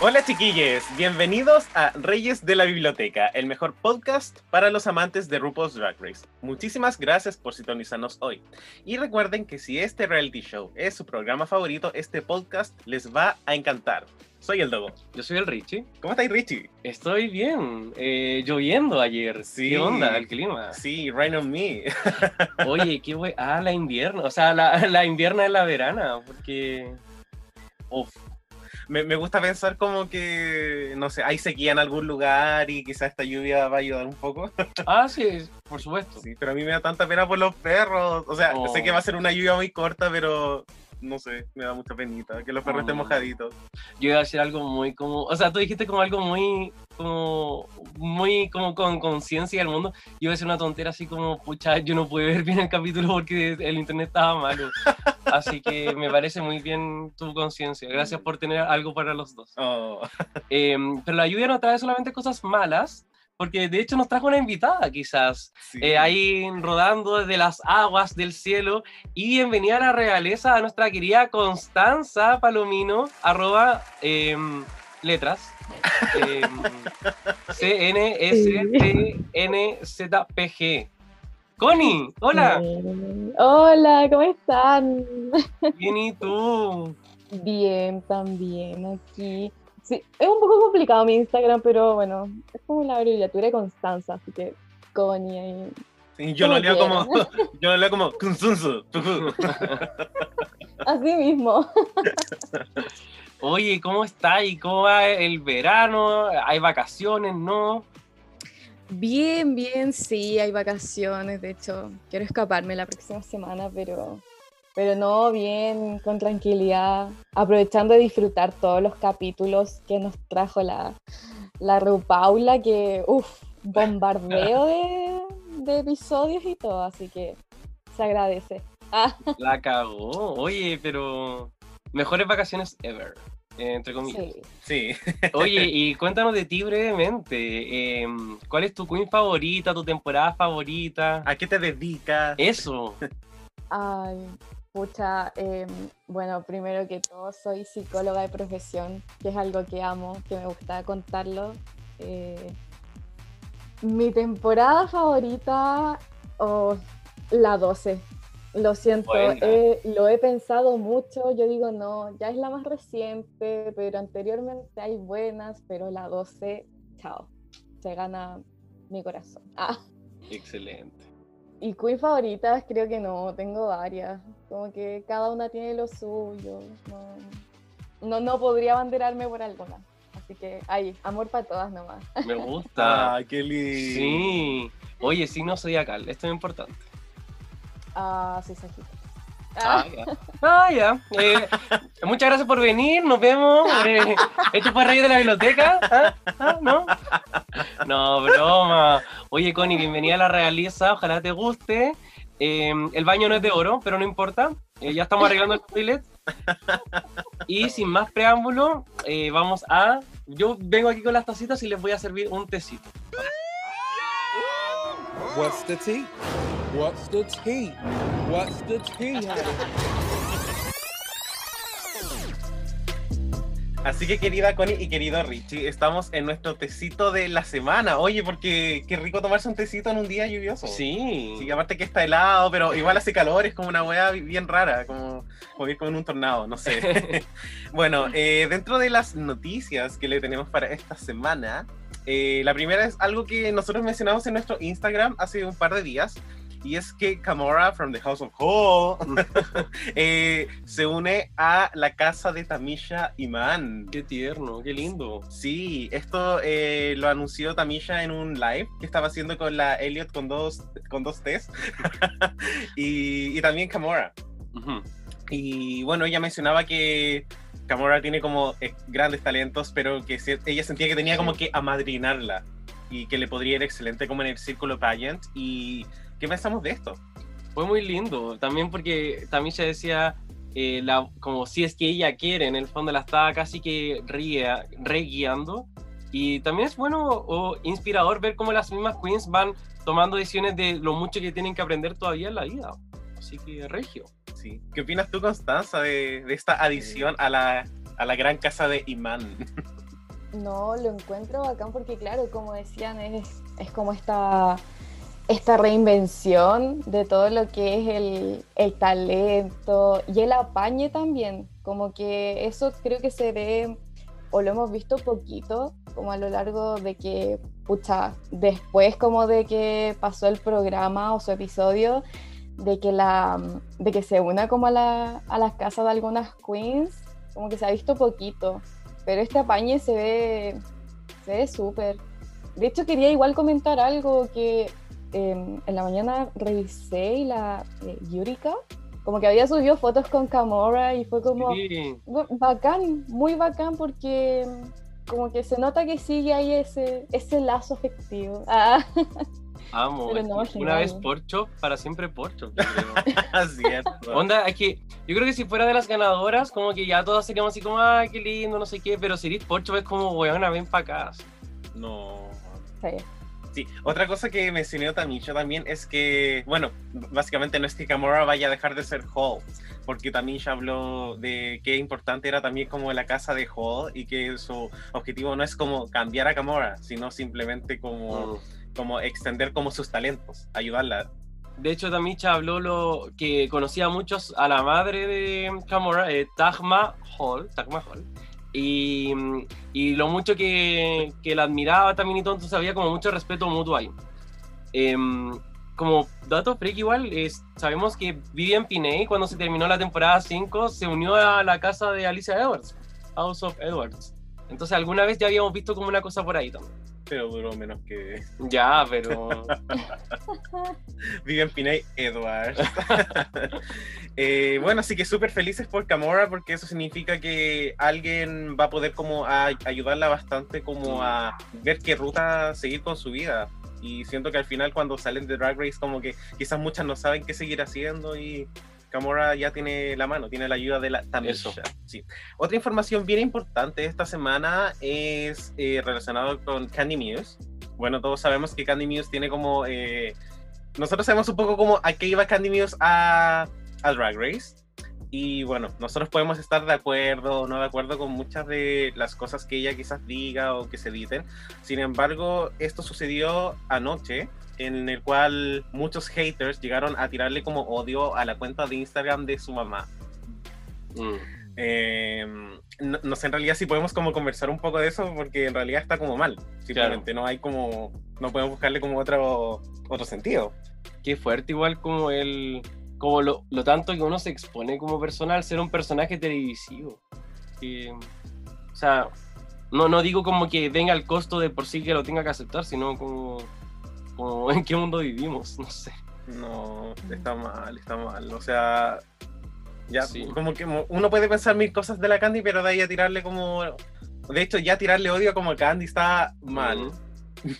Hola chiquillos, bienvenidos a Reyes de la Biblioteca, el mejor podcast para los amantes de RuPaul's Drag Race. Muchísimas gracias por sintonizarnos hoy. Y recuerden que si este reality show es su programa favorito, este podcast les va a encantar. Soy el Dogo. Yo soy el Richie. ¿Cómo estáis, Richie? Estoy bien. Eh, lloviendo ayer. Sí. ¿Qué onda el clima? Sí, Rain on Me. Oye, qué wey. Ah, la invierno. O sea, la, la invierna es la verana. Porque. Uf. Me, me gusta pensar como que, no sé, hay sequía en algún lugar y quizás esta lluvia va a ayudar un poco. Ah, sí, por supuesto. Sí, pero a mí me da tanta pena por los perros. O sea, Oh. sé que va a ser una lluvia muy corta, pero no sé, me da mucha penita que los perros estén Oh. mojaditos. Yo iba a decir algo muy como. O sea, tú dijiste como algo muy. Como. Muy como con conciencia del mundo. Yo iba a decir una tontera así como, pucha, yo no pude ver bien el capítulo porque el internet estaba malo. Así que me parece muy bien tu conciencia. Gracias por tener algo para los dos. Oh. Eh, pero la lluvia no trae solamente cosas malas, porque de hecho nos trajo una invitada, quizás, Sí. eh, ahí rodando desde las aguas del cielo. Y bienvenida a la realeza a nuestra querida Constanza Palomino, arroba em, letras. em, C-N-S-T-N-Z-P-G. Connie, hola. Hola, ¿cómo están? Bien, ¿y tú? Bien, también aquí. Sí, es un poco complicado mi Instagram, pero bueno, es como la abreviatura de Constanza, así que Connie ahí. Sí, yo lo leo como. Yo lo leo como. Así mismo. Oye, ¿cómo está? ¿Y cómo va el verano? ¿Hay vacaciones? ¿No? Bien, bien, sí, hay vacaciones. De hecho, quiero escaparme la próxima semana, pero, pero no, bien, con tranquilidad, aprovechando de disfrutar todos los capítulos que nos trajo la, la Paula, que, uff, bombardeo de, de episodios y todo, así que se agradece. Ah, La cagó. Oye, pero mejores vacaciones ever, entre comillas. sí. Sí. Oye, y cuéntanos de ti brevemente. em, ¿Cuál es tu queen favorita, tu temporada favorita? ¿A qué te dedicas? Eso. Ay, pucha, em, bueno, primero que todo soy psicóloga de profesión, que es algo que amo, que me gusta contarlo. Eh, mi temporada favorita, oh, la 12. Lo siento, eh, lo he pensado mucho, yo digo no, ya es la más reciente, pero anteriormente hay buenas, pero la 12, chao, se gana mi corazón. Ah. Excelente. Y queen favoritas, creo que no, tengo varias. Como que cada una tiene lo suyo. No, no, no podría abanderarme por alguna. Así que ahí, amor para todas nomás. Me gusta. Ah, qué lindo. Sí. Oye, signo zodiacal, esto es importante. Ah, sí, Sajito. Ah, ya. Ah, ya. Eh, muchas gracias por venir, nos vemos. Eh, ¿Esto fue Reyes de la Biblioteca? ¿Ah? ¿Ah? ¿No? No, broma. Oye, Connie, bienvenida a la realiza, ojalá te guste. Eh, el baño no es de oro, pero no importa. Eh, ya estamos arreglando el toilet. Y sin más preámbulo, eh, vamos a... Yo vengo aquí con las tacitas y les voy a servir un tecito. What's the tea? What's the tea? What's the tea? honey? Así que querida Connie y querido Richie, estamos en nuestro tecito de la semana. Oye, porque qué rico tomarse un tecito en un día lluvioso. Sí. Sí, aparte que está helado, pero igual hace calor, es como una weá bien rara, como, como ir con un tornado, no sé. bueno, eh, dentro de las noticias que le tenemos para esta semana, eh, la primera es algo que nosotros mencionamos en nuestro Instagram hace un par de días, y es que Kamora from the House of Hall eh, se une a la casa de Tamisha Iman. Qué tierno, qué lindo. Sí, esto eh, lo anunció Tamisha en un live que estaba haciendo con la Elliot con dos, con dos T's y, y también Kamora. Ujú. Y bueno, ella mencionaba que Kamora tiene como eh, grandes talentos, pero que se- ella sentía que tenía como que amadrinarla y que le podría ir excelente como en el círculo pageant. ¿Y qué pensamos de esto? Fue muy lindo. También porque Tamisha decía, eh, la, como si es que ella quiere, en el fondo la estaba casi que ría- re guiando. Y también es bueno o inspirador ver cómo las mismas queens van tomando decisiones de lo mucho que tienen que aprender todavía en la vida. Así que regio. Sí. ¿Qué opinas tú, Constanza, de, de esta adición a la, a la gran casa de Iman? No, lo encuentro bacán porque, claro, como decían, es, es como esta, esta reinvención de todo lo que es el, el talento y el apañe también. Como que eso creo que se ve o lo hemos visto poquito, como a lo largo de que, pucha, después como de que pasó el programa o su episodio, de que, la, de que se una como a, la, a las casas de algunas queens, como que se ha visto poquito. Pero este apañe se ve se ve súper. De hecho, quería igual comentar algo que eh, en la mañana revisé y la eh, Yurika, como que había subido fotos con Kamora y fue como Sí. bacán, muy bacán porque mm, como que se nota que sigue ahí ese, ese lazo afectivo. Ah, Amo. No, genial. una vez Porcho, para siempre Porcho. yo creo. Cierto. Onda, es que yo creo que si fuera de las ganadoras, como que ya todas seríamos así como, ay, qué lindo, no sé qué, pero si eres Porcho es como, weona, ven para acá. No. sí. Sí, otra cosa que mencionó Tamisha también es que, bueno, básicamente no es que Kamora vaya a dejar de ser Hall, porque Tamisha habló de qué importante era también como la casa de Hall y que su objetivo no es como cambiar a Kamora, sino simplemente como, Mm. como extender como sus talentos, ayudarla. De hecho, Tamicha habló lo que conocía a muchos a la madre de Kamora, eh, Tagma Hall, Tagma Hall, y, y lo mucho que, que la admiraba también y todo, entonces había como mucho respeto mutuo ahí. Em, como dato freak igual, es- sabemos que Vivian Piney, cuando se terminó la temporada 5, se unió a la casa de Alicia Edwards, House of Edwards. Entonces alguna vez ya habíamos visto como una cosa por ahí también. Pero duró menos que Ya, pero... Vivian Pinay Edwards. Eh, bueno, así que súper felices por Camora porque eso significa que alguien va a poder como a- ayudarla bastante como a ver qué ruta seguir con su vida. Y siento que al final cuando salen de Drag Race como que quizás muchas no saben qué seguir haciendo y Camora ya tiene la mano, tiene la ayuda de la Tamisha. Sí. Otra información bien importante esta semana es eh, relacionado con Candy Muse. Bueno, todos sabemos que Candy Muse tiene como... eh, nosotros sabemos un poco como a qué iba Candy Muse a, a Drag Race. Y bueno, nosotros podemos estar de acuerdo o no de acuerdo con muchas de las cosas que ella quizás diga o que se editen. Sin embargo, esto sucedió anoche, en el cual muchos haters llegaron a tirarle como odio a la cuenta de Instagram de su mamá. mm. Eh, no, no sé en realidad si podemos como conversar un poco de eso porque en realidad está como mal. Simplemente no hay como, no podemos buscarle como otro, otro sentido. qué fuerte igual como el como lo, lo tanto que uno se expone como persona al ser un personaje televisivo Que, o sea no, no digo como que venga el costo de por sí que lo tenga que aceptar sino como, como en qué mundo vivimos no sé No, está mal, está mal. O sea, ya Sí. como que uno puede pensar mil cosas de la Candy, pero de ahí a tirarle como... De hecho, ya tirarle odio como a Candy está mal,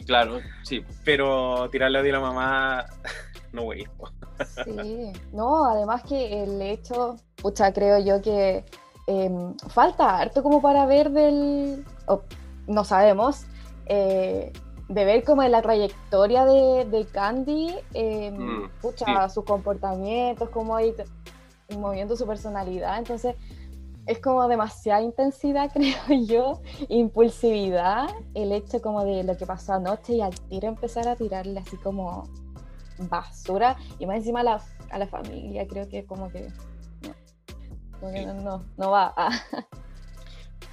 claro sí pero tirarle odio a la mamá, no güey. Sí, no, además que el hecho, pucha, creo yo que em, falta harto como para ver del, no sabemos, eh, de ver como la trayectoria de, de Candy, Mm, pucha, sus comportamientos, cómo ido moviendo su personalidad, entonces es como demasiada intensidad, creo yo, impulsividad, el hecho como de lo que pasó anoche y al tiro empezar a tirarle así como basura. Y más encima a la, a la familia, creo que como que no, como que no, no, no va. Ah,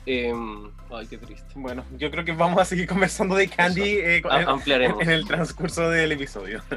Em, ay, qué triste. Bueno, yo creo que vamos a seguir conversando de Candy eh, en, ampliaremos. en el transcurso del episodio.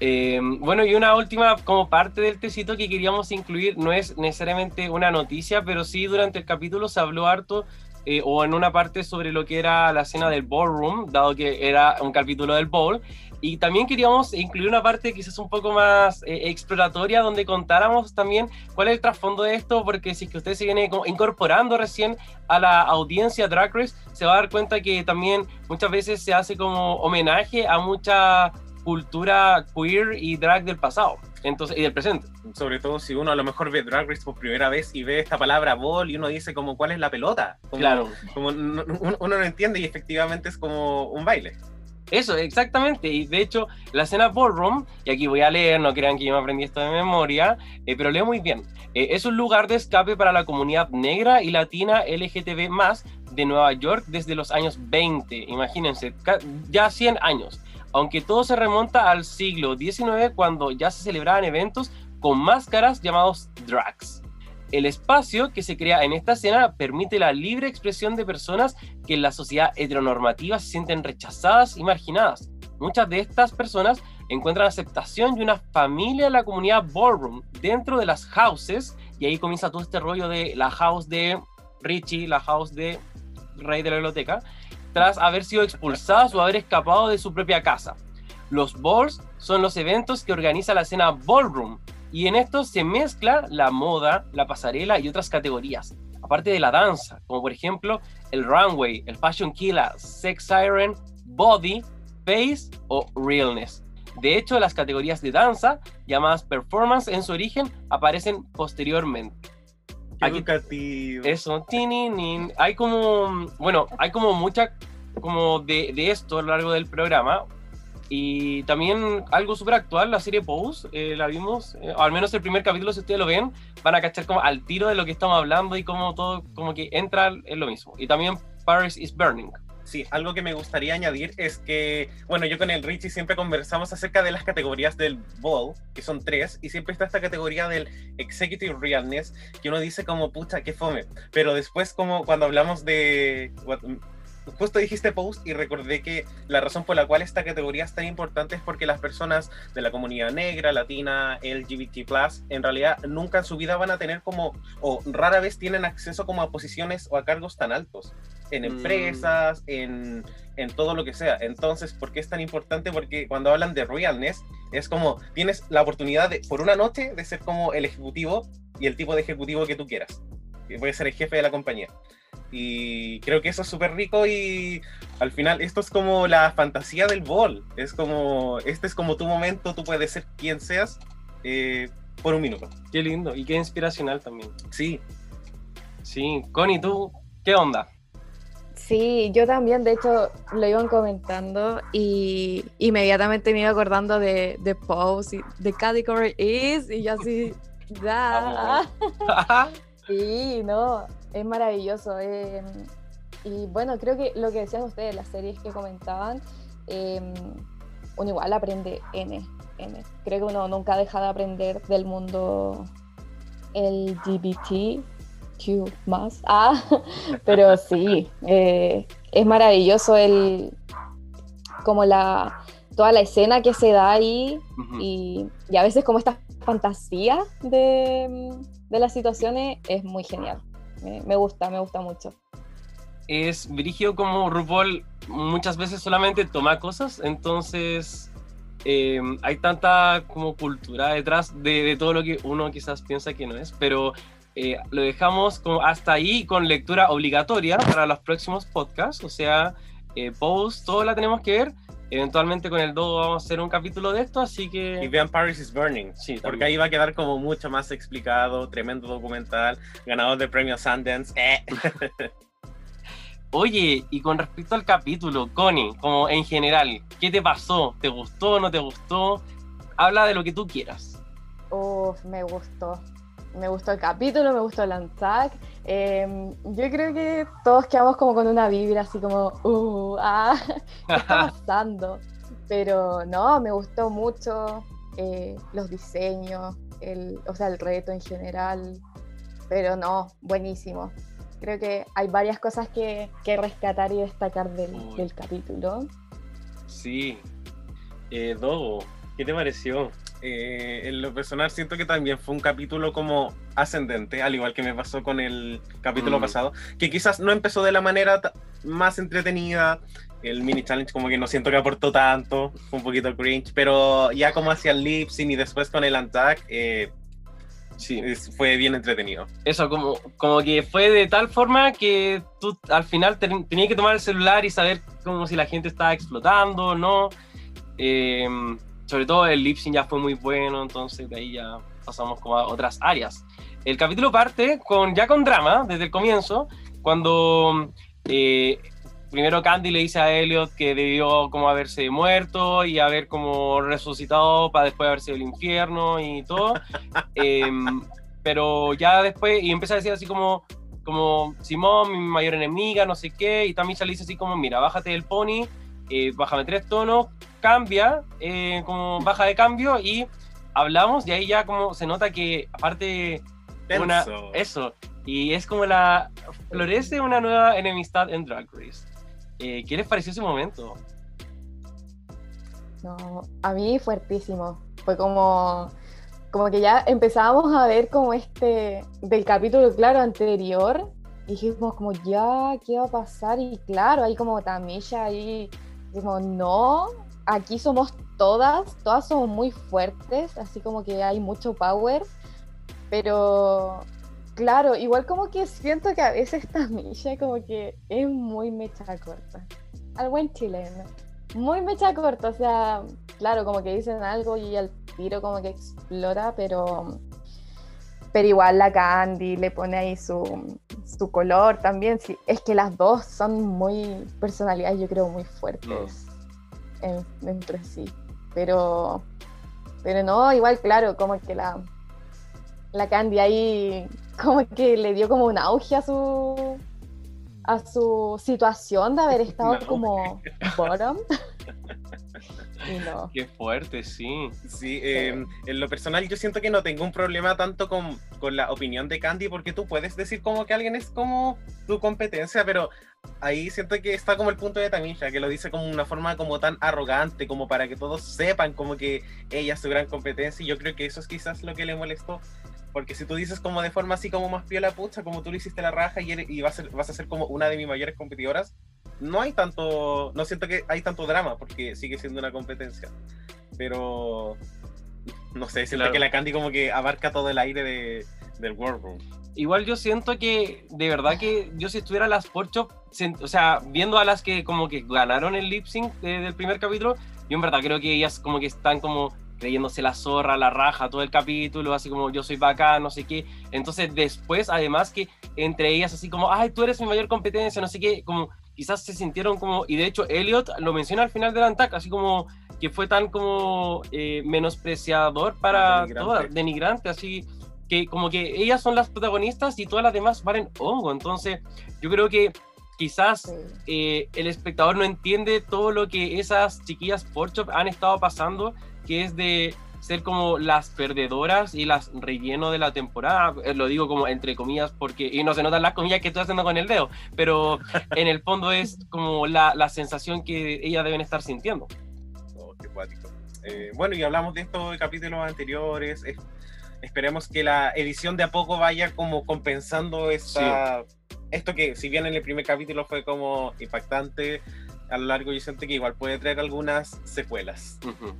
Eh, bueno, y una última como parte del tecito que queríamos incluir, no es necesariamente una noticia, pero sí durante el capítulo se habló harto eh, o en una parte sobre lo que era la escena del ballroom, dado que era un capítulo del ball. Y también queríamos incluir una parte quizás un poco más eh, exploratoria donde contáramos también cuál es el trasfondo de esto, porque si es que usted se viene incorporando recién a la audiencia Drag Race, se va a dar cuenta que también muchas veces se hace como homenaje a mucha cultura queer y drag del pasado entonces, y del presente. Sobre todo si uno a lo mejor ve Drag Race por primera vez y ve esta palabra ball y uno dice como cuál es la pelota. Como, Claro. Como no- uno, uno no entiende y efectivamente es como un baile. Eso, exactamente. Y de hecho, la escena ballroom, y aquí voy a leer, no crean que yo me aprendí esto de memoria, eh, pero leo muy bien. Eh, es un lugar de escape para la comunidad negra y latina LGTB de Nueva York desde los años 20. Imagínense, ya 100 años. Aunque todo se remonta al siglo XIX, cuando ya se celebraban eventos con máscaras llamados drags. El espacio que se crea en esta escena permite la libre expresión de personas que en la sociedad heteronormativa se sienten rechazadas y marginadas. Muchas de estas personas encuentran aceptación y una familia en la comunidad ballroom dentro de las houses y ahí comienza todo este rollo de la house de Richie, la house de Rey de la Biblioteca, tras haber sido expulsadas o haber escapado de su propia casa. Los balls son los eventos que organiza la escena ballroom y en estos se mezcla la moda, la pasarela y otras categorías, aparte de la danza, como por ejemplo el runway, el fashion killer, sex siren, body, face o realness. De hecho, las categorías de danza, llamadas performance en su origen, aparecen posteriormente. Aquí- educativo. Eso, tininin. Hay como, bueno, hay como mucha, como de, de esto a lo largo del programa. Y también algo súper actual, la serie Pose, eh, la vimos, eh, o al menos el primer capítulo, si ustedes lo ven, van a cachar como al tiro de lo que estamos hablando y cómo todo como que entra en lo mismo. Y también Paris is Burning. Sí, algo que me gustaría añadir es que, bueno, yo con el Richie siempre conversamos acerca de las categorías del Ball, que son tres, y siempre está esta categoría del Executive Realness, que uno dice como, pucha, qué fome. Pero después, como cuando hablamos de. What- Justo dijiste post y recordé que la razón por la cual esta categoría es tan importante es porque las personas de la comunidad negra, latina, LGBT, en realidad nunca en su vida van a tener como, o rara vez tienen acceso como a posiciones o a cargos tan altos en Mm. empresas, en, en todo lo que sea. Entonces, ¿por qué es tan importante? Porque cuando hablan de realness, es como tienes la oportunidad de, por una noche, de ser como el ejecutivo y el tipo de ejecutivo que tú quieras. Que puede ser el jefe de la compañía. Y creo que eso es súper rico y al final esto es como la fantasía del ball. Es como, este es como tu momento, tú puedes ser quien seas eh, por un minuto. Qué lindo y qué inspiracional también. Sí, Sí, Connie, ¿tú qué onda? Sí, yo también, de hecho, lo iban comentando y inmediatamente me iba acordando de, de Pose y de Category Is y yo así, ya. Sí, no, es maravilloso. eh, y bueno, creo que lo que decían ustedes, las series que comentaban, eh, uno igual aprende N, N. Creo que uno nunca deja de aprender del mundo LGBTQ más. Ah, pero sí, eh, es maravilloso el como la toda la escena que se da ahí y, y a veces como esta fantasía de, de las situaciones es muy genial. Me, gusta, me gusta mucho. es Brigio como RuPaul muchas veces solamente toma cosas, entonces eh, hay tanta como cultura detrás de, de todo lo que uno quizás piensa que no es, pero eh, lo dejamos como hasta ahí con lectura obligatoria para los próximos podcasts, o sea, eh, post, todo la tenemos que ver. Eventualmente con el Dodo vamos a hacer un capítulo de esto, así y que... vean Paris is Burning. Sí, Porque también. ahí va a quedar como mucho más explicado, tremendo documental, ganador de premio Sundance. Eh. Oye, y con respecto al capítulo, Connie, como en general, ¿qué te pasó? ¿Te gustó? ¿No te gustó? Habla de lo que tú quieras. Uf, me gustó. Me gustó el capítulo, me gustó el untack. Em, yo creo que todos quedamos como con una vibra así como, uh, ah, ¿qué está pasando? Pero no, me gustó mucho eh, los diseños, el, o sea, el reto en general. Pero no, buenísimo. Creo que hay varias cosas que, que rescatar y destacar del, del capítulo. Sí. Eh, Dogo, ¿qué te pareció? Eh, en lo personal siento que también fue un capítulo como ascendente, al igual que me pasó con el capítulo Mm. pasado, que quizás no empezó de la manera más entretenida, el mini challenge como que no siento que aportó tanto, fue un poquito cringe, pero ya como hacia el lip sync y después con el untack, eh, Sí. fue bien entretenido. Eso, como, como que fue de tal forma que tú al final ten- tenías que tomar el celular y saber como si la gente estaba explotando o no. Eh, sobre todo el lip ya fue muy bueno, entonces de ahí ya pasamos como a otras áreas. El capítulo parte con, ya con drama desde el comienzo, cuando eh, primero Candy le dice a Elliot que debió como haberse muerto y haber como resucitado para después haber sido el infierno y todo. Em, pero ya después, y empieza a decir así como, como Simón, mi mayor enemiga, no sé qué, y Tamisha le dice así como, mira, bájate del pony, eh, bájame tres tonos, cambia, eh, como baja de cambio, y hablamos, y ahí ya como se nota que aparte, una, eso, y es como la, florece una nueva enemistad en Drag Race. Eh, ¿Qué les pareció ese momento? No, a mí fuertísimo. Fue como, como que ya empezábamos a ver como este, del capítulo, claro, anterior, y dijimos como, ya, ¿qué va a pasar? Y claro, ahí como Tamisha, ahí, no, aquí somos todas, todas somos muy fuertes, así como que hay mucho power, pero claro, igual como que siento que a veces Tamisha como que es muy mecha corta, al buen chileno. Muy mecha corta, o sea, claro, como que dicen algo y al tiro como que explota, pero pero igual la Candy le pone ahí su, su color también. Sí, es que las dos son muy personalidades, yo creo, muy fuertes en- entre sí. Pero, pero no, igual, claro, como que la, la Candy ahí como que le dio como un auge a su a su situación de haber estado como bottom. y no. Qué fuerte, sí. Sí, eh, en lo personal yo siento que no tengo un problema tanto con, con la opinión de Candy porque tú puedes decir como que alguien es como tu competencia, pero ahí siento que está como el punto de Tamisha, que lo dice como una forma como tan arrogante, como para que todos sepan como que ella es su gran competencia y yo creo que eso es quizás lo que le molestó. Porque si tú dices como de forma así como más piola pucha, como tú le hiciste la raja y, eres- y vas, a ser, vas a ser como una de mis mayores competidoras, no hay tanto, no siento que hay tanto drama porque sigue siendo una competencia. Pero no sé, siento Claro. que la Candy como que abarca todo el aire de, del World Room. Igual yo siento que, de verdad que yo si estuviera las Porchop, o sea, viendo a las que como que ganaron el lip sync de- del primer capítulo, yo en verdad creo que ellas como que están como creyéndose la zorra, la raja, todo el capítulo, así como yo soy bacán, no sé qué. Entonces después, además que entre ellas así como, ay, tú eres mi mayor competencia, no sé qué, como quizás se sintieron como, y de hecho Elliot lo menciona al final del Antac, así como que fue tan como eh, menospreciador para Denigrante. todas, denigrante, así que como que ellas son las protagonistas y todas las demás valen hongo. Entonces, yo creo que quizás Sí. eh, el espectador no entiende todo lo que esas chiquillas Porchop han estado pasando, que es de ser como las perdedoras y las relleno de la temporada. Eh, Lo digo como entre comillas porque, y no se notan las comillas que estoy haciendo con el dedo, pero en el fondo es como la, la sensación que ellas deben estar sintiendo. Oh, qué. Eh, bueno, y hablamos de esto en capítulos anteriores. es- esperemos que la edición de a poco vaya como compensando esta, esto que, si bien en el primer capítulo fue como impactante, a lo largo yo siento que igual puede traer algunas secuelas. Ujú.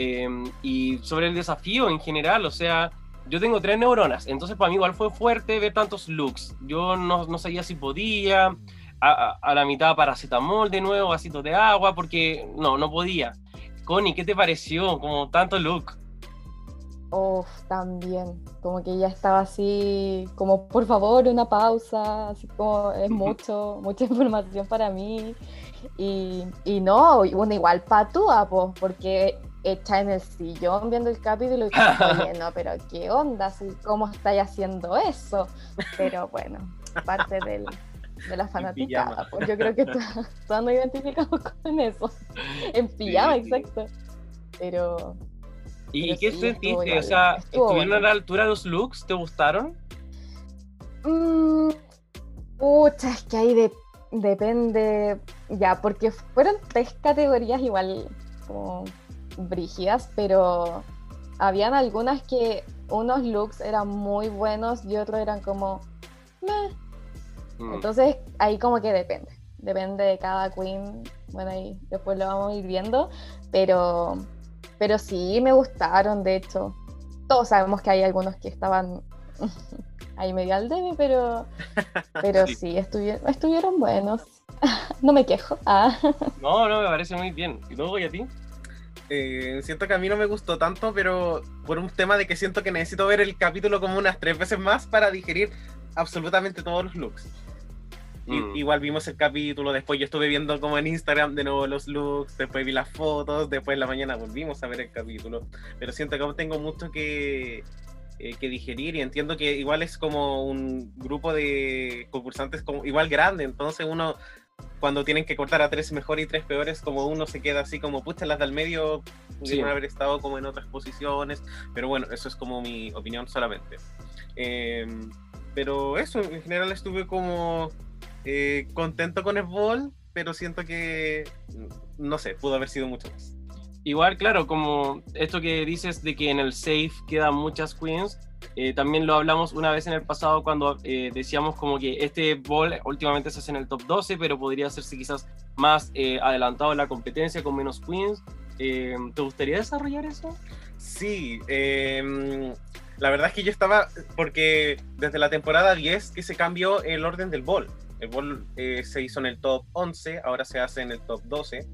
Eh, y sobre el desafío en general, o sea, yo tengo tres neuronas, entonces para mí igual fue fuerte ver tantos looks. Yo no, no sabía si podía, a, a- la mitad paracetamol de nuevo, vasitos de agua, porque no, no podía. Connie, ¿qué te pareció? Como tanto look. Uf, también. Como que ya estaba así, como por favor, una pausa, así como es mucho, mucha información para mí. Y, y no, bueno, igual patúa, pues, porque hecha en el sillón viendo el capítulo y oye, no, pero qué onda, ¿cómo estáis haciendo eso? Pero bueno, parte del, de la fanaticada, pues yo creo que todos, nos identificamos con eso. En pijama, Sí, sí. exacto. Pero ¿Y Pero qué sí, sentiste? O sea, ¿estuvieron bueno. a la altura los looks? ¿Te gustaron? Mm, pucha, es que ahí de- depende, ya, porque fueron tres categorías igual como brígidas, pero habían algunas que unos looks eran muy buenos y otros eran como, meh. Mm. Entonces ahí como que depende, depende de cada queen, bueno, ahí después lo vamos a ir viendo, pero, pero sí me gustaron, de hecho. Todos sabemos que hay algunos que estaban ahí medio al debe, pero, pero Sí. sí, estuvieron, estuvieron buenos. no me quejo. Ah. No, no, me parece muy bien. ¿Y luego y a ti? Eh, siento que a mí no me gustó tanto, pero por un tema de que siento que necesito ver el capítulo como unas tres veces más para digerir absolutamente todos los looks. Mm. Igual vimos el capítulo, después yo estuve viendo como en Instagram de nuevo los looks, después vi las fotos, después en la mañana volvimos a ver el capítulo, pero siento que aún tengo mucho que, eh, que digerir y entiendo que igual es como un grupo de concursantes como igual grande, entonces uno cuando tienen que cortar a tres mejores y tres peores, como uno se queda así como, pucha, las del medio Sí. debieron haber estado como en otras posiciones, pero bueno, eso es como mi opinión solamente. Eh, pero eso, en general estuve como eh, contento con el ball, pero siento que, no sé, pudo haber sido mucho más. Igual, claro, como esto que dices de que en el safe quedan muchas queens, eh, también lo hablamos una vez en el pasado cuando eh, decíamos como que este ball últimamente se hace en el top 12, pero podría hacerse quizás más eh, adelantado en la competencia con menos queens. Eh, ¿Te gustaría desarrollar eso? Sí, eh, la verdad es que yo estaba, porque desde la temporada 10 que se cambió el orden del ball. El eh, se hizo en el top 11, ahora se hace en el top 12,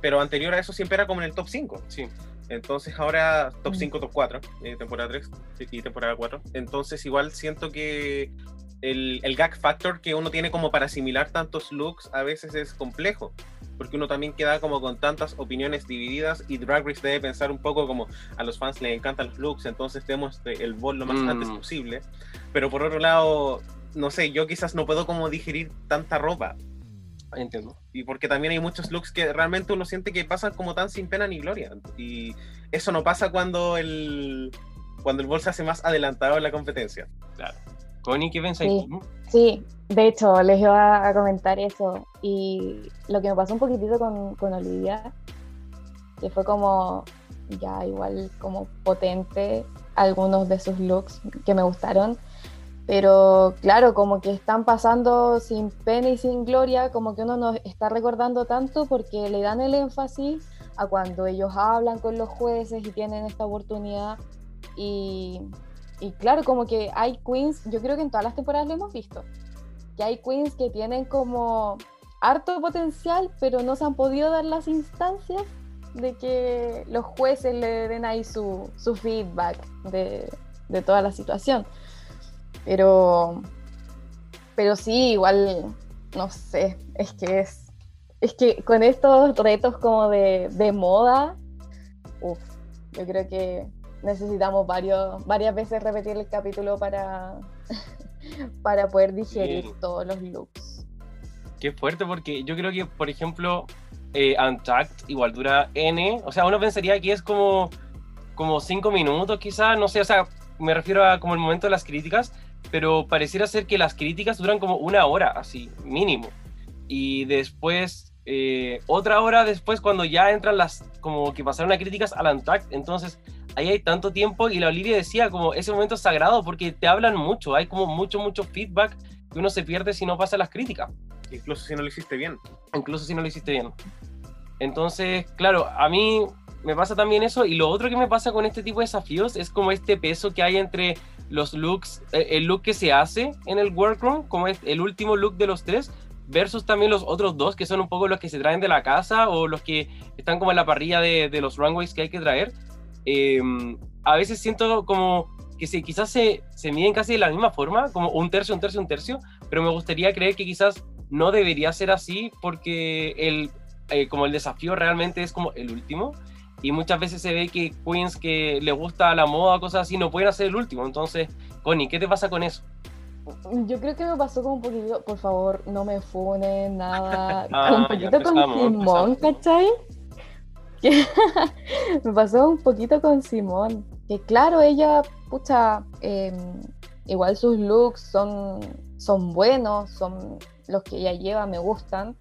pero anterior a eso siempre era como en el top 5. Sí. Entonces ahora top Mm. 5, top 4, eh, temporada 3 y temporada 4. Entonces igual siento que el, el gag factor que uno tiene como para asimilar tantos looks a veces es complejo. Porque uno también queda como con tantas opiniones divididas y Drag Race debe pensar un poco como a los fans les encantan los looks, entonces demos el bol lo más Mm. antes posible. Pero por otro lado, no sé, yo quizás no puedo como digerir tanta ropa. Entiendo. Y porque también hay muchos looks que realmente uno siente que pasan como tan sin pena ni gloria. Y eso no pasa cuando el, cuando el bol se hace más adelantado en la competencia. Claro. Connie, ¿qué pensáis Sí. Sí, de hecho, les iba a comentar eso. Y lo que me pasó un poquitito con, con Olivia, que fue como ya igual como potente algunos de sus looks que me gustaron. Pero claro, como que están pasando sin pena y sin gloria, como que uno nos está recordando tanto porque le dan el énfasis a cuando ellos hablan con los jueces y tienen esta oportunidad. Y, y claro, como que hay queens, yo creo que en todas las temporadas lo hemos visto, que hay queens que tienen como harto potencial, pero no se han podido dar las instancias de que los jueces le den ahí su, su feedback de, de toda la situación. Pero, pero sí, igual, no sé, es que es, es que con estos retos como de, de moda, uf, yo creo que necesitamos varios, varias veces repetir el capítulo para, para poder digerir Sí. todos los looks. Qué fuerte, porque yo creo que, por ejemplo, eh, Untagged igual dura N. O sea, uno pensaría que es como, como cinco minutos, quizás, no sé, o sea, me refiero a como el momento de las críticas, pero pareciera ser que las críticas duran como una hora, así, mínimo. Y después, eh, otra hora después, cuando ya entran las, como que pasaron a críticas al Untagged, entonces ahí hay tanto tiempo y la Olivia decía como ese momento es sagrado porque te hablan mucho, hay como mucho, mucho feedback que uno se pierde si no pasa las críticas Incluso si no lo hiciste bien. incluso si no lo hiciste bien. Entonces, claro, a mí me pasa también eso y lo otro que me pasa con este tipo de desafíos es como este peso que hay entre los looks, eh, el look que se hace en el workroom, como es el último look de los tres, versus también los otros dos que son un poco los que se traen de la casa o los que están como en la parrilla de, los runways que hay que traer. Eh, a veces siento como que se, quizás se, se miden casi de la misma forma, como un tercio, un tercio, un tercio, pero me gustaría creer que quizás no debería ser así porque el, eh, como el desafío realmente es como el último y muchas veces se ve que queens que le gusta la moda, cosas así, no pueden hacer el último. Entonces, Connie, ¿qué te pasa con eso? Yo creo que me pasó como un poquito, por favor, no me funen, nada. Ah, un poquito con Simón, ¿cachai? Me pasó un poquito con Simón. Que claro, ella, pucha, em, igual sus looks son, son buenos, son los que ella lleva, me gustan.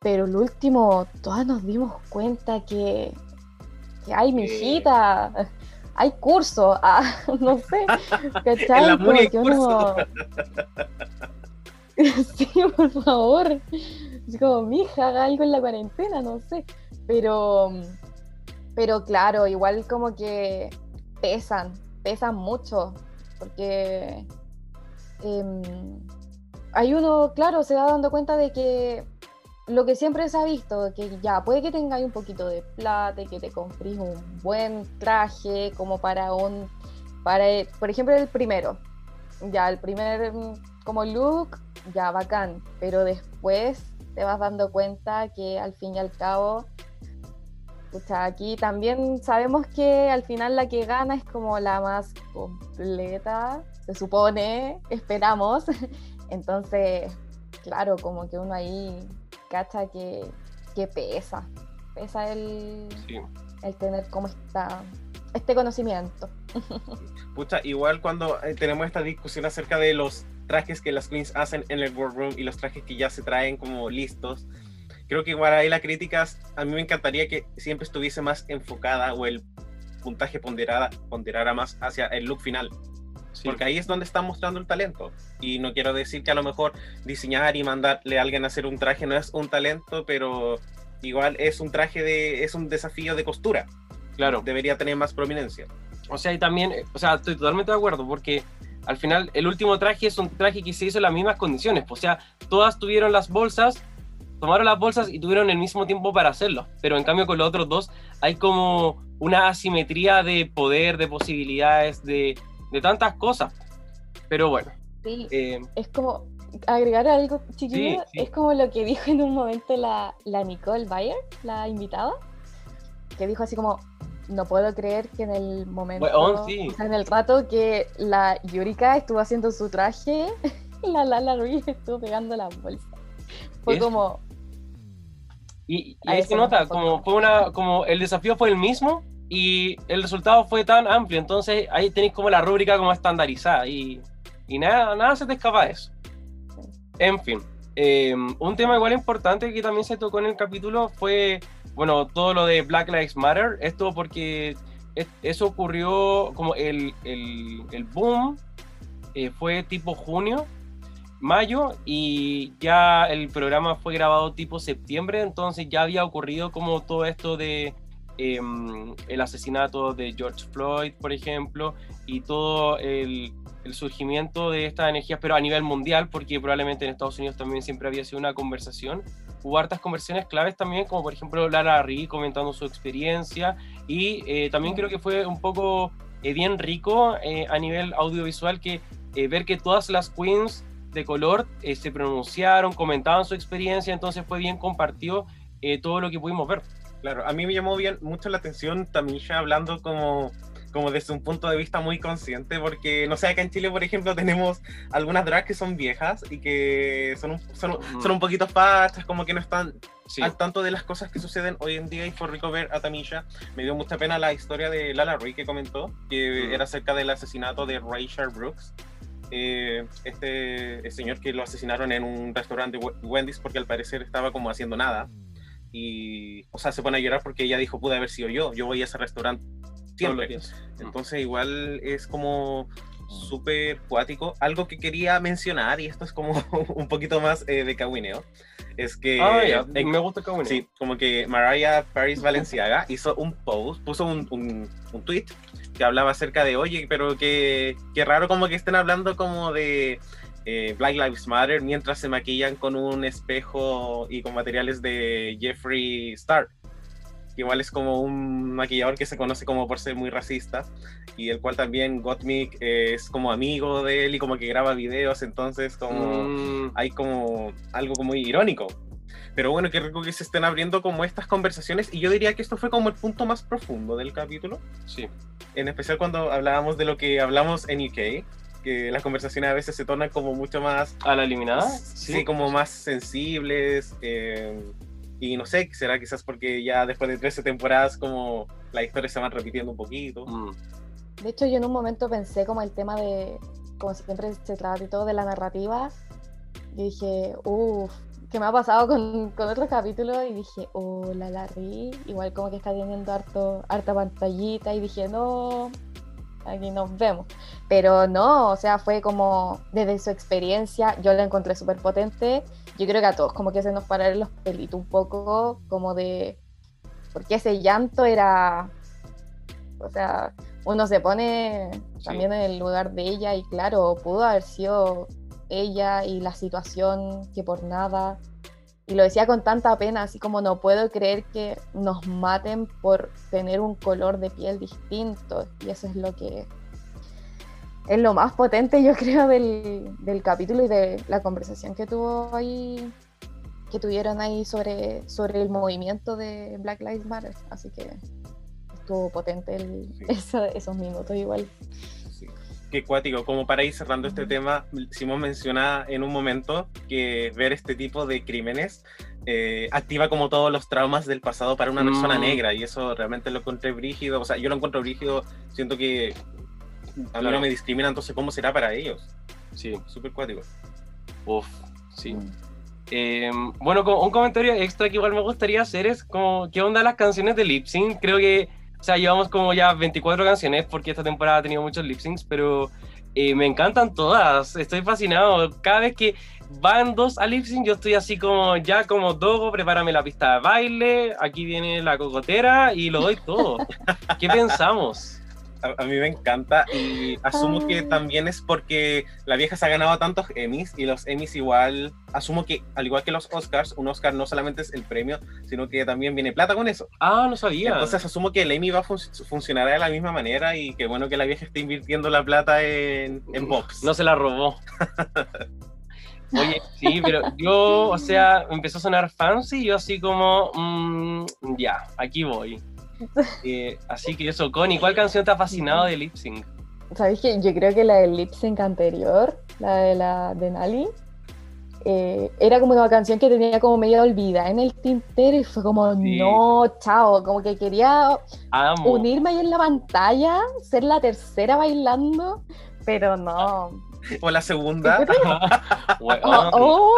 Pero el último, todas nos dimos cuenta que, que hay mijita, hay curso, ah, no sé, ¿cachai? Como que uno- Sí, por favor. Es como, mija, haga algo en la cuarentena, no sé. Pero, pero claro, igual como que pesan, pesan mucho. Porque em, hay uno, claro, se va dando cuenta de que lo que siempre se ha visto, que ya puede que tengáis un poquito de plata que te compres un buen traje como para un, para, por ejemplo, el primero. Ya, el primer mm, como look, ya bacán, pero después te vas dando cuenta que al fin y al cabo, pucha, aquí también sabemos que al final la que gana es como la más completa, se supone, esperamos. Entonces, claro, como que uno ahí cacha que, que pesa, pesa el, Sí. el tener como esta, este conocimiento. Pucha, igual cuando eh, tenemos esta discusión acerca de los trajes que las queens hacen en el workroom y los trajes que ya se traen como listos, creo que igual ahí la crítica, a mí me encantaría que siempre estuviese más enfocada o el puntaje ponderada, ponderara más hacia el look final, Sí. porque ahí es donde está mostrando el talento. Y no quiero decir que a lo mejor diseñar y mandarle a alguien a hacer un traje no es un talento, pero igual es un traje de, es un desafío de costura, claro. debería tener más prominencia. O sea, y también, o sea, estoy totalmente de acuerdo porque al final el último traje es un traje que se hizo en las mismas condiciones. O sea, todas tuvieron las bolsas, tomaron las bolsas y tuvieron el mismo tiempo para hacerlo. Pero en cambio con los otros dos hay como una asimetría de poder, de posibilidades, de, de tantas cosas. Pero bueno, Sí, eh, es como agregar algo chiquillo, sí. es como lo que dijo en un momento la, la Nicole Bayer, la invitada, que dijo así como, no puedo creer que en el momento, Bueno, sí. o sea, en el rato que la Yurika estuvo haciendo su traje, la Lala Ruiz estuvo pegando la bolsa. Fue Es- como, y, y ahí se nota, como fue una, como el desafío fue el mismo y el resultado fue tan amplio. Entonces ahí tenéis como la rúbrica como estandarizada y, y nada, nada se te escapa de eso. En fin, eh, un tema igual importante que también se tocó en el capítulo fue, bueno, todo lo de Black Lives Matter. Esto porque es- eso ocurrió como el, el, el boom eh, fue tipo junio, mayo y ya el programa fue grabado tipo septiembre, entonces ya había ocurrido como todo esto de em, el asesinato de George Floyd, por ejemplo, y todo el, el surgimiento de estas energías, pero a nivel mundial, porque probablemente en Estados Unidos también siempre había sido una conversación. Hubo hartas conversaciones claves también, como por ejemplo Lara Ri comentando su experiencia, y eh, también creo que fue un poco eh, bien rico eh, a nivel audiovisual que eh, ver que todas las queens de color eh, se pronunciaron, comentaban su experiencia, entonces fue bien compartido eh, todo lo que pudimos ver. Claro, a mí me llamó bien mucho la atención Tamisha hablando como, como desde un punto de vista muy consciente, porque no sé, acá en Chile, por ejemplo, tenemos algunas drags que son viejas y que son un, son, son un poquito fachas, como que no están Sí, al tanto de las cosas que suceden hoy en día y fue rico ver a Tamisha. Me dio mucha pena la historia de Lala Rui que comentó, que Mm. era acerca del asesinato de Rachel Brooks. Eh, este el señor que lo asesinaron en un restaurante Wendy's porque al parecer estaba como haciendo nada. Y, o sea, se pone a llorar porque ella dijo, pude haber sido yo, yo voy a ese restaurante siempre. Entonces igual es como súper cuático. Algo que quería mencionar, y esto es como un poquito más eh, de cagüineo, es que Ah, ya, en- me gusta Kawine. Sí, como que Mariah Paris Valenciaga hizo un post, puso un, un, un tweet que hablaba acerca de, oye, pero que, que raro como que estén hablando como de eh, Black Lives Matter mientras se maquillan con un espejo y con materiales de Jeffree Star. Que igual es como un maquillador que se conoce como por ser muy racista y el cual también Gottmik eh, es como amigo de él y como que graba videos, entonces como Mm, hay como algo como muy irónico. Pero bueno, qué rico que se estén abriendo como estas conversaciones y yo diría que esto fue como el punto más profundo del capítulo, Sí. en especial cuando hablábamos de lo que hablamos en UK, que las conversaciones a veces se tornan como mucho más, ¿A la eliminada? sí, como más sensibles. eh, y no sé, será quizás porque ya después de 13 temporadas como las historias se van repitiendo un poquito. Mm, De hecho, yo en un momento pensé como el tema de, como siempre se trata y todo de la narrativa, y dije, uff, ¿qué me ha pasado con, con otros capítulos? Y dije, oh, la Larry, igual como que está teniendo harto, harta pantallita, y dije, no, aquí nos vemos. Pero no, o sea, fue como desde su experiencia, yo la encontré súper potente. Yo creo que a todos como que se nos pararon los pelitos un poco, como de, porque ese llanto era, o sea, uno se pone Sí. también en el lugar de ella y claro, pudo haber sido ella y la situación que por nada. Y lo decía con tanta pena, así como no puedo creer que nos maten por tener un color de piel distinto. Y eso es lo que es lo más potente, yo creo, del, del capítulo y de la conversación que tuvo ahí, que tuvieron ahí sobre, sobre el movimiento de Black Lives Matter. Así que estuvo potente el- Sí. esos minutos igual. Qué cuático, como para ir cerrando este tema, Simón menciona en un momento que ver este tipo de crímenes eh, activa como todos los traumas del pasado para una persona Mm. negra y eso realmente lo encontré brígido, o sea, yo lo encuentro brígido, siento que a mí Claro. no me discrimina, entonces ¿cómo será para ellos? sí. Súper cuático. Uf, sí. Mm. Eh, bueno, un comentario extra que igual me gustaría hacer es como, ¿qué onda las canciones de lip sync? Creo que, o sea, llevamos como ya 24 canciones porque esta temporada ha tenido muchos lip syncs, pero eh, me encantan todas, estoy fascinado. Cada vez que van dos a lip sync, yo estoy así como, ya como Dogo, prepárame la pista de baile, aquí viene la cocotera y lo doy todo. ¿Qué pensamos? A, a mí me encanta y asumo que también es porque la vieja se ha ganado tantos Emmys y los Emmys igual, asumo que al igual que los Oscars, un Oscar no solamente es el premio, sino que también viene plata con eso. Ah, no sabía. Entonces asumo que el Emmy va a fun- funcionar de la misma manera y que bueno que la vieja esté invirtiendo la plata en, en Bobs. No se la robó. Oye, sí, pero yo, o sea, empezó a sonar fancy y yo así como, mm, ya, aquí voy. Eh, así que eso, Connie, ¿cuál canción te ha fascinado de lip sync? ¿Sabéis que yo creo que la del lip sync anterior, la de la de Nali, eh, era como una canción que tenía como medio olvidada en el tintero y fue como, Sí. no, chao, como que quería Amo. unirme ahí en la pantalla, ser la tercera bailando, pero no. O la segunda. Weón. Oh, oh.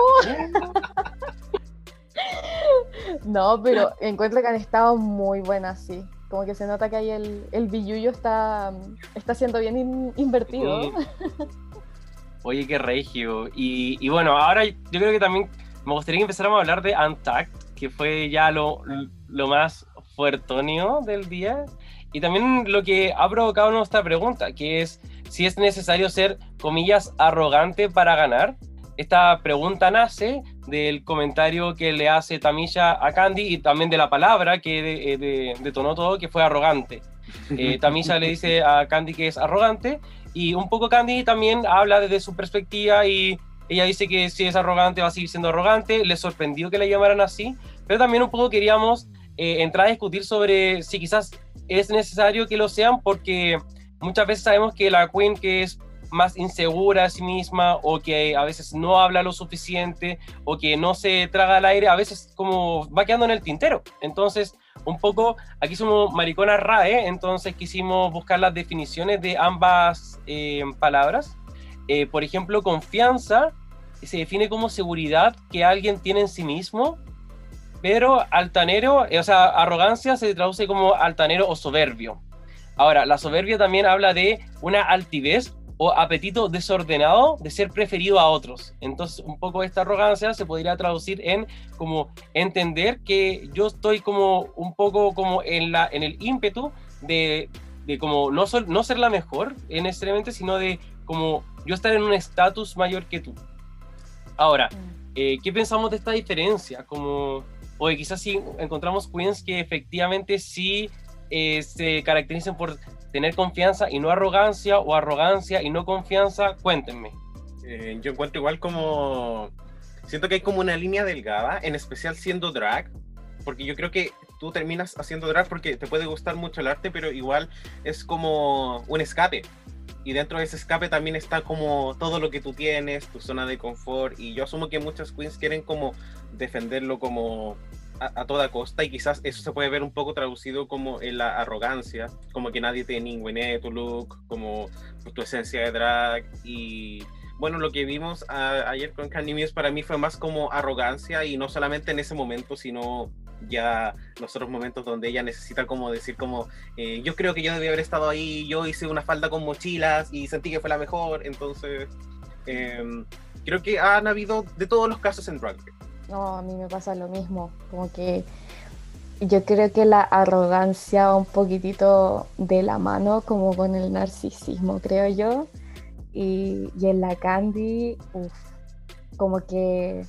No, pero encuentro que han estado muy buenas, sí. Como que se nota que ahí el, el está, está siendo bien in- invertido. Mm. Oye, qué regio. Y, y bueno, ahora yo creo que también me gustaría que empezáramos a hablar de Untact, que fue ya lo, lo más fuertonio del día. Y también lo que ha provocado nuestra pregunta, que es si es necesario ser, comillas, arrogante para ganar. Esta pregunta nace del comentario que le hace Tamisha a Candy y también de la palabra que de- de- detonó todo, que fue arrogante. Eh, Tamisha le dice a Candy que es arrogante y un poco Candy también habla desde su perspectiva y ella dice que si es arrogante va a seguir siendo arrogante. Le sorprendió que la llamaran así, pero también un poco queríamos eh, entrar a discutir sobre si quizás es necesario que lo sean porque muchas veces sabemos que la Queen que es más insegura a sí misma o que a veces no habla lo suficiente o que no se traga al aire, a veces como va quedando en el tintero. Entonces, un poco, aquí somos mariconas RAE, entonces quisimos buscar las definiciones de ambas eh, palabras. Eh, por ejemplo, confianza se define como seguridad que alguien tiene en sí mismo, pero altanero, eh, o sea, arrogancia se traduce como altanero o soberbio. Ahora, la soberbia también habla de una altivez o apetito desordenado de ser preferido a otros. Entonces, un poco esta arrogancia se podría traducir en como entender que yo estoy como un poco como en, la, en el ímpetu de, de como no, sol- no ser la mejor eh, necesariamente, sino de como yo estar en un estatus mayor que tú. Ahora, eh, ¿qué pensamos de esta diferencia? Como, o de quizás si encontramos queens que efectivamente sí eh, se caracterizan por tener confianza y no arrogancia, o arrogancia y no confianza, cuéntenme. Eh, yo encuentro igual como siento que hay como una línea delgada, en especial siendo drag, porque yo creo que tú terminas haciendo drag porque te puede gustar mucho el arte, pero igual es como un escape. Y dentro de ese escape también está como todo lo que tú tienes, tu zona de confort. Y yo asumo que muchas queens quieren como defenderlo como a, toda costa y quizás eso se puede ver un poco traducido como en la arrogancia, como que nadie te ningüene tu look, como tu esencia de drag y bueno, lo que vimos ayer con Candy Muse para mí fue más como arrogancia y no solamente en ese momento, sino ya los otros momentos donde ella necesita como decir como eh, yo creo que yo debía haber estado ahí, yo hice una falda con mochilas y sentí que fue la mejor, entonces em, creo que han habido de todos los casos en Drag. No, a mí me pasa lo mismo, como que yo creo que la arrogancia va un poquitito de la mano como con el narcisismo, creo yo. Y, en la Candy, como que,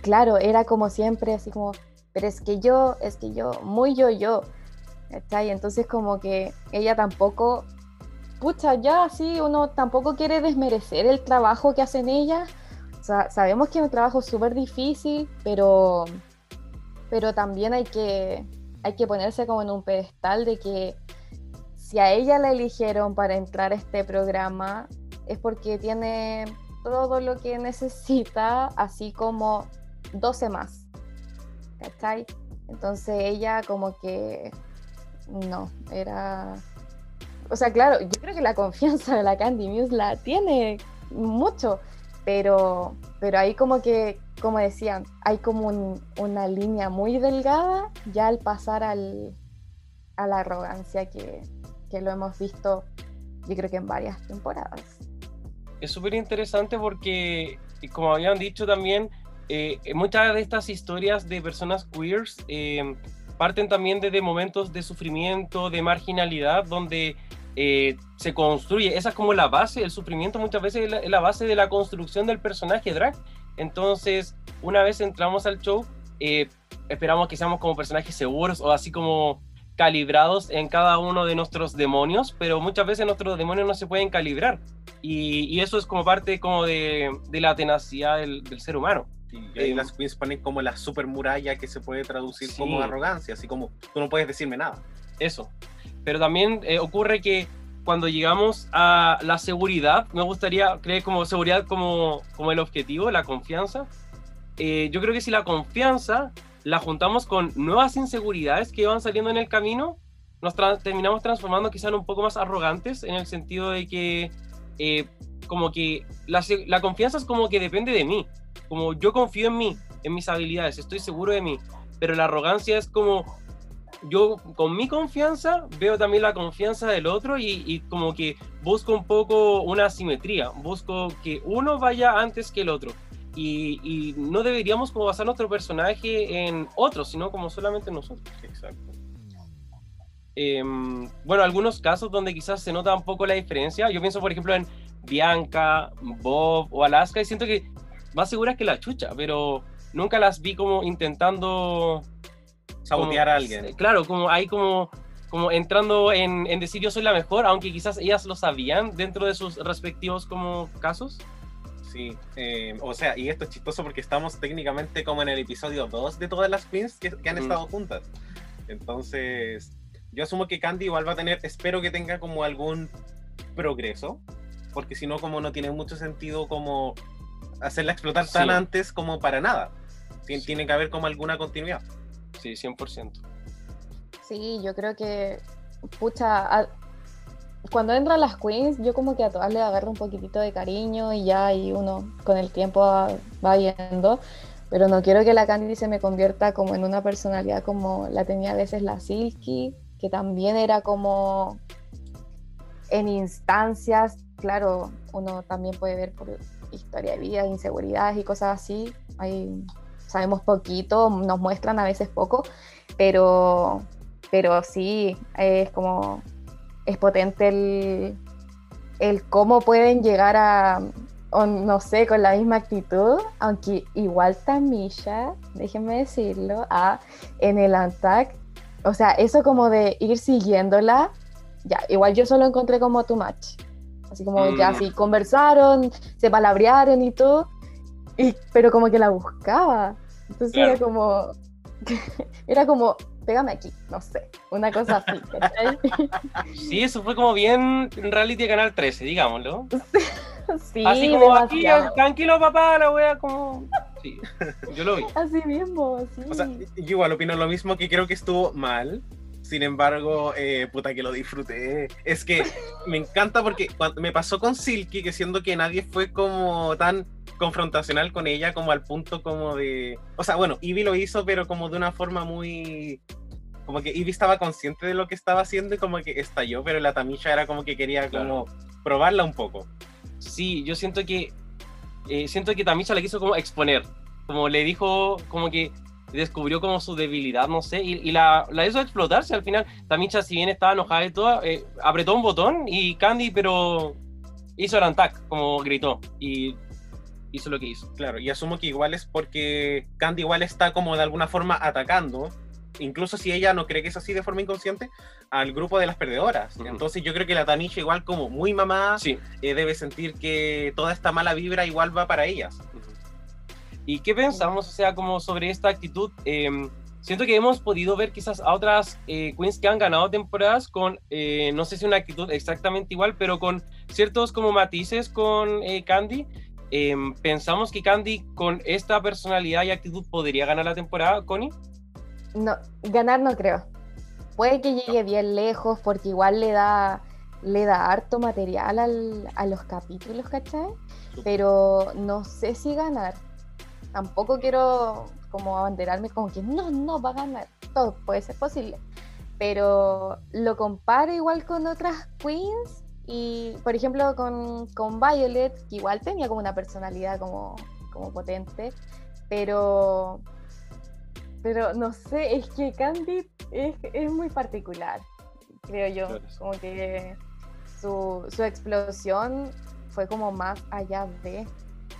claro, era como siempre, así como, pero es que yo, es que yo, muy yo, yo. ¿Cachai? Entonces como que ella tampoco, pucha, ya sí, uno tampoco quiere desmerecer el trabajo que hacen ellas, sabemos que es un trabajo súper difícil, pero, pero también hay que, hay que ponerse como en un pedestal de que si a ella la eligieron para entrar a este programa es porque tiene todo lo que necesita, así como 12 más. ¿Cachai? Entonces ella como que no, era... O sea, claro, yo creo que la confianza de la Candy Muse la tiene mucho, pero, pero ahí como que, como decían, hay como una línea muy delgada ya al pasar al, a la arrogancia que, que lo hemos visto yo creo que en varias temporadas. Es súper interesante porque, como habían dicho también, eh, muchas de estas historias de personas queers eh, parten también desde momentos de sufrimiento, de marginalidad, donde eh, se construye, esa es como la base, el sufrimiento muchas veces es la, base de la construcción del personaje drag. Entonces, una vez entramos al show, eh, esperamos que seamos como personajes seguros o así como calibrados en cada uno de nuestros demonios, pero muchas veces nuestros demonios no se pueden calibrar. Y, eso es como parte como de, la tenacidad del, ser humano. Y ahí eh, las queens ponen como la super muralla que se puede traducir como arrogancia, así como tú no puedes decirme nada. Eso pero también eh, ocurre que cuando llegamos a la seguridad, me gustaría creer como seguridad como, como el objetivo, la confianza. Eh, yo creo que si la confianza la juntamos con nuevas inseguridades que van saliendo en el camino, nos terminamos transformando quizás un poco más arrogantes en el sentido de que eh, como que la, la, confianza es como que depende de mí, como yo confío en mí, en mis habilidades, estoy seguro de mí, pero la arrogancia es como yo con mi confianza veo también la confianza del otro y, como que busco un poco una simetría, busco que uno vaya antes que el otro. Y, no deberíamos como basar nuestro personaje en otros, sino como solamente nosotros. Exacto. Em, bueno, algunos casos donde quizás se nota un poco la diferencia. Yo pienso, por ejemplo, en Bianca, Bob o Alaska y siento que más seguras que la chucha, pero nunca las vi como intentando sabotear a alguien. Claro, como ahí como, como entrando en, en, decir yo soy la mejor, aunque quizás ellas lo sabían dentro de sus respectivos como casos. Sí, eh, o sea, y esto es chistoso porque estamos técnicamente como en el episodio 2 de todas las queens que, han mm. estado juntas. Entonces, yo asumo que Candy igual va a tener, espero que tenga como algún progreso, porque si no, como no tiene mucho sentido como hacerla explotar tan antes como para nada. Tiene que haber como alguna continuidad. Sí, 100%. Sí, yo creo que, pucha, cuando entran las queens, yo como que a todas le agarro un poquitito de cariño y ya y uno con el tiempo va, yendo. Pero no quiero que la Candy se me convierta como en una personalidad como la tenía a veces la Silky, que también era como en instancias, claro, uno también puede ver por historia de vida, inseguridades y cosas así. Sabemos poquito, nos muestran a veces poco, pero, pero sí, es como, es potente el, el cómo pueden llegar a, no sé, con la misma actitud, aunque igual Tamisha, déjenme decirlo, a, en el ANTAC, o sea, eso como de ir siguiéndola, ya, igual yo solo encontré como too much. Así como ya, mm. sí, conversaron, se palabrearon y todo, Y, pero como que la buscaba. Entonces Claro. era como. Era como, pégame aquí, no sé. Una cosa así, ¿cachai? Sí, eso fue como bien reality de Canal 13, digámoslo. Sí, Así como aquí, tranquilo papá, la wea como... Sí, yo lo vi. Así mismo, sí. O sea, yo igual opino lo mismo que creo que estuvo mal. Sin embargo, eh, puta que lo disfruté. Es que me encanta porque cuando me pasó con Silky, que siendo que nadie fue como tan confrontacional con ella, como al punto como de... O sea, bueno, Ivy lo hizo, pero como de una forma muy... Como que Ivy estaba consciente de lo que estaba haciendo y como que estalló, pero la Tamisha era como que quería como probarla un poco. Sí, yo siento que eh, siento que Tamisha la quiso como exponer, como le dijo, como que descubrió como su debilidad, no sé, y, y la, la hizo explotarse al final. Tamisha, si bien estaba enojada y todo, eh, apretó un botón y Candy, pero hizo el antac, como gritó, y hizo lo que hizo. Claro, y asumo que igual es porque Candy igual está como de alguna forma atacando, incluso si ella no cree que es así de forma inconsciente, al grupo de las perdedoras. Entonces yo creo que la Tamisha igual como muy mamá Sí. eh, debe sentir que toda esta mala vibra igual va para ellas. ¿Y qué pensamos, o sea, como sobre esta actitud? Eh, siento que hemos podido ver quizás a otras eh, queens que han ganado temporadas con, eh, no sé si una actitud exactamente igual, pero con ciertos como matices con eh, Candy. Eh, ¿Pensamos que Candy con esta personalidad y actitud podría ganar la temporada, Connie? No, ganar no creo. Puede que llegue bien lejos porque igual le da, le da harto material al- a los capítulos, ¿cachai? Pero no sé si ganar. Tampoco quiero como abanderarme como que no, no va a ganar. Todo puede ser posible. Pero lo comparo igual con otras queens y, por ejemplo, con, con Violet, que igual tenía como una personalidad como, como potente, pero pero no sé, es que Candy es, es muy particular, creo yo. Claro. Como que su, su explosión fue como más allá de.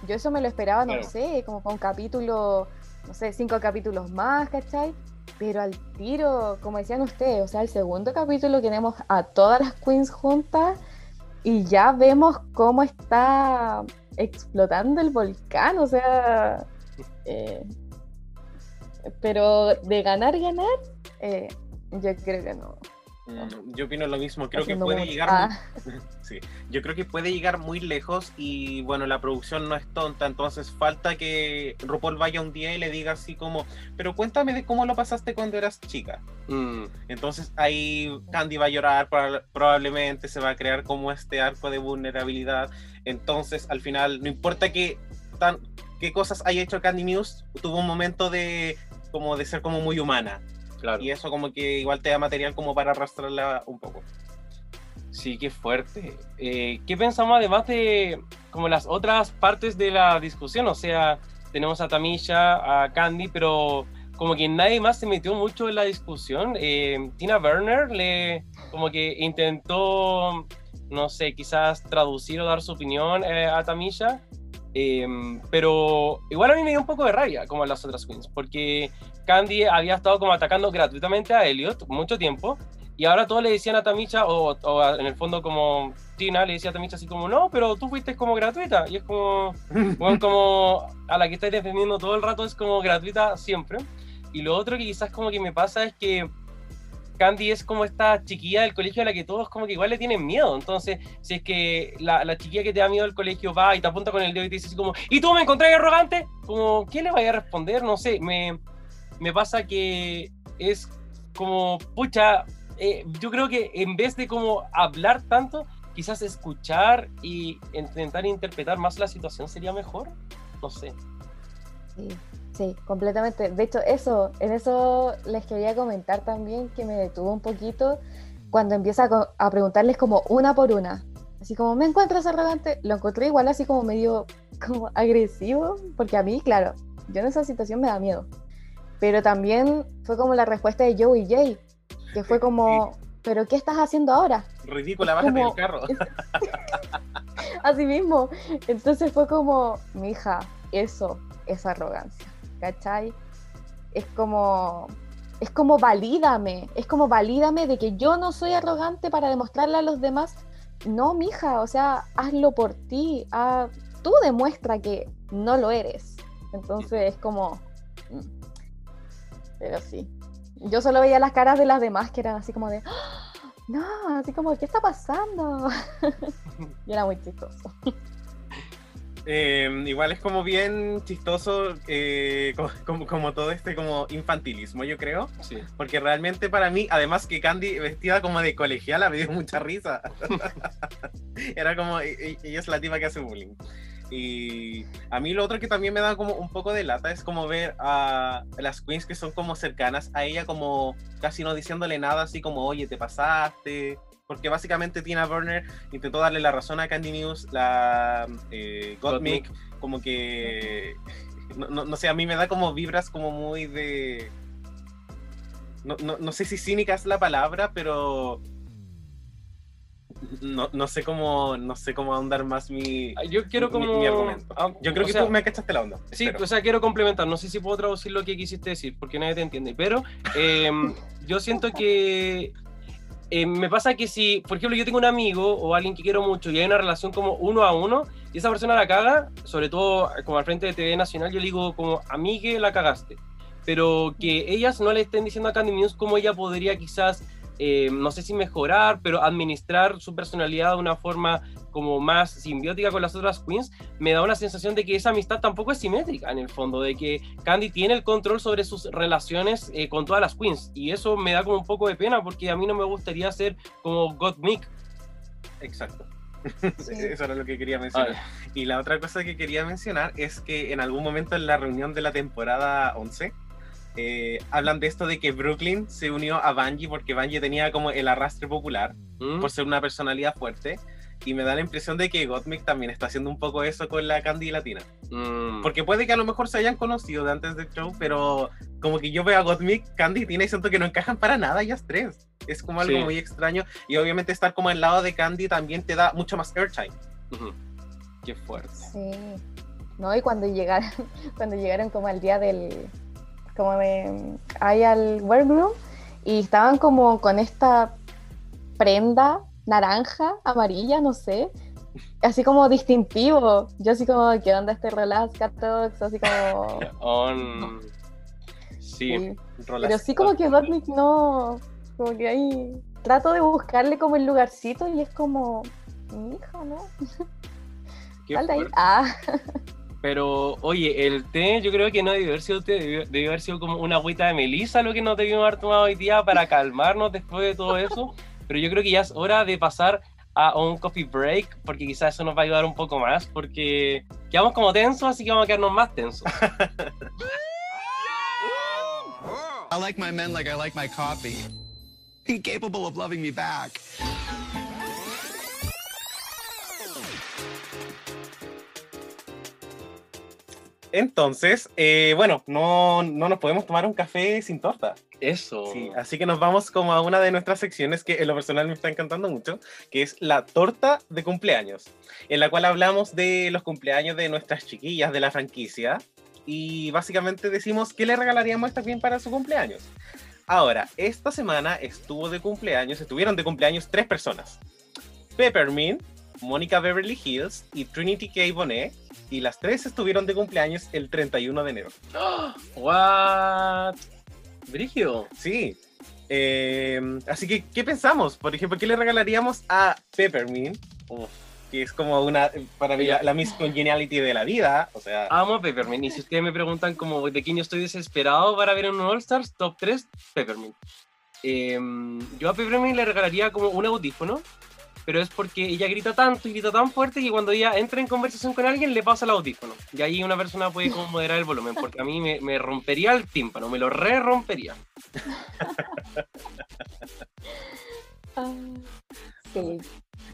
Yo eso me lo esperaba, no Claro. sé, como con capítulo, no sé, cinco capítulos más, ¿cachai? Pero al tiro, como decían ustedes, o sea, el segundo capítulo tenemos a todas las queens juntas y ya vemos cómo está explotando el volcán, o sea, eh, pero de ganar, ganar, eh, yo creo que no. Mm, Yo opino lo mismo, creo que puede mucho. llegar Ah, Sí, yo creo que puede llegar muy lejos y bueno, la producción no es tonta, entonces falta que RuPaul vaya un día y le diga así como, pero cuéntame de cómo lo pasaste cuando eras chica. Mm, Entonces ahí Candy va a llorar, proba- probablemente se va a crear como este arco de vulnerabilidad. Entonces al final, no importa qué, tan, qué cosas haya hecho Candy Muse, tuvo un momento de como de ser como muy humana. Claro. Y eso como que igual te da material como para arrastrarla un poco. Sí, qué fuerte. Eh, ¿Qué pensamos además de como las otras partes de la discusión? O sea, tenemos a Tamisha, a Candy, pero como que nadie más se metió mucho en la discusión. Eh, Tina Werner le como que intentó, no sé, quizás traducir o dar su opinión eh, a Tamisha. Eh, pero igual a mí me dio un poco de rabia, como a las otras queens, porque Candy había estado como atacando gratuitamente a Elliot mucho tiempo, y ahora todos le decían a Tamisha, o, o a- en el fondo como Tina le decía a Tamisha así como, no, pero tú fuiste como gratuita, y es como, bueno, como a la que estáis defendiendo todo el rato es como gratuita siempre. Y lo otro que quizás como que me pasa es que Candy es como esta chiquilla del colegio a la que todos como que igual le tienen miedo. Entonces, si es que la, la chiquilla que te da miedo del colegio va y te apunta con el dedo y te dice así como, ¿y tú me encontrás arrogante? Como, ¿qué le vaya a responder? No sé, me, me pasa que es como, pucha, eh, yo creo que en vez de como hablar tanto, quizás escuchar y intentar interpretar más la situación sería mejor. No sé. sí, sí, completamente. De hecho, eso, en eso les quería comentar también que me detuvo un poquito cuando empieza a, preguntarles como una por una. Así como, ¿me encuentras arrogante? Lo encontré igual así como medio como agresivo, porque a mí, claro, yo en esa situación me da miedo. Pero también fue como la respuesta de Joey J, que fue como, ¿pero qué estás haciendo ahora? Ridícula, bájate como- del carro. Así mismo. Entonces fue como, mija, eso es arrogancia, ¿cachai? Es como, es como valídame, es como valídame de que yo no soy arrogante para demostrarle a los demás. No, mija, o sea, hazlo por ti. ah, tú demuestra que no lo eres. Entonces es como... mm. Pero sí. Yo solo veía las caras de las demás que eran así como de... "Ah, No, así como, ¿qué está pasando? y era muy chistoso. Eh, igual es como bien chistoso, eh, co- como, como todo este como infantilismo, yo creo. Sí. Porque realmente para mí, además que Candy vestida como de colegiala me dio mucha risa. Era como, e- e- ella es la tipa que hace bullying. Y a mí lo otro que también me da como un poco de lata es como ver a las queens que son como cercanas a ella, como casi no diciéndole nada, así como, oye, te pasaste. Porque básicamente Tina Burner intentó darle la razón a Candy News, la eh, Gottmik, como que, no, no- no sé, a mí me da como vibras como muy de... No, no- no sé si cínica es la palabra, pero no, no sé cómo no sé cómo ahondar más mi, Yo quiero mi- como... mi argumento. ah, Yo creo que sea, tú me cachaste la onda. Sí, espero. o sea, quiero complementar. No sé si puedo traducir lo que quisiste decir, porque nadie te entiende. Pero eh, yo siento que eh, me pasa que si, por ejemplo, yo tengo un amigo o alguien que quiero mucho y hay una relación como uno a uno y esa persona la caga, sobre todo eh, como al frente de TV Nacional, yo le digo como, amigue, la cagaste. Pero que ellas no le estén diciendo a Candy News cómo ella podría quizás, eh, no sé si mejorar, pero administrar su personalidad de una forma como más simbiótica con las otras queens, me da una sensación de que esa amistad tampoco es simétrica en el fondo, de que Candy tiene el control sobre sus relaciones eh, con todas las queens y eso me da como un poco de pena porque a mí no me gustaría ser como Gottmik. Exacto. Sí. Eso era lo que quería mencionar. Y la otra cosa que quería mencionar es que en algún momento en la reunión de la temporada 11 eh, hablan de esto de que Brooklyn se unió a Bungie porque Bungie tenía como el arrastre popular ¿Mm? por ser una personalidad fuerte. Y me da la impresión de que Gottmik también está haciendo un poco eso con la Candy Latina. Mm. Porque puede que a lo mejor se hayan conocido de antes del show, pero como que yo veo a Gottmik, Candy y Tina y siento que no encajan para nada ellas tres. Es como algo Sí. muy extraño. Y obviamente estar como al lado de Candy también te da mucho más airtime. Ujú. Qué fuerte. Sí. No, y cuando llegaron, cuando llegaron como al día del, como de, ahí al workroom, y estaban como con esta prenda naranja, amarilla, no sé, así como distintivo. Yo así como, ¿qué onda este relax, Catox? Así como... On... Sí. sí. Rolas- Pero sí como que Gottmik no, como que ahí trato de buscarle como el lugarcito y es como, mi hija, ¿no? qué ahí. Ah, Pero, oye, el té yo creo que no debió haber sido té, debió, debió haber sido como una agüita de melisa lo que nos debimos haber tomado hoy día para calmarnos después de todo eso. Pero yo creo que ya es hora de pasar a un coffee break, porque quizás eso nos va a ayudar un poco más, porque quedamos como tensos, así que vamos a quedarnos más tensos. I like my men like I like my coffee. Incapable of loving me back. Entonces, eh, bueno, no, no nos podemos tomar un café sin torta. Eso. Sí, así que nos vamos como a una de nuestras secciones que en lo personal me está encantando mucho, que es la torta de cumpleaños, en la cual hablamos de los cumpleaños de nuestras chiquillas de la franquicia y básicamente decimos qué le regalaríamos a para su cumpleaños. Ahora, esta semana estuvo de cumpleaños, estuvieron de cumpleaños tres personas. Peppermint, Mónica Beverly Hills y Trinity K. Bonet, y las tres estuvieron de cumpleaños el 31 de enero. What? Brígido. Sí. Eh, así que, ¿qué pensamos? Por ejemplo, ¿qué le regalaríamos a Peppermint? Uf. Que es como una, para mí, la, la Miss Congeniality de la vida. O sea, Amo a Peppermint. Y si ustedes me preguntan como de quién yo estoy desesperado para ver un All Stars, top 3, Peppermint. Eh, yo a Peppermint le regalaría como un audífono, pero es porque ella grita tanto y grita tan fuerte que cuando ella entra en conversación con alguien le pasa el audífono. Y ahí una persona puede como moderar el volumen, porque a mí me, me rompería el tímpano, me lo re rompería. ah, sí.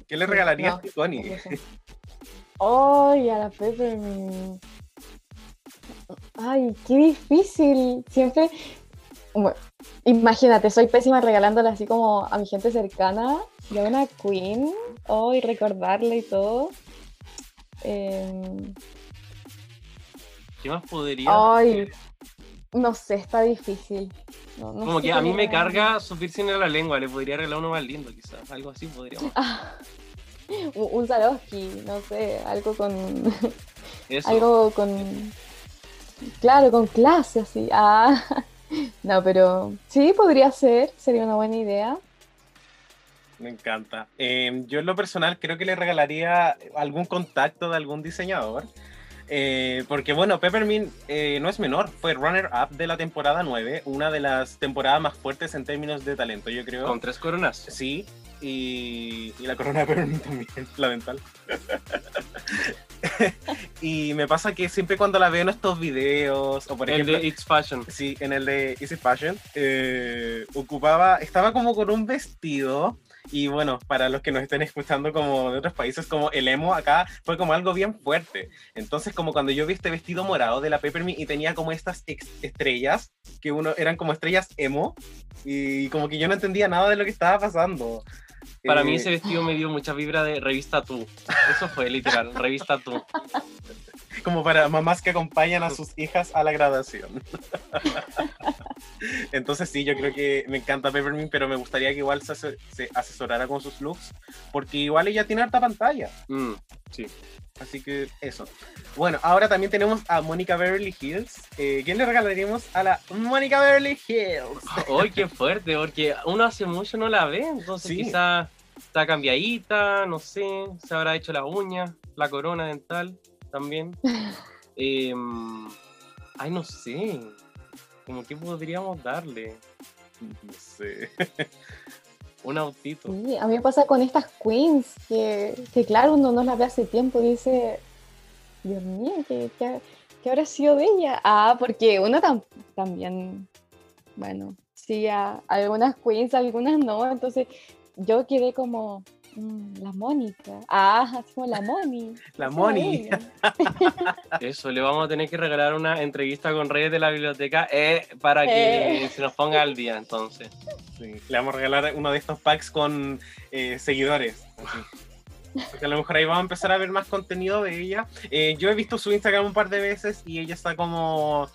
¿qué le regalarías No, Connie? eso. Ay, a la Peppermint. Ay, qué difícil. Siempre. Bueno, imagínate, soy pésima regalándole así como a mi gente cercana y a una queen. Oh, y recordarle y todo. Em, ¿Qué más podría? ay, no sé, está difícil. No- no como que a mí me regalar. carga su piercing en la lengua, le podría regalar uno más lindo quizás, algo así podríamos. Ah, un Swarovski, no sé, algo con, Eso. Algo con. Claro, con clase, así. Ah. No, pero sí, podría ser. Sería una buena idea. Me encanta. Eh, yo en lo personal creo que le regalaría algún contacto de algún diseñador. Eh, porque bueno, Peppermint eh, no es menor, fue runner-up de la temporada 9, una de las temporadas más fuertes en términos de talento, yo creo. Con tres coronas. Sí, y, y la corona de Peppermint también, la dental. y me pasa que siempre cuando la veo en estos videos, o por El ejemplo, de It's Fashion. Sí, en el de Easy Fashion, eh, ocupaba, estaba como con un vestido. Y bueno, para los que nos estén escuchando como de otros países, como el emo acá fue como algo bien fuerte. Entonces, como cuando yo vi este vestido morado de la Peppermint y tenía como estas estrellas, que uno eran como estrellas emo, y como que yo no entendía nada de lo que estaba pasando. Para Eh, mí ese vestido me dio mucha vibra de revista Tú. Eso fue literal, revista Tú. como para mamás que acompañan a sus hijas a la graduación. Entonces sí, yo creo que me encanta Peppermint, pero me gustaría que igual se, ase- se asesorara con sus looks, porque igual ella tiene harta pantalla. Mm, sí. Así que eso. Bueno, ahora también tenemos a Mónica Beverly Hills. Eh, ¿Quién le regalaríamos a la Mónica Beverly Hills? ¡Ay, qué fuerte! Porque uno hace mucho no la ve, entonces Sí. quizá está cambiadita, no sé, se habrá hecho la uña, la corona dental también. Em, ay, no sé. Como que podríamos darle No sé. un autito. Sí, a mí me pasa con estas queens que, que claro, uno no las ve hace tiempo y dice, Dios mío, ¿qué, qué, qué habrá sido de ella? Ah, porque uno tam- también, bueno, sí, a algunas queens, algunas no, entonces yo quedé como, la Mónica, ah, como la Moni. La como Moni. Eso, le vamos a tener que regalar una entrevista con Reyes de la Biblioteca eh, para que Eh. se nos ponga al día, entonces. Sí, le vamos a regalar uno de estos packs con eh, seguidores. Porque a lo mejor ahí vamos a empezar a ver más contenido de ella. Eh, yo he visto su Instagram un par de veces y ella está como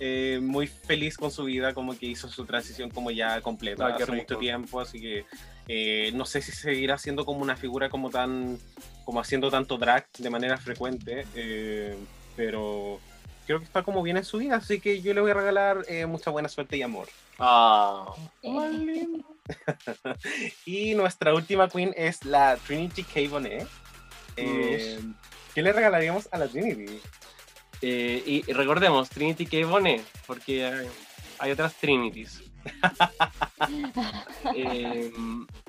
eh, muy feliz con su vida, como que hizo su transición como ya completa Ah, hace mucho tiempo, así que eh, no sé si seguirá siendo como una figura como tan, como haciendo tanto drag de manera frecuente, eh, pero creo que está como bien en su vida, así que yo le voy a regalar eh, mucha buena suerte y amor. Ah, y nuestra última queen es la Trinity K. Bonet. Eh, ¿Qué le regalaríamos a la Trinity? eh, y, y recordemos, Trinity que Bonet, porque hay, hay otras Trinities. Eh,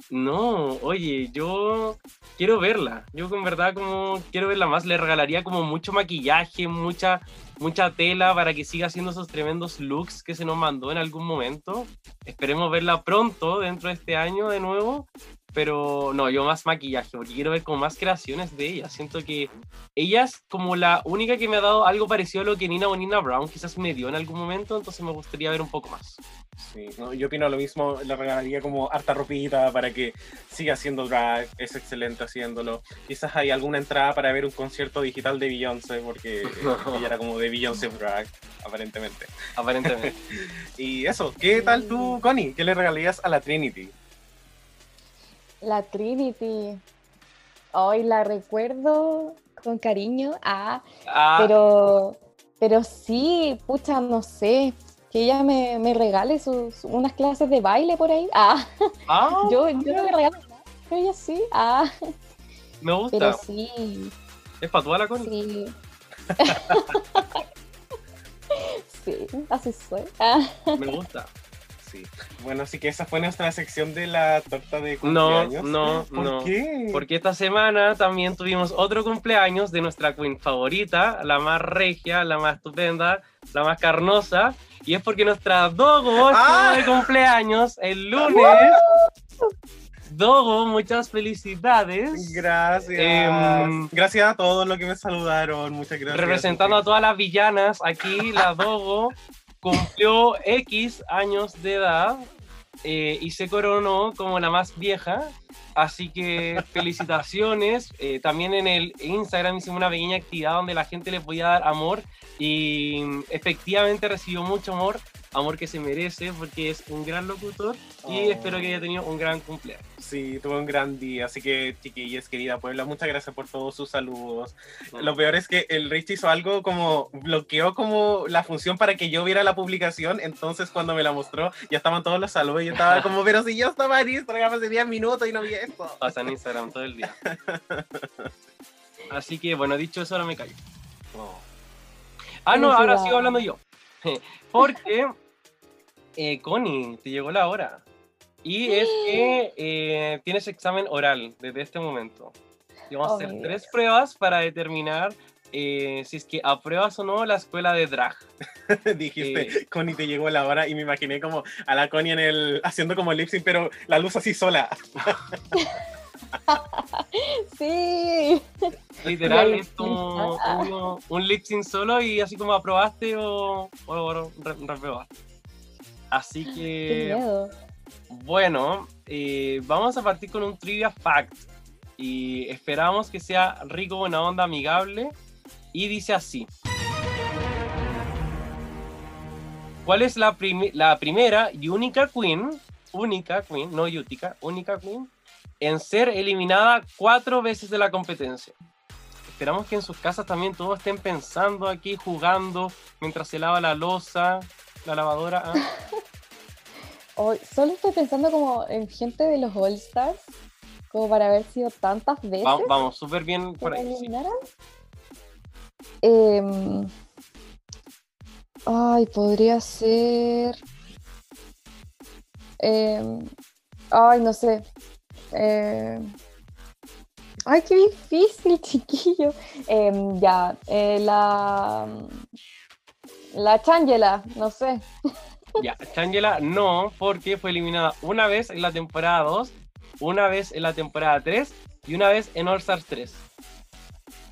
no, oye, yo quiero verla. Yo en verdad como quiero verla más, le regalaría como mucho maquillaje, mucha, mucha tela para que siga haciendo esos tremendos looks que se nos mandó en algún momento. Esperemos verla pronto, dentro de este año de nuevo. Pero no, yo más maquillaje, porque quiero ver como más creaciones de ella. Siento que ella es como la única que me ha dado algo parecido a lo que Nina o Nina Brown quizás me dio en algún momento, entonces me gustaría ver un poco más. Sí, no, yo opino lo mismo, le regalaría como harta ropita para que siga haciendo drag, es excelente haciéndolo. Quizás hay alguna entrada para ver un concierto digital de Beyoncé, porque ella era como de Beyoncé drag, aparentemente. Aparentemente. Y eso, ¿qué tal tú, Connie? ¿Qué le regalarías a la Trinity? La Trinity. Hoy la recuerdo con cariño. Ah, Ah, pero, pero sí, pucha, no sé. Que ella me, me regale sus, unas clases de baile por ahí. Ah, ah, yo, yo no le regalo nada, pero ella sí. Ah, me gusta. pero sí, Es para toda la con. sí. sí, así soy. Ah, Me gusta. Sí. Bueno, así que esa fue nuestra sección de la torta de No, cumpleaños. no, ¿Por no. qué? Porque esta semana también tuvimos otro cumpleaños de nuestra queen favorita, la más regia, la más estupenda, la más carnosa. Y es porque nuestra Dogo ¡Ah! estuvo de cumpleaños el lunes. Dogo, muchas felicidades. Gracias. Em, gracias a todos los que me saludaron. Muchas gracias. Representando a todas las villanas, aquí la Dogo cumplió X años de edad eh, y se coronó como la más vieja. Así que felicitaciones. Eh, también en el Instagram hicimos una pequeña actividad donde la gente le podía dar amor Y efectivamente recibió mucho amor, amor que se merece porque es un gran locutor y Oh. espero que haya tenido un gran cumpleaños. Sí, tuvo un gran día, así que chiquillas, querida Puebla, muchas gracias por todos sus saludos. Mm. Lo peor es que el Rich hizo algo como bloqueó como la función para que yo viera la publicación, entonces cuando me la mostró ya estaban todos los saludos y yo estaba como, pero si yo estaba en Instagram hace 10 minutos y no vi esto. Pasa en Instagram todo el día. Así que bueno, dicho eso, ahora me callo. Oh. Ah, no, ahora sigo hablando yo. Porque, eh, Connie, te llegó la hora. Y es que eh, tienes examen oral desde este momento. Y vamos Oh, a hacer tres Dios. pruebas para determinar eh, si es que apruebas o no la escuela de drag. Dijiste, Connie te llegó la hora y me imaginé como a la Connie en el, haciendo como lip sync, pero la luz así sola. Sí. Literal, Ya, es como ah. un, un lip sync solo y así como aprobaste o, o re- reprobaste. Así Qué que, miedo. bueno, eh, vamos a partir con un trivia fact. Y esperamos que sea rico, buena onda, amigable. Y dice así. ¿Cuál es la, la primera y única queen, única queen, no Yutica, única queen, en ser eliminada cuatro veces de la competencia? Esperamos que en sus casas también todos estén pensando aquí, jugando, mientras se lava la losa, la lavadora. ah. Hoy, solo estoy pensando como en gente de los All Stars, como para haber sido tantas veces Va- vamos, súper bien por ahí. sí. Em, ay, podría ser. em, ay, no sé. Em, ay, qué difícil, chiquillo. Em, ya, eh, la. La Changela, no sé. Ya, Changela no, porque fue eliminada una vez en la temporada 2, una vez en la temporada 3 y una vez en All Stars 3.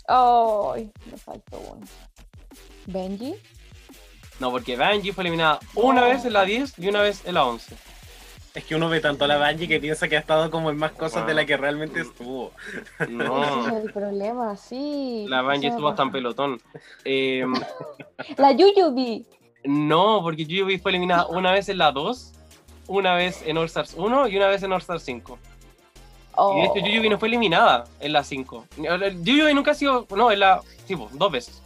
Ay, me faltó uno. Benji. No, porque Bungie fue eliminada una Oh. vez en la 10 y una vez en la 11. Es que uno ve tanto a la Bungie que piensa que ha estado como en más cosas de la que realmente estuvo. Ese No, es el problema, sí. la Bungie estuvo hasta en pelotón. Eh, La Yuyubi. no, porque Yuyubi fue eliminada una vez en la 2, una vez en All Stars 1 y una vez en All Stars 5. Oh, Y de hecho Yuyubi no fue eliminada en la 5. Yuyubi nunca ha sido, no, en la, sí, po, dos veces.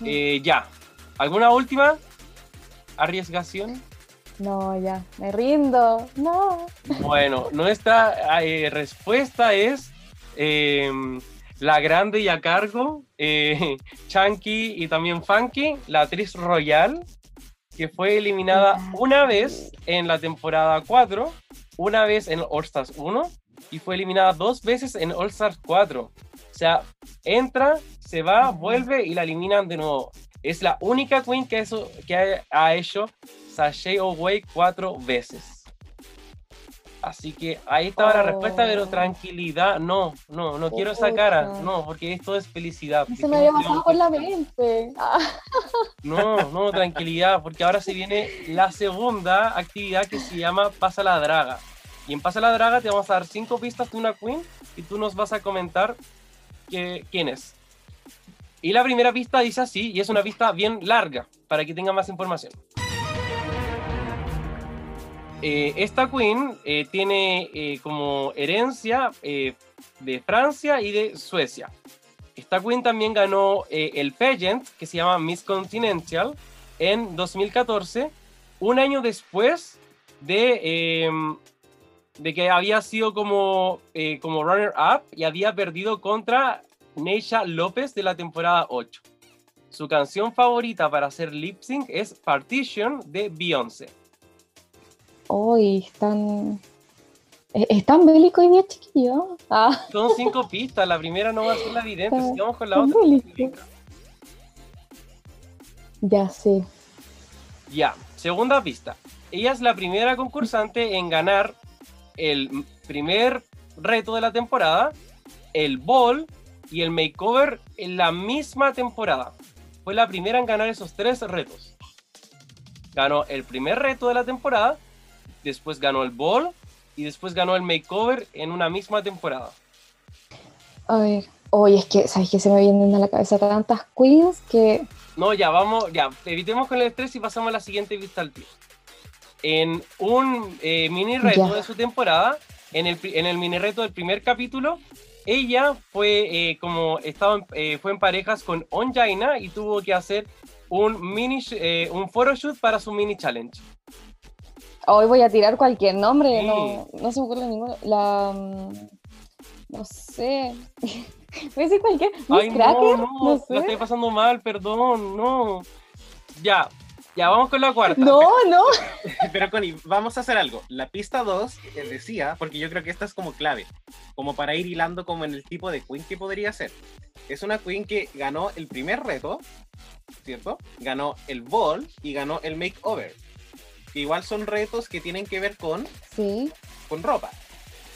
sí. Eh, ya. ¿Alguna última arriesgación? No, ya, me rindo. No. Bueno, nuestra eh, respuesta es eh, la grande y a cargo, eh, Chunky y también Funky, la actriz royal, que fue eliminada una vez en la temporada 4, una vez en All Stars 1 y fue eliminada dos veces en All Stars 4. O sea, entra, se va, vuelve y la eliminan de nuevo. Es la única queen que, eso, que ha, ha hecho Sashay Away cuatro veces. Así que ahí estaba la respuesta, pero Oh. tranquilidad, no, no, no quiero esa cara, no, porque esto es felicidad. No se me había pasado por la mente. Ah, No, no, tranquilidad, porque ahora se viene la segunda actividad que se llama Pasa la Draga. Y en Pasa la Draga te vamos a dar cinco pistas de una queen y tú nos vas a comentar que- quién es. Y la primera pista dice así, y es una pista bien larga, para que tenga más información. Eh, esta queen eh, tiene eh, como herencia de Francia y de Suecia. Esta queen también ganó el pageant que se llama Miss Continental en 2014, un año después de, de que había sido como, como runner-up y había perdido contra Neisha López de la temporada 8. Su canción favorita para hacer lip sync es Partition de Beyoncé. Hoy están. eh, ¿Están bélicos hoy día, chiquillo? Ah, Son cinco pistas, la primera no va a ser la evidente, sigamos con la otra. ya sé. Ya, segunda pista. Ella es la primera concursante en ganar el primer reto de la temporada, el ball y el makeover en la misma temporada. Fue la primera en ganar esos tres retos. Ganó el primer reto de la temporada, después ganó el ball y después ganó el makeover en una misma temporada. A ver. Hoy es que, ¿sabes qué? Se me vienen a la cabeza tantas queens que No, ya, vamos, ya, evitemos con el estrés y pasamos a la siguiente vista al tiro. En un eh, mini reto Ya. de su temporada, en el, en el mini reto del primer capítulo, ella fue eh, como estaba en- eh, fue en parejas con Onjaina y tuvo que hacer un mini eh, un photoshoot para su mini challenge. Hoy voy a tirar cualquier nombre, Sí. no, no se me ocurre ninguno. La. mm, No sé. Voy a decir cualquier. Ay, no, Cracker, no, no la sé. estoy pasando mal, perdón, no. Ya, ya, vamos con la cuarta. No, no. Pero Connie, vamos a hacer algo. La pista 2 decía, porque yo creo que esta es como clave, como para ir hilando como en el tipo de queen que podría ser. Es una queen que ganó el primer reto, ¿cierto? Ganó el ball y ganó el makeover. Que igual son retos que tienen que ver con, Sí. con ropa.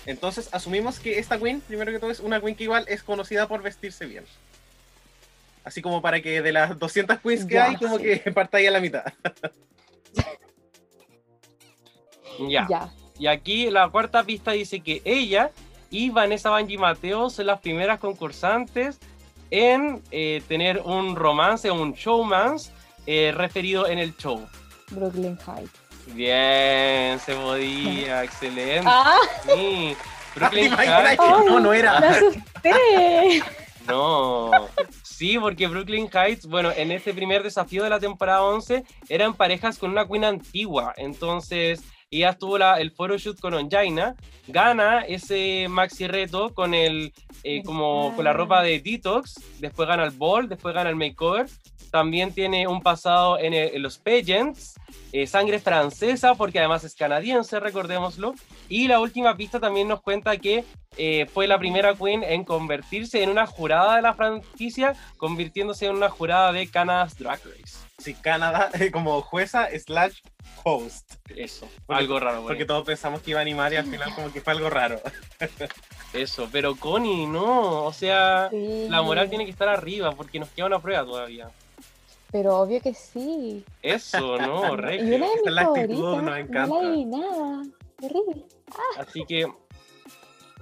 Entonces asumimos que esta queen, primero que todo, es una queen que igual es conocida por vestirse bien. Así como para que de las 200 queens que Ya, hay, como sí. que partáis a la mitad. Ya. Ya. Y aquí la cuarta pista dice que ella y Vanessa Banji Mateo son las primeras concursantes en eh, tener un romance, un showmance eh, referido en el show. Brooklyn Heights. Bien, se podía, excelente. ¡Ah! Sí. Brooklyn que no, no era. Me asusté. No, sí, porque Brooklyn Heights, bueno, en este primer desafío de la temporada 11 eran parejas con una queen antigua, entonces ella tuvo la, el photoshoot con Onjaina, gana ese maxi reto con el eh, como con la ropa de Detox, después gana el ball, después gana el makeover, también tiene un pasado en, el- en los pageants, eh, sangre francesa porque además es canadiense, recordémoslo, y la última pista también nos cuenta que eh, fue la primera queen en convertirse en una jurada de la franquicia, convirtiéndose en una jurada de Canada's Drag Race. Sí, Canadá eh, como jueza slash host. Eso, Porque- algo raro. Porque bueno. todos pensamos que iba a animar y al final como que fue algo raro. Eso, pero Connie, no, o sea, Sí. la moral tiene que estar arriba porque nos queda una prueba todavía. Pero obvio que sí. Eso, no, Y una regio. de mis la actitud, nos No encanta. la adivinaba. Terrible. Así que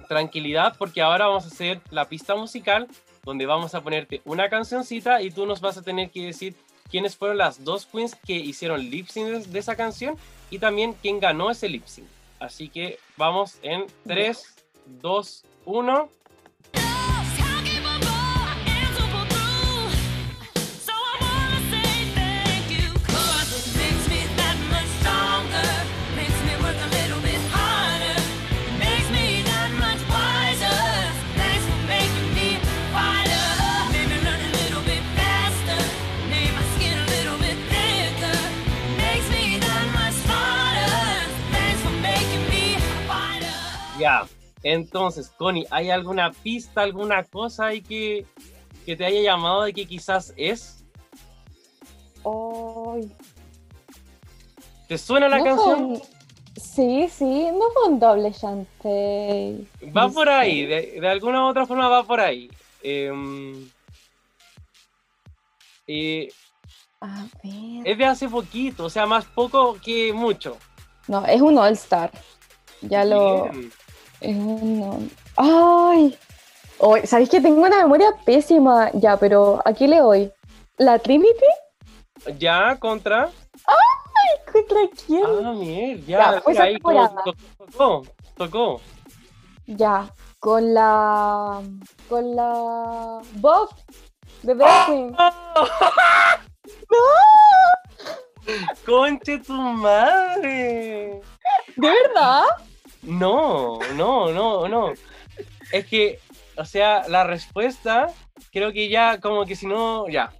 tranquilidad porque ahora vamos a hacer la pista musical donde vamos a ponerte una cancioncita y tú nos vas a tener que decir quiénes fueron las dos queens que hicieron lip sync de- de esa canción y también quién ganó ese lip sync. Así que vamos en 3, 2, 1. Entonces, Connie, ¿hay alguna pista, alguna cosa ahí que, que te haya llamado de que quizás es? Ay, ¿Te suena la no canción? fue Sí, sí, no fue un doble chantey. Va por ahí, de, de alguna u otra forma va por ahí. Em, y A ver. es de hace poquito, o sea, más poco que mucho. No, es un All-Star. Ya lo. Es un. ¡Ay! Hoy, ¿Sabéis que tengo una memoria pésima? Ya, pero aquí le doy. ¿La Trinity? Ya, contra. ¿Contra quién? Ah, mierda, Ya, ya, fue ahí tocó, tocó, tocó. Ya, con la. Con la. Bob de Drag Queen. ¡Conche tu madre! ¿De verdad? No, no, no, no. Es que, o sea, la respuesta, creo que ya, como que si no, ya.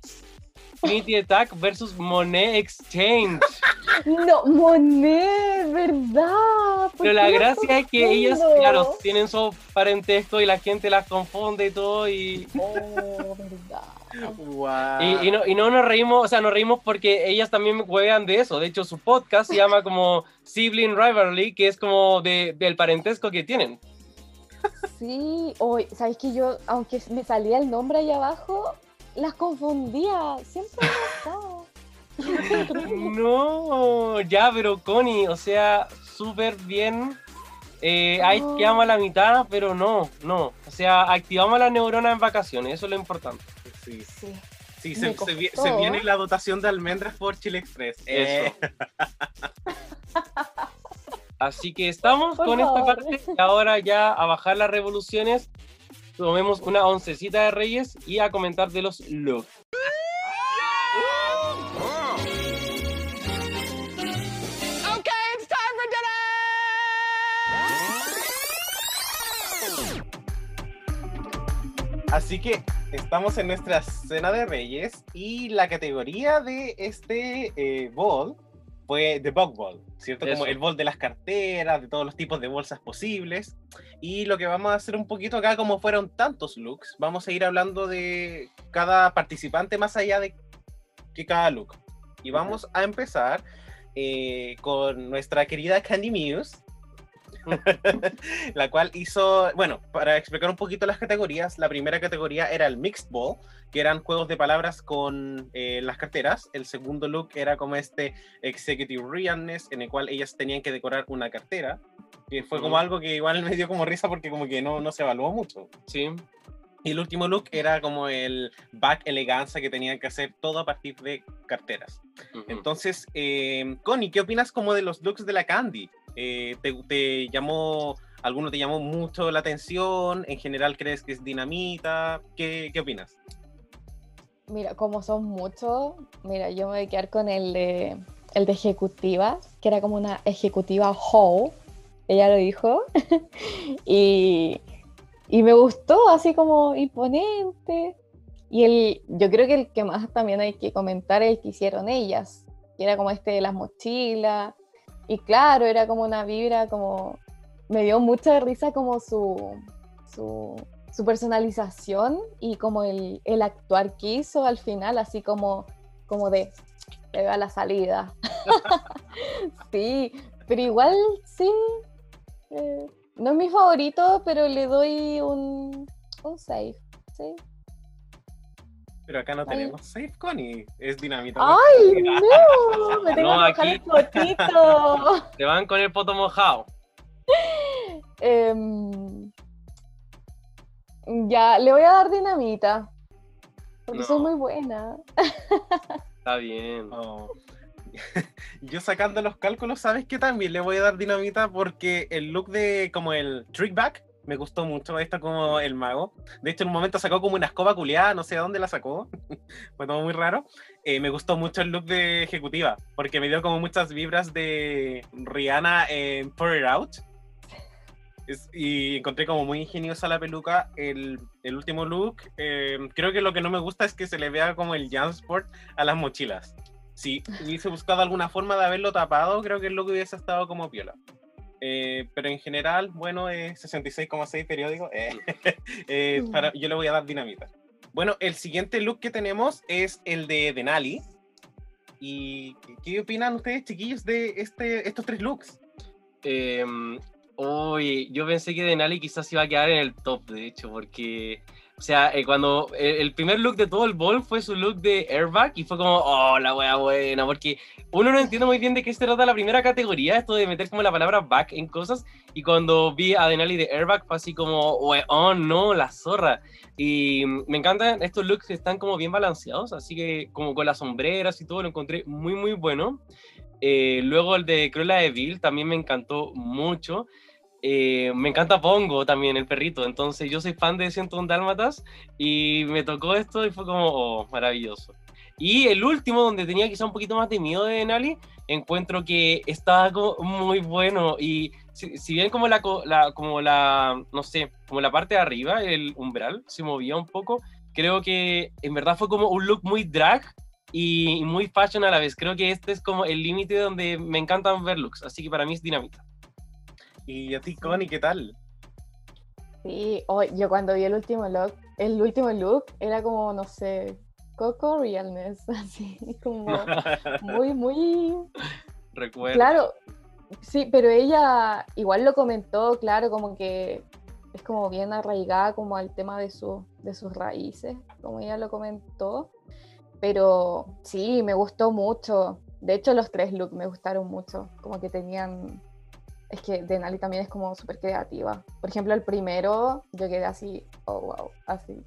Trinity Attack versus Monet Exchange. No, Monet, ¿verdad? ¿Por Pero la gracia es que ellas, claro, tienen su parentesco y la gente las confunde y todo. Y, Oh, verdad. Wow. y, y no, y no nos reímos, o sea, nos reímos porque ellas también juegan de eso. De hecho, su podcast se llama como Sibling Rivalry, que es como de, del parentesco que tienen. Sí, hoy, ¿sabes que yo, aunque me salía el nombre ahí abajo, las confundía? Siempre me. No, ya, pero Connie, o sea, súper bien. Eh, ahí quedamos a la mitad, pero no, no. O sea, activamos las neuronas en vacaciones, eso es lo importante. Sí. Sí. Se, viene la dotación de almendras por Chile Express. Eh, Así que estamos Por con esta parte y ahora ya a bajar las revoluciones. Tomemos una oncecita de reyes y a comentar de los looks. Así que estamos en nuestra cena de reyes y la categoría de este eh, ball fue The Bug Ball, ¿cierto? Como Eso. el ball de las carteras, de todos los tipos de bolsas posibles. Y lo que vamos a hacer un poquito acá, como fueron tantos looks, vamos a ir hablando de cada participante más allá de que cada look. Y vamos a empezar eh, con nuestra querida Candy Muse, la cual hizo, bueno, para explicar un poquito las categorías, la primera categoría era el Mixed Ball, que eran juegos de palabras con eh, las carteras. El segundo look era como este Executive Realness, en el cual ellas tenían que decorar una cartera, que fue como algo que igual me dio como risa porque como que no, no se evaluó mucho. Sí. Y el último look era como el back elegancia que tenían que hacer todo a partir de carteras. Entonces, eh, Connie, ¿qué opinas como de los looks de la Candy? Eh, ¿te, te llamó, alguno te llamó mucho la atención? ¿En general crees que es dinamita? ¿Qué, qué opinas? Mira, como son muchos, mira, yo me voy a quedar con el de, el de ejecutiva, que era como una ejecutiva whole, ella lo dijo, y, y me gustó, así como imponente. Y el, yo creo que el que más también hay que comentar es el que hicieron ellas, que era como este de las mochilas, y claro, era como una vibra, como, me dio mucha risa como su, su, personalización y como el, el actuar que hizo al final, así como, como de, te veo a la salida. sí, pero igual sí, eh, no es mi favorito, pero le doy un, un save, sí. Pero acá no Ay. tenemos safe, Connie. Es dinamita. ¡Ay, no! Me tengo No, que aquí- el potito. Te van con el poto mojado. Em, ya, le voy a dar dinamita. Porque soy No. muy buena. Está bien. Oh. Yo sacando los cálculos, ¿sabes qué? También le voy a dar dinamita porque el look de como el trickback me gustó mucho. Esto como el mago. De hecho, en un momento sacó como una escoba culiada, no sé de dónde la sacó. Fue todo muy raro. Eh, me gustó mucho el look de ejecutiva porque me dio como muchas vibras de Rihanna en Pour It Out. Es- y encontré como muy ingeniosa la peluca. El, el último look, eh, creo que lo que no me gusta es que se le vea como el Jansport a las mochilas. Si hubiese buscado alguna forma de haberlo tapado, creo que el look hubiese estado como piola. Eh, pero en general, bueno, es 66,6 periódico. eh, eh, para- yo le voy a dar dinamita. Bueno, el siguiente look que tenemos es el de Denali. ¿Y qué opinan ustedes, chiquillos, de este, estos tres looks? Eh, uy, yo pensé que Denali quizás iba a quedar en el top, de hecho, porque, o sea, eh, cuando el, el primer look de todo el ball fue su look de airbag y fue como, oh, la wea buena, porque uno no entiende muy bien de qué se trata la primera categoría, esto de meter como la palabra back en cosas, y cuando vi a Denali de airbag fue así como, weón, no, la zorra. Y mm, me encantan estos looks que están como bien balanceados, así que como con las sombreras y todo, lo encontré muy, muy bueno. Eh, luego el de Cruella de Vil también me encantó mucho. Eh, me encanta Pongo también, el perrito. Entonces yo soy fan de 101 Dálmatas y me tocó esto y fue como oh, maravilloso. Y el último, donde tenía quizá un poquito más de miedo de Denali, encuentro que estaba muy bueno. Y si, bien como la, la- como la, no sé, como la parte de arriba, el umbral, se movía un poco, creo que en verdad fue como un look muy drag y muy fashion a la vez. Creo que este es como el límite donde me encantan ver looks, así que para mí es dinamita. Y a ti, Connie, ¿qué tal? Sí, oh, yo cuando vi el último look, el último look era como, no sé, Coco Realness, así, como muy, muy Recuerdo. Claro, sí, pero ella igual lo comentó, claro, como que es como bien arraigada como al tema de, su, de sus raíces, como ella lo comentó. Pero sí, me gustó mucho. De hecho, los tres looks me gustaron mucho, como que tenían... Es que Denali también es como súper creativa. Por ejemplo, el primero, yo quedé así, oh, wow, así.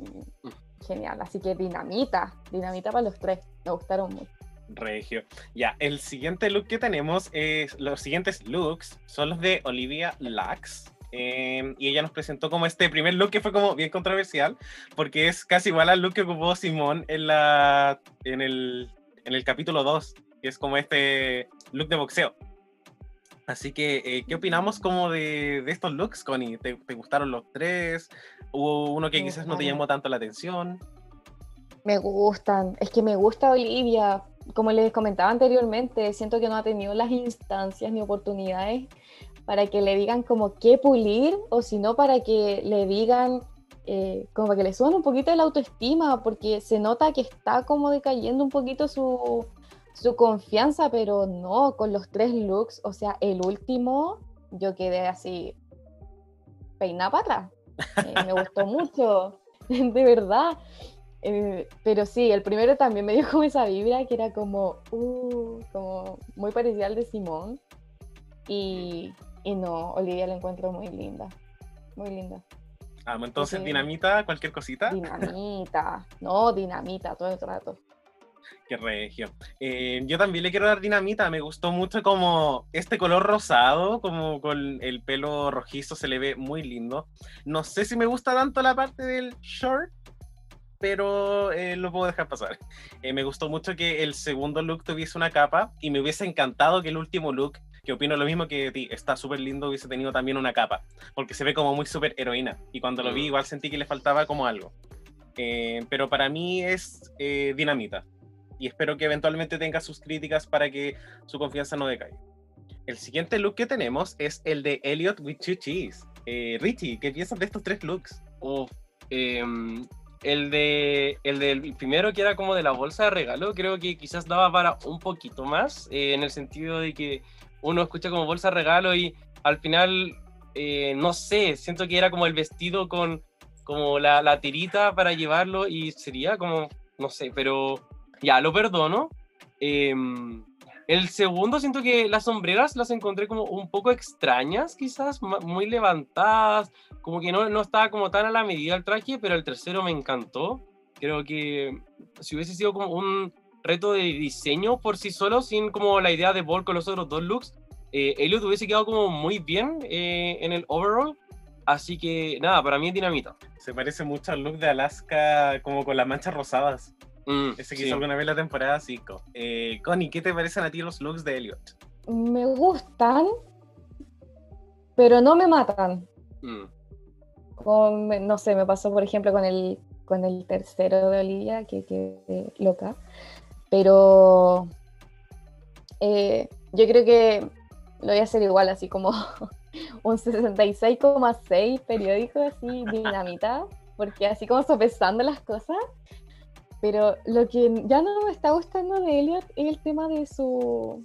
genial. Así que dinamita, dinamita para los tres. Me gustaron mucho. Regio. Ya, el siguiente look que tenemos es. Los siguientes looks son los de Olivia Lux. eh, y ella nos presentó como este primer look que fue como bien controversial, porque es casi igual al look que ocupó Simón en, la, en, el, en el capítulo 2, que es como este look de boxeo. Así que, eh, ¿qué opinamos como de, de estos looks, Connie? ¿Te, te gustaron los tres? ¿Hubo uno que quizás no te llamó tanto la atención? Me gustan. Es que me gusta Olivia. Como les comentaba anteriormente, siento que no ha tenido las instancias ni oportunidades para que le digan como qué pulir o si no para que le digan eh, como para que le suban un poquito de la autoestima porque se nota que está como decayendo un poquito su, su confianza, pero no, con los tres looks, o sea, el último yo quedé así peinada para atrás. Eh, me gustó mucho, de verdad. Eh, pero sí, el primero también me dio como esa vibra que era como, uh, como muy parecida al de Simón. Y, y no, Olivia la encuentro muy linda. Muy linda. Ah, entonces, dinamita, cualquier cosita. Dinamita. No, dinamita todo el rato. Qué regio. Eh, yo también le quiero dar dinamita. Me gustó mucho como este color rosado, como con el pelo rojizo, se le ve muy lindo. No sé si me gusta tanto la parte del short, pero eh, lo puedo dejar pasar. Eh, me gustó mucho que el segundo look tuviese una capa y me hubiese encantado que el último look, que opino lo mismo que ti, está súper lindo, hubiese tenido también una capa, porque se ve como muy súper heroína. Y cuando lo vi, Mm. igual sentí que le faltaba como algo. Eh, pero para mí es eh, dinamita y espero que eventualmente tenga sus críticas para que su confianza no decaiga. El siguiente look que tenemos es el de Elliot with two cheese. Eh, Richie, ¿qué piensas de estos tres looks? Em, el, de, el del primero que era como de la bolsa de regalo, creo que quizás daba para un poquito más, eh, en el sentido de que uno escucha como bolsa de regalo y al final, eh, no sé, siento que era como el vestido con como la, la tirita para llevarlo y sería como, no sé, pero ya, lo perdono. Em, el segundo siento que las sombreras las encontré como un poco extrañas, quizás, muy levantadas, como que no, no estaba como tan a la medida el traje, pero el tercero me encantó. Creo que si hubiese sido como un reto de diseño por sí solo, sin como la idea de Ball con los otros dos looks, eh, Elliot hubiese quedado como muy bien eh, en el overall. Así que nada, para mí es dinamita. Se parece mucho al look de Alaska, como con las manchas rosadas. Mm, Ese que sí. hizo alguna vez la temporada 5. Eh, Connie, ¿qué te parecen a ti los looks de Elliot? Me gustan, pero no me matan. Mm. No sé, me pasó por ejemplo con el, con el tercero de Olivia, que quedé loca. Pero eh, yo creo que lo voy a hacer igual, así como un 66,6 periódico, así dinamita, porque así como sopesando las cosas. Pero lo que ya no me está gustando de Elliot es el tema de su.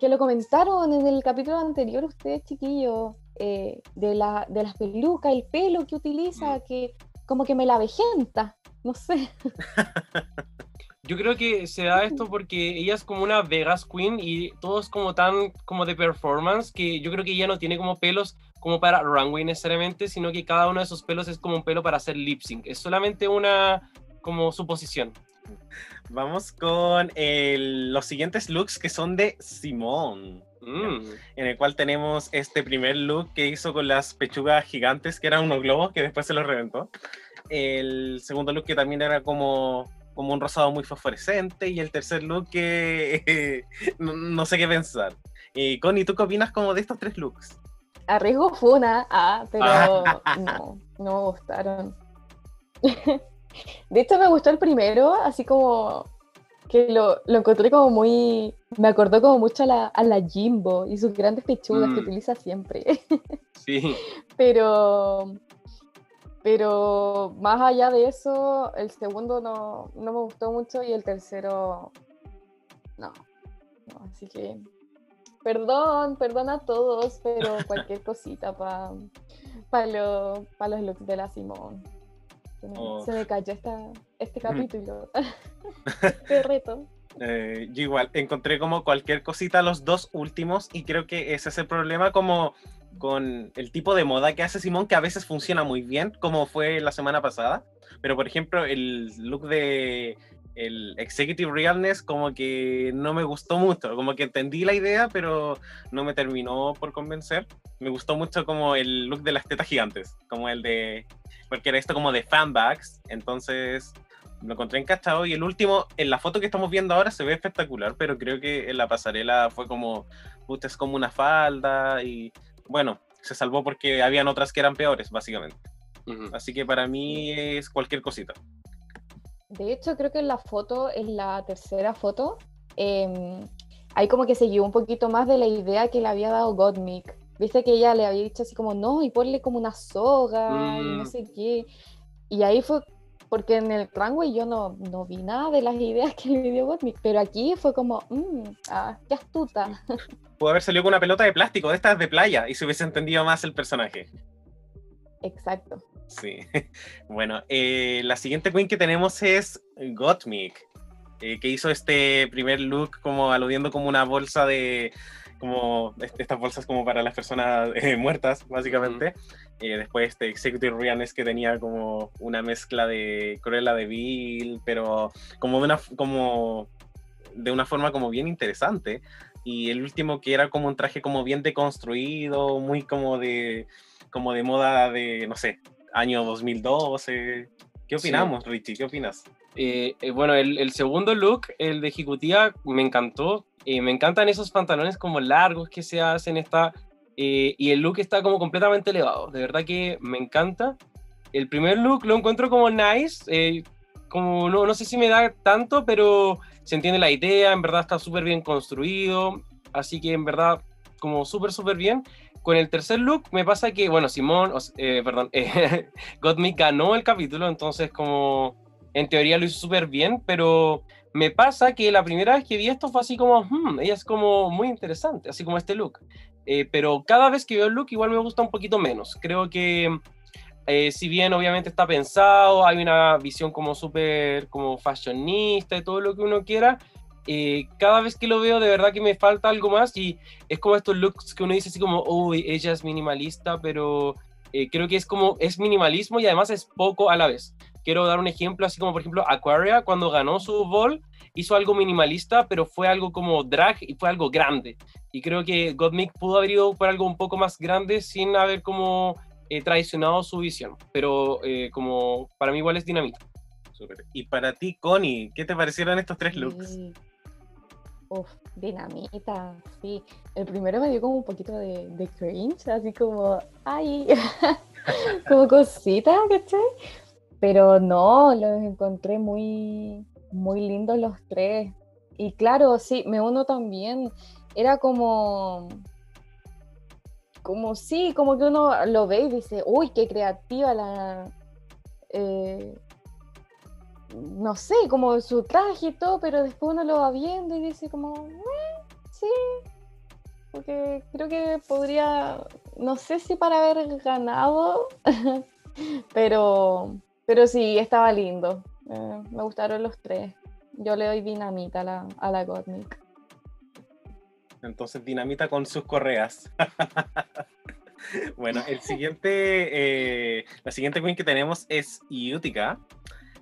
que lo comentaron en el capítulo anterior, ustedes chiquillos, eh, de, la, de las pelucas, el pelo que utiliza, que como que me la vejenta, no sé. Yo creo que se da esto porque ella es como una Vegas Queen y todo es como tan como de performance que yo creo que ella no tiene como pelos como para runway necesariamente, sino que cada uno de esos pelos es como un pelo para hacer lip sync. Es solamente una como suposición. Vamos con el- los siguientes looks que son de Simón. Mm. en el cual tenemos este primer look que hizo con las pechugas gigantes, que eran unos globos que después se los reventó. El segundo look que también era como, como un rosado muy fosforescente. Y el tercer look que no, no sé qué pensar. Eh, Connie, ¿tú qué opinas como de estos tres looks? Arriesgo fue una, ah, pero no, no me gustaron. De hecho, me gustó el primero, así como que lo, lo encontré como muy. Me acordó como mucho a la, a la Jimbo y sus grandes pechugas que Mm. utiliza siempre. Sí. Pero. Pero más allá de eso, el segundo no, no me gustó mucho y el tercero. No. no así que. Perdón, perdón a todos, pero cualquier cosita para lo, pa los looks de la Simón. Se me, Oh. se me cayó esta, este capítulo. este reto. Eh, yo igual encontré como cualquier cosita los dos últimos y creo que ese es el problema como con el tipo de moda que hace Simón, que a veces funciona muy bien, como fue la semana pasada. Pero, por ejemplo, el look de el Executive Realness como que no me gustó mucho, como que entendí la idea, pero no me terminó por convencer. Me gustó mucho como el look de las tetas gigantes, como el de, porque era esto como de fanbags, entonces lo encontré encachado y el último, en la foto que estamos viendo ahora se ve espectacular, pero creo que en la pasarela fue como, puta, es como una falda y bueno, se salvó porque habían otras que eran peores, básicamente. Así que para mí es cualquier cosita. De hecho, creo que en la foto, en la tercera foto, em, ahí como que se llevó un poquito más de la idea que le había dado Gottmik. Viste que ella le había dicho así como, no, y ponle como una soga, y no Mm. sé qué. Y ahí fue, porque en el runway yo no, no vi nada de las ideas que le dio Gottmik, pero aquí fue como, mmm, ah, qué astuta. Pudo haber salido con una pelota de plástico, de estas de playa, y se hubiese entendido más el personaje. Exacto. Sí. Bueno, eh, la siguiente queen que tenemos es Gottmik, eh, que hizo este primer look como aludiendo como una bolsa de como est- estas bolsas como para las personas eh, muertas, básicamente. Después este Executive Realness que tenía como una mezcla de Cruella de Vil, pero como de una, como de una forma como bien interesante. Y el último que era como un traje como bien deconstruido, muy como de, como de moda de, no sé, año 2012. ¿Qué Sí. opinamos, Richie? ¿Qué opinas? Eh, eh, bueno, el, el segundo look, el de ejecutiva, me encantó. Eh, me encantan esos pantalones como largos que se hacen. Está, eh, y el look está como completamente elevado. De verdad que me encanta. El primer look lo encuentro como nice. como no, no sé si me da tanto, pero se entiende la idea. En verdad está súper bien construido. Así que en verdad, como súper, súper bien. Con el tercer look me pasa que, bueno, Simón, eh, perdón, eh, Gottmik ganó el capítulo, entonces como en teoría lo hizo súper bien, pero me pasa que la primera vez que vi esto fue así como, "Hmm, ella es como muy interesante, así como este look. Eh, pero cada vez que veo el look igual me gusta un poquito menos. Creo que eh, si bien obviamente está pensado, hay una visión como súper como fashionista y todo lo que uno quiera, eh, cada vez que lo veo de verdad que me falta algo más y es como estos looks que uno dice así como, uy, ella es minimalista, pero eh, creo que es como, es minimalismo y además es poco a la vez. Quiero dar un ejemplo, así como por ejemplo Aquaria cuando ganó su ball hizo algo minimalista, pero fue algo como drag y fue algo grande. Y creo que Gottmik pudo haber ido por algo un poco más grande sin haber como eh, traicionado su visión. Pero eh, como para mí igual es dinamita. Y para ti, Connie, ¿qué te parecieron estos tres looks? Uf, dinamita, sí. El primero me dio como un poquito de, de cringe, así como, ay, como cosita, ¿cachai? Pero no, los encontré muy, muy lindos los tres. Y claro, sí, me uno también. Era como, como sí, como que uno lo ve y dice, uy, qué creativa la, eh, no sé, como su traje y todo, pero después uno lo va viendo y dice como, "Eh, sí, porque creo que podría, no sé si para haber ganado, pero, pero sí, estaba lindo. Eh, me gustaron los tres. Yo le doy dinamita a la, a la. Entonces, dinamita con sus correas. bueno, el siguiente, eh, la siguiente queen que tenemos es Utica,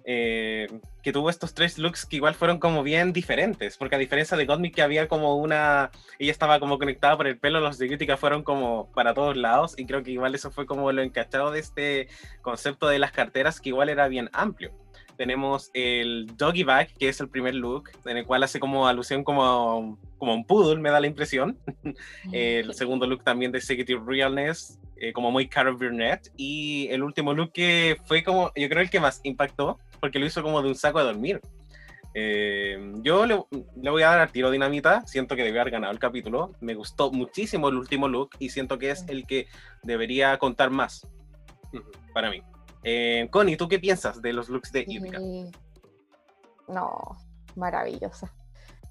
eh, que tuvo estos tres looks que igual fueron como bien diferentes, porque a diferencia de Gottmik que había como una, ella estaba como conectada por el pelo, los de Utica fueron como para todos lados, y creo que igual eso fue como lo encachado de este concepto de las carteras, que igual era bien amplio. Tenemos el Doggy Bag, que es el primer look, en el cual hace como alusión como, como un poodle, me da la impresión. El segundo look también de Executive Realness, eh, como muy Carol Burnett. Y el último look que fue como, yo creo el que más impactó, porque lo hizo como de un saco de dormir. Eh, yo le, le voy a dar al tiro dinamita, siento que debió haber ganado el capítulo. Me gustó muchísimo el último look y siento que es el que debería contar más para mí. Eh, Connie, ¿tú qué piensas de los looks de Utica? No, maravillosa.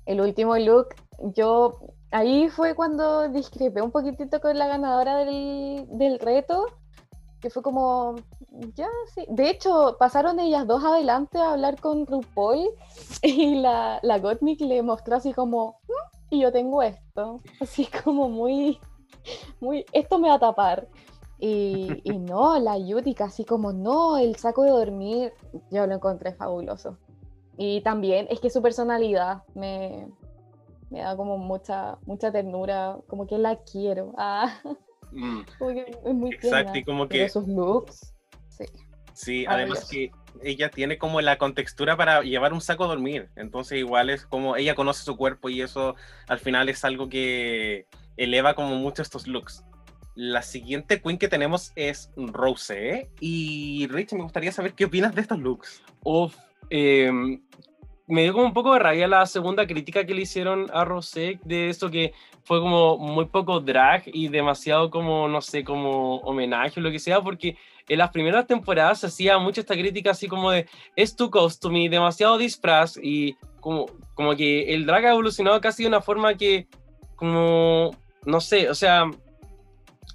El último look, yo ahí fue cuando discrepé un poquitito con la ganadora del, del reto, que fue como, ya sí. De hecho, pasaron ellas dos adelante a hablar con RuPaul y la, la Gottmik le mostró así como, "Mm, y yo tengo esto, así como muy, muy, esto me va a tapar. Y, y no, la Yutica, así como, no, el saco de dormir, yo lo encontré fabuloso. Y también es que su personalidad me, me da como mucha, mucha ternura, como que la quiero. Ah, Mm, es muy Exacto, tierna. y como Pero que sus looks, sí. Sí, además que ella tiene como la contextura para llevar un saco a dormir. Entonces igual es como ella conoce su cuerpo y eso al final es algo que eleva como mucho estos looks. La siguiente queen que tenemos es Rose. Y Rich, me gustaría saber qué opinas de estos looks. Uf, eh, me dio como un poco de rabia la segunda crítica que le hicieron a Rosé de esto que fue como muy poco drag y demasiado como, no sé, como homenaje o lo que sea, porque en las primeras temporadas se hacía mucho esta crítica así como de es tu costume, demasiado disfraz y como, como que el drag ha evolucionado casi de una forma que como, no sé, o sea,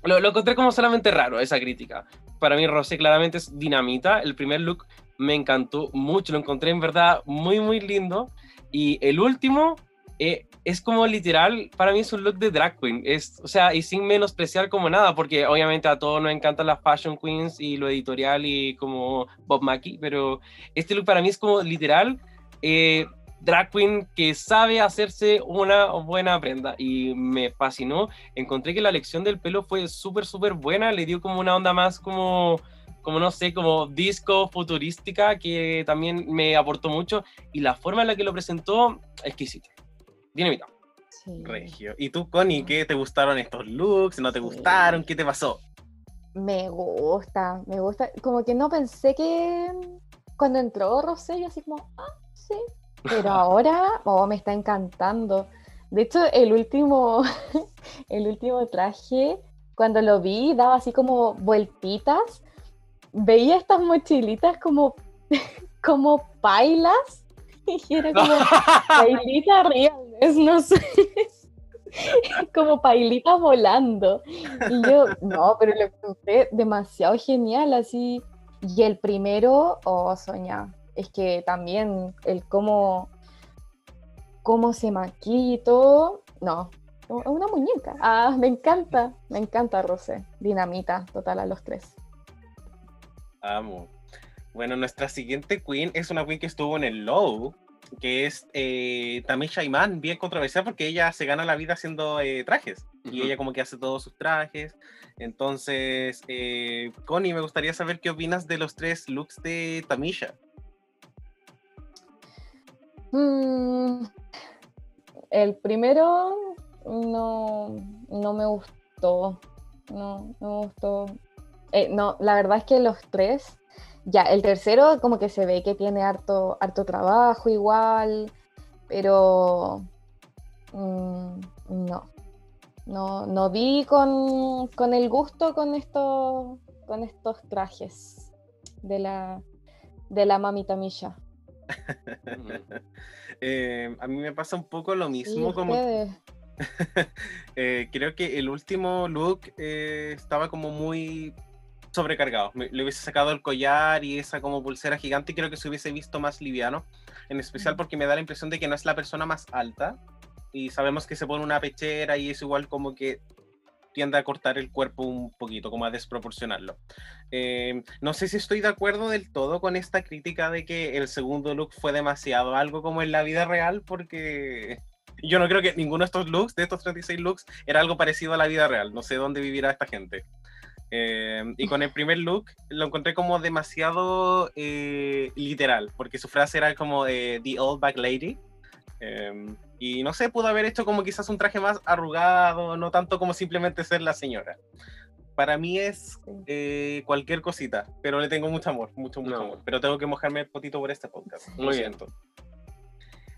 lo, lo encontré como solamente raro esa crítica. Para mí Rosé claramente es dinamita, el primer look me encantó mucho, lo encontré en verdad muy, muy lindo. Y el último eh, es como literal, para mí es un look de drag queen, es, o sea, y sin menospreciar como nada, porque obviamente a todos nos encantan las fashion queens y lo editorial y como Bob Mackie, pero este look para mí es como literal eh, drag queen que sabe hacerse una buena prenda y me fascinó. Encontré que la elección del pelo fue súper, súper buena, le dio como una onda más como como no sé, como disco futurística que también me aportó mucho y la forma en la que lo presentó, exquisita. Dinamita. sí. Regio. ¿Y tú, Connie, qué te gustaron estos looks? ¿No te Sí. gustaron? ¿Qué te pasó? Me gusta, me gusta. Como que no pensé que cuando entró Rosé, yo así como, ah, sí. Pero ahora, oh, me está encantando. De hecho, el último, el último traje, cuando lo vi, daba así como vueltitas. Veía estas mochilitas como, como pailas. Y era como pailita reales, no sé. Como pailitas volando. Y yo, no, pero lo encontré demasiado genial, así. Y el primero, oh, Soña, es que también el cómo, cómo se maquilla y todo, no, una muñeca. Ah, me encanta, me encanta Rosé. Dinamita, total, a los tres. Amo. Bueno, nuestra siguiente queen es una queen que estuvo en el Low, que es eh, Tamisha Iman, bien controversial porque ella se gana la vida haciendo eh, trajes y ella como que hace todos sus trajes. Entonces, eh, Connie, me gustaría saber qué opinas de los tres looks de Tamisha. Mm, el primero no, no me gustó. No, no me gustó. Eh, no, la verdad es que los tres. Ya, el tercero como que se ve que tiene harto, harto trabajo igual, pero mm, no. No, no vi con, con el gusto con estos, con estos trajes de la, de la mamita Misha. Eh, a mí me pasa un poco lo mismo, como eh, creo que el último look eh, estaba como muy sobrecargado. Le hubiese sacado el collar y esa como pulsera gigante creo que se hubiese visto más liviano. En especial Mm. porque me da la impresión de que no es la persona más alta y sabemos que se pone una pechera y es igual como que tiende a cortar el cuerpo un poquito, como a desproporcionarlo. Eh, no sé si estoy de acuerdo del todo con esta crítica de que el segundo look fue demasiado algo como en la vida real, porque yo no creo que ninguno de estos looks, de estos 36 looks, era algo parecido a la vida real. No sé dónde vivirá esta gente. Eh, y con el primer look lo encontré como demasiado eh, literal, porque su frase era como eh, The Old Back Lady. Eh, y no sé, pudo haber hecho como quizás un traje más arrugado, no tanto como simplemente ser la señora. Para mí es eh, cualquier cosita, pero le tengo mucho amor, mucho, mucho No. amor. Pero tengo que mojarme el potito por este podcast. Lo Muy bien. siento.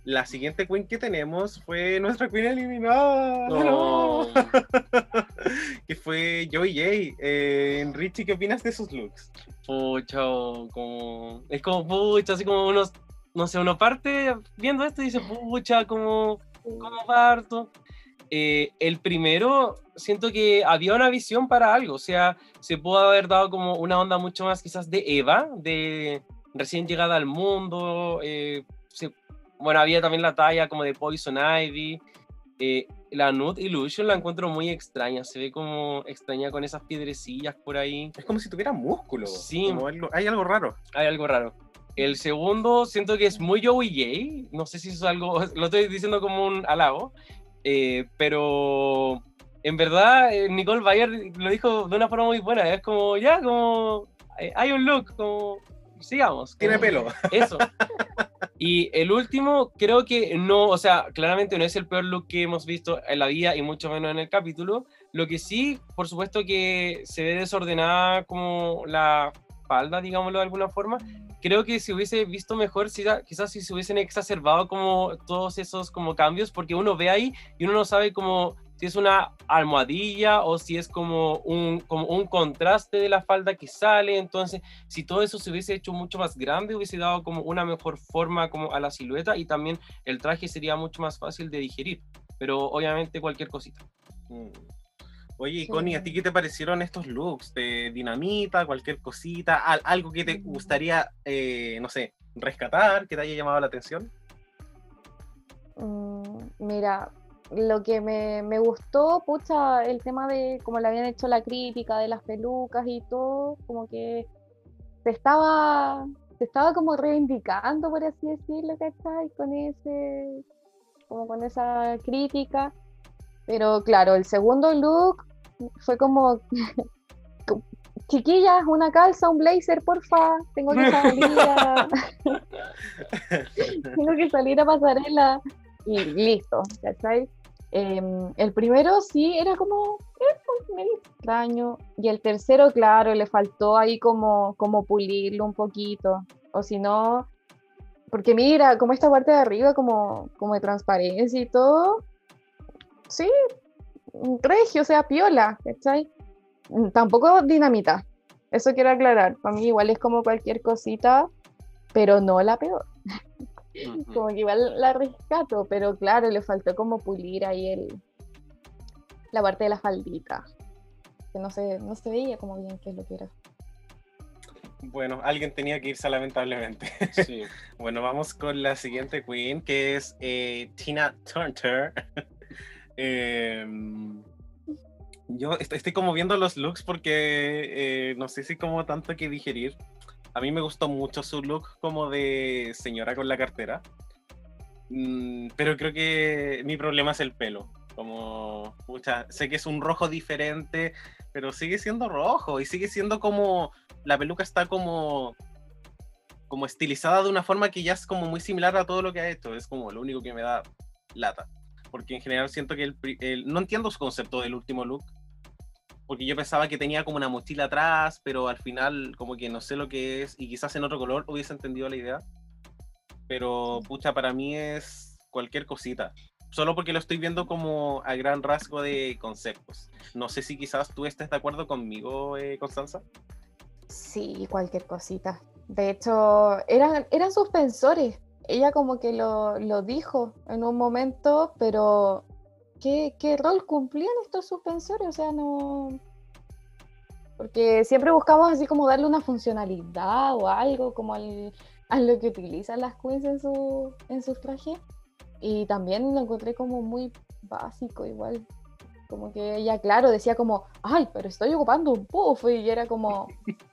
La siguiente queen que tenemos fue nuestra queen eliminada. No. No. que fue Joey J. Eh, Richie, ¿qué opinas de sus looks? Pucha, como. Es como pucha, así como unos. No sé, uno parte viendo esto y dice, pucha, como. ¿Cómo parto? Eh, el primero, siento que había una visión para algo, o sea, se pudo haber dado como una onda mucho más quizás de Eva, de recién llegada al mundo, eh, se- bueno, había también la talla como de Poison Ivy, eh, la Nude Illusion la encuentro muy extraña. Se ve como extraña con esas piedrecillas por ahí. Es como si tuviera músculo. Sí. como algo- hay algo raro. Hay algo raro. El segundo siento que es muy Joey Gay. No sé si eso es algo, lo estoy diciendo como un halago. eh, pero en verdad eh, Nicole Bayer lo dijo de una forma muy buena. Es como, ya, como eh, hay un look, como sigamos. Tiene como- pelo. Eso. Y el último, creo que no, o sea, claramente no es el peor look que hemos visto en la vida y mucho menos en el capítulo. Lo que sí, por supuesto que se ve desordenada como la falda, digámoslo de alguna forma. Creo que si hubiese visto mejor, quizás si se hubiesen exacerbado como todos esos como cambios, porque uno ve ahí y uno no sabe como si es una almohadilla o si es como un, como un contraste de la falda que sale. Entonces, si todo eso se hubiese hecho mucho más grande, hubiese dado como una mejor forma como a la silueta y también el traje sería mucho más fácil de digerir. Pero obviamente cualquier cosita. Mm. Oye. Connie, ¿a ti qué te parecieron estos looks? ¿De dinamita, cualquier cosita? al- ¿Algo que te gustaría, eh, no sé, rescatar, que te haya llamado la atención? Mm, Mira, lo que me, me gustó, pucha, el tema de cómo le habían hecho la crítica de las pelucas y todo, como que se estaba, se estaba como reivindicando, por así decirlo, ¿cachai? Con ese, como con esa crítica. Pero claro, el segundo look fue como, co- chiquillas, una calza, un blazer, porfa, tengo que salir a, tengo que salir a pasarela y listo, ¿cachai? Em, el primero sí era como eh, pues, extraño. Y el tercero, claro, le faltó ahí como, como pulirlo un poquito, o si no, porque mira, como esta parte de arriba como, como de transparencia y todo, sí, regio, o sea, piola, ¿cachai? Mm, Tampoco dinamita, eso quiero aclarar, para mí igual es como cualquier cosita, pero no la peor como que igual la rescato, pero claro, le faltó como pulir ahí el la parte de la faldita. Que no se, no se veía como bien qué es lo que era. Bueno, alguien tenía que irse lamentablemente. Sí. Bueno, vamos con la siguiente queen, que es eh, Tina Turner. Em, yo est- estoy como viendo los looks porque eh, no sé si como tanto que digerir. A mí me gustó mucho su look como de señora con la cartera. Mm, pero creo que mi problema es el pelo. Como, pucha, sé que es un rojo diferente, pero sigue siendo rojo y sigue siendo como, la peluca está como como estilizada de una forma que ya es como muy similar a todo lo que ha hecho. Es como lo único que me da lata. Porque en general siento que el, el- no entiendo su concepto del último look. Porque yo pensaba que tenía como una mochila atrás, pero al final como que no sé lo que es y quizás en otro color hubiese entendido la idea. Pero pucha, para mí es cualquier cosita. Solo porque lo estoy viendo como a gran rasgo de conceptos. No sé si quizás tú estés de acuerdo conmigo, eh, Constanza. Sí, cualquier cosita. De hecho, eran, eran suspensores. Ella como que lo, lo dijo en un momento, pero ¿qué, qué rol cumplían estos suspensores? O sea, no... Porque siempre buscamos así como darle una funcionalidad o algo como al, a lo que utilizan las queens en, su, en sus trajes. Y también lo encontré como muy básico igual. Como que ella, claro, decía como, ay, pero estoy ocupando un puff. Y era como,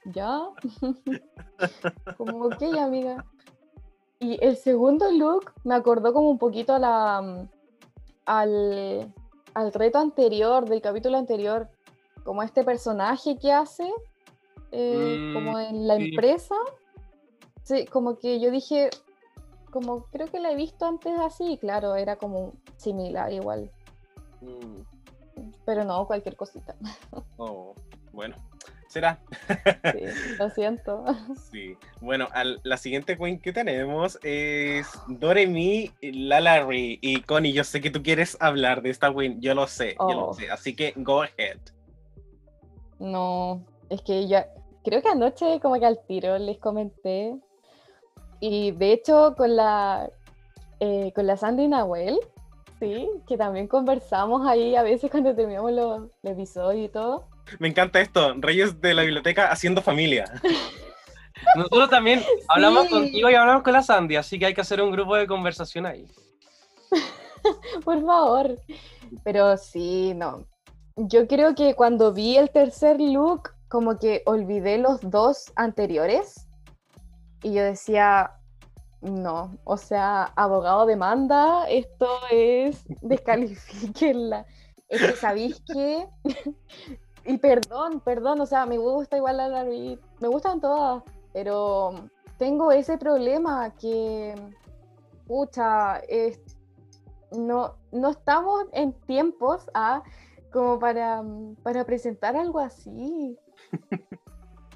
¿ya? como, ok, amiga. Y el segundo look me acordó como un poquito a la, mm, al, al reto anterior, del capítulo anterior. Como este personaje que hace, eh, Mm, como en la sí. empresa. Sí, como que yo dije, como creo que la he visto antes así, claro, era como similar igual. Mm, Pero no, cualquier cosita. oh, bueno, será. Sí, lo siento. Sí. Bueno, al- la siguiente queen que tenemos es Doremi Lalari. Y Connie, yo sé que tú quieres hablar de esta queen, yo lo sé, yo lo Oh. sé. Así que go ahead. No, es que ya, creo que anoche como que al tiro les comenté. Y de hecho con la, eh, con la Sandy Nahuel, sí, que también conversamos ahí a veces cuando terminamos los, los episodios y todo. Me encanta esto, Reyes de la Biblioteca haciendo familia. Nosotros también hablamos Sí. contigo y hablamos con la Sandy, así que hay que hacer un grupo de conversación ahí. por favor. Pero sí, no. Yo creo que cuando vi el tercer look, como que olvidé los dos anteriores. Y yo decía, no, o sea, abogado demanda, esto es descalifíquenla. Es que sabéis que. Y perdón, perdón, o sea, me gusta igual la Larry, me gustan todas, pero tengo ese problema que. Pucha, es, no, no estamos en tiempos ah, como para, para presentar algo así.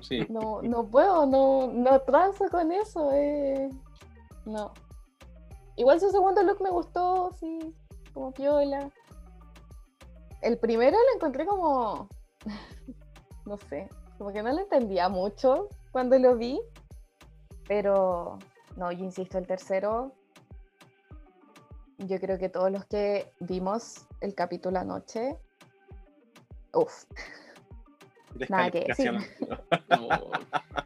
Sí. No, no puedo, no, no transo con eso. eh. No. Igual su segundo look me gustó, sí, como piola. El primero lo encontré como. No sé, como que no lo entendía mucho cuando lo vi. Pero, no, yo insisto, el tercero. Yo creo que todos los que vimos el capítulo anoche. Uff, Nada que decir. Descalificación. No.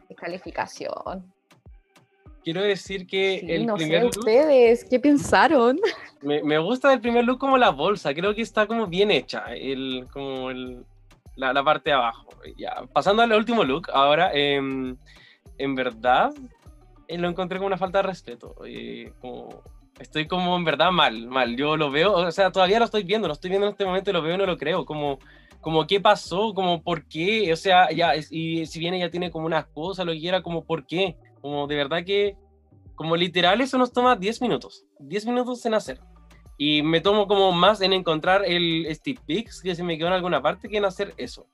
descalificación. Quiero decir que Sí, el no primer sé, look ustedes, ¿qué pensaron? me, me gusta del primer look como la bolsa, creo que está como bien hecha, el, como el, la, parte de abajo. Ya, pasando al último look, ahora, em, en verdad, eh, lo encontré como una falta de respeto. eh, como, estoy como en verdad mal, mal. Yo lo veo, o sea, todavía lo estoy viendo, lo estoy viendo en este momento y lo veo y no lo creo. Como, como qué pasó, como por qué, o sea, ya, y si bien ella tiene como unas cosas, lo que quiera, como por qué. Como de verdad que, como literal, eso nos toma 10 minutos, 10 minutos en hacer. Y me tomo como más en encontrar el Steve Pix, que se me quedó en alguna parte, que en hacer eso.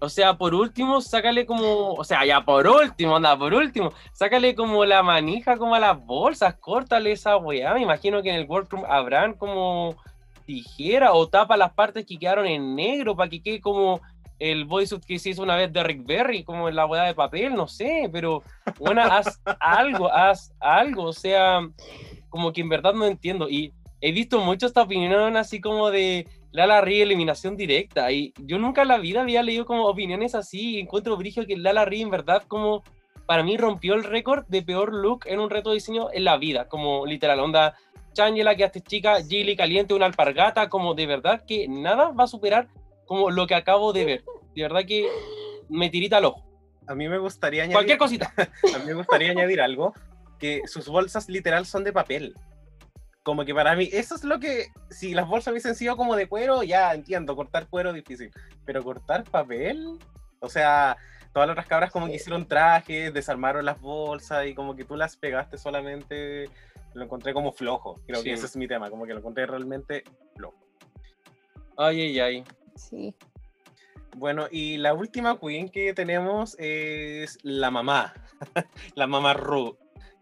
O sea, por último, sácale como, o sea, ya por último, anda, por último, sácale como la manija, como a las bolsas, córtale esa weá. Me imagino que en el workroom habrán como tijera o tapa las partes que quedaron en negro para que quede como el bodysuit que se hizo una vez de Rick Berry, como en la weá de papel, no sé, pero bueno, haz algo, haz algo, o sea, como que en verdad no entiendo. Y he visto mucho esta opinión así como de Lala Ri eliminación directa, y yo nunca en la vida había leído como opiniones así, y encuentro brillo que Lala Ri en verdad como para mí rompió el récord de peor look en un reto de diseño en la vida, como literal, onda, Changela, que haces chica, Gilly caliente, una alpargata, como de verdad que nada va a superar como lo que acabo de ver. De verdad que me tirita al ojo. A mí me gustaría añadir, Cualquier cosita. a mí me gustaría añadir algo, que sus bolsas literal son de papel. Como que para mí, eso es lo que, si las bolsas hubiesen sido como de cuero, ya entiendo, cortar cuero difícil, pero cortar papel, o sea, todas las otras cabras como que hicieron trajes, desarmaron las bolsas y como que tú las pegaste solamente, lo encontré como flojo, creo Sí. que ese es mi tema, como que lo encontré realmente flojo. Ay, ay, ay. Sí. Bueno, y la última queen que tenemos es la mamá, la mamá Ru,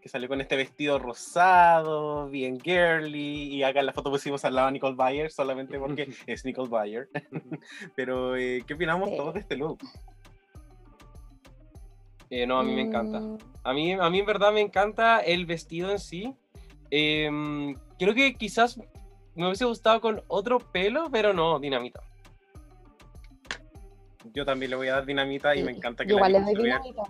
que salió con este vestido rosado, bien girly, y acá en la foto pusimos al lado a Nicole Bayer solamente porque es Nicole Bayer. Pero, eh, ¿qué opinamos Sí. todos de este look? Eh, no, a mí me encanta. Mm, A mí, a mí en verdad me encanta el vestido en sí. Em, creo que quizás me hubiese gustado con otro pelo, pero no, dinamita. Yo también le voy a dar dinamita y me encanta que la igual le doy dinamita.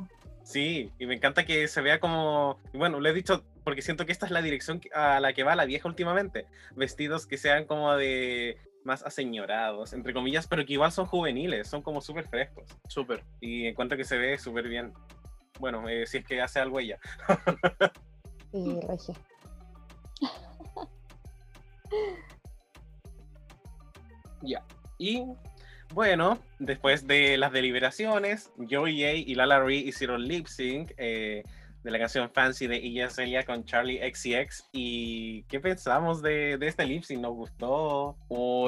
Sí, y me encanta que se vea como, y bueno, lo he dicho porque siento que esta es la dirección a la que va la vieja últimamente. Vestidos que sean como de más aseñorados, entre comillas, pero que igual son juveniles, son como súper frescos. Súper. Y encuentro que se ve súper bien. Bueno, eh, si es que hace algo ella. Sí, regia. Y Bueno, después de las deliberaciones, Joey A y Lala Ree hicieron lip sync eh, de la canción Fancy de Ella Celia con Charlie XCX. ¿Y qué pensamos de, de este lip sync? ¿Nos gustó?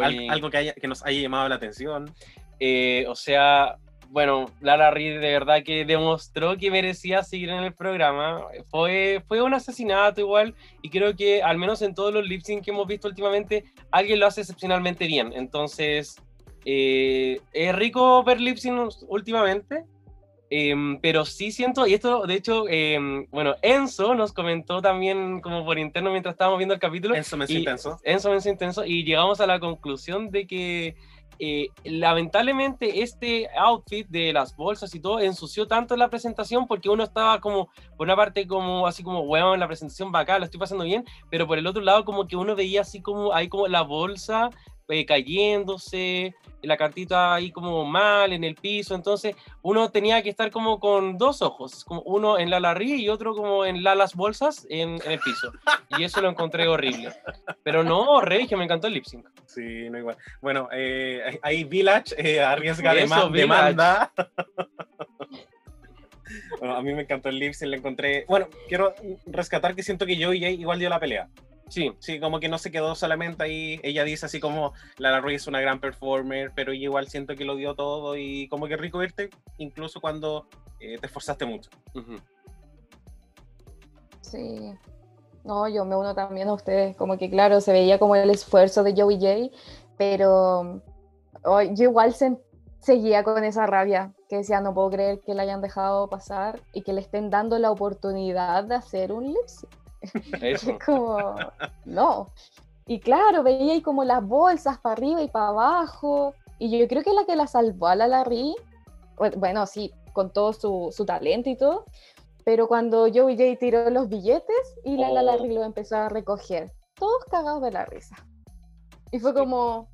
Al- algo que, haya- que nos haya llamado la atención. eh, o sea, bueno, Lara Reid de verdad que demostró que merecía seguir en el programa. Fue, fue un asesinato igual, y creo que al menos en todos los lip sync que hemos visto últimamente, alguien lo hace excepcionalmente bien. Entonces, eh, es rico ver lip sync últimamente. em, pero sí siento, y esto de hecho, em, bueno, Enzo nos comentó también como por interno mientras estábamos viendo el capítulo, Enzo y- Intenso. Enzo Menso Intenso, y llegamos a la conclusión de que eh, lamentablemente este outfit de las bolsas y todo ensució tanto la presentación porque uno estaba como, por una parte como así como, bueno, la presentación va acá, lo estoy pasando bien, pero por el otro lado como que uno veía así como, ahí como la bolsa eh, cayéndose, la cartita ahí como mal en el piso, entonces uno tenía que estar como con dos ojos, como uno en la Larry y otro como en la, las bolsas en, en el piso. Y eso lo encontré horrible. Pero no, Rey, que me encantó el lip sync. Sí, no igual. Bueno, eh, ahí Village eh, arriesga Eso, dema- Village. demanda. bueno, a mí me encantó el lip sync, le encontré. Bueno, quiero rescatar que siento que yo y Jay igual dio la pelea. Sí, Sí, como que no se quedó solamente ahí. Ella dice así como Lara Rui es una gran performer, pero yo igual siento que lo dio todo y como que rico verte, incluso cuando eh, te esforzaste mucho. Sí. No, yo me uno también a ustedes. Como que, claro, se veía como el esfuerzo de Joey J, pero yo igual seguía con esa rabia que decía, no puedo creer que la hayan dejado pasar y que le estén dando la oportunidad de hacer un lip. Eso. Es como, no. Y claro, veía ahí como las bolsas para arriba y para abajo. Y yo creo que la que la salvó a la Larry, bu- bueno, sí, con todo su, su talento y todo, pero cuando Joey J tiró los billetes y la, la Oh. Larry lo empezó a recoger, todos cagados de la risa. Y fue como,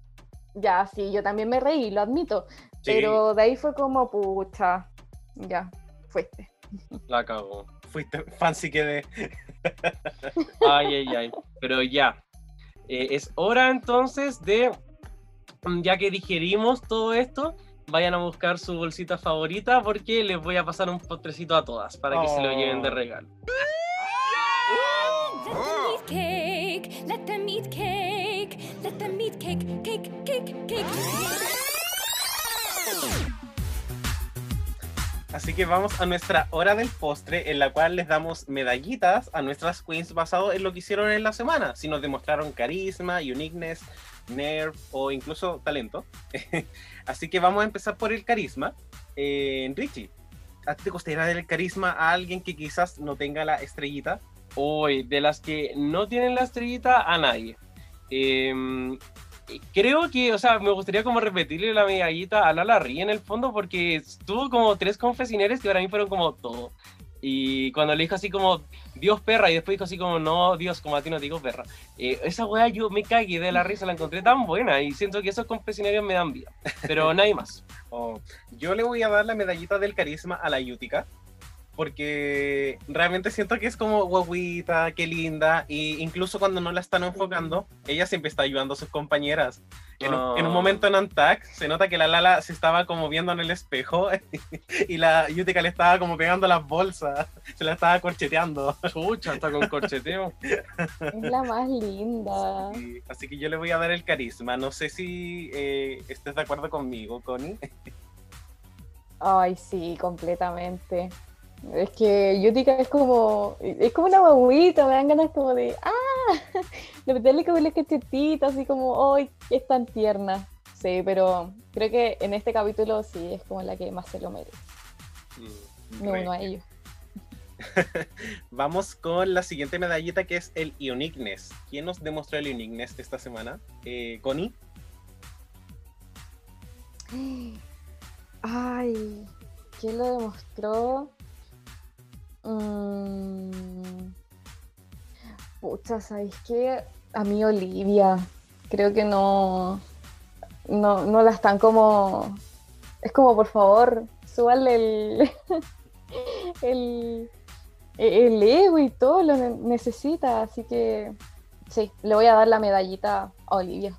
ya, sí, yo también me reí, lo admito, Sí. pero de ahí fue como, pucha, ya, fuiste. La cagó. Fuiste fancy que de. Ay, ay, ay. Pero ya. Eh, es hora entonces de, mm, ya que digerimos todo esto, vayan a buscar su bolsita favorita porque les voy a pasar un postrecito a todas para que se lo lleven de regalo. Let Así que vamos a nuestra hora del postre, en la cual les damos medallitas a nuestras queens basado en lo que hicieron en la semana. Si nos demostraron carisma, uniqueness, nerve o incluso talento. Así que vamos a empezar por el carisma. Eh, Richie, ¿a ti te costaría dar el carisma a alguien que quizás no tenga la estrellita? Hoy, de las que no tienen la estrellita, a nadie. Em, creo que, o sea, me gustaría como repetirle la medallita a Lala Rí en el fondo porque tuvo como tres confesioneres que para mí fueron como todo. Y cuando le dijo así como, Dios perra, y después dijo así como, no, Dios, como a ti no te digo perra. Eh, esa weá yo me cagué de la risa, la encontré tan buena y siento que esos confesionarios me dan vida. Pero nadie más. Oh, yo le voy a dar la medallita del carisma a la Yutica. Porque realmente siento que es como guaguita, qué linda. Y incluso cuando no la están enfocando, ella siempre está ayudando a sus compañeras. En, un, en un Oh. momento en Antac se nota que la Lala se estaba como viendo en el espejo y la Yutica le estaba como pegando las bolsas, se la estaba corcheteando. Chucha, hasta con corcheteo. Es la más linda. Y- así que yo le voy a dar el carisma. No sé si eh, estés de acuerdo conmigo, Connie. Ay, sí, completamente. Es que Yutica es como, es como una guaguita, me dan ganas como de, ¡ah! De meterle como las cachetitas, así como, ¡ay! Es tan tierna. Sí, pero creo que en este capítulo sí es como la que más se lo merece. Mm. Me uno a ellos. Vamos con la siguiente medallita que es el Uniqueness. ¿Quién nos demostró el Uniqueness esta semana? Eh, Connie. Ay, ¿quién lo demostró? Mm, pucha, ¿sabéis qué? A mí Olivia, creo que no, no, no la están como... Es como, por favor, súbale el, el, el ego y todo, lo ne- necesita, así que sí, le voy a dar la medallita a Olivia.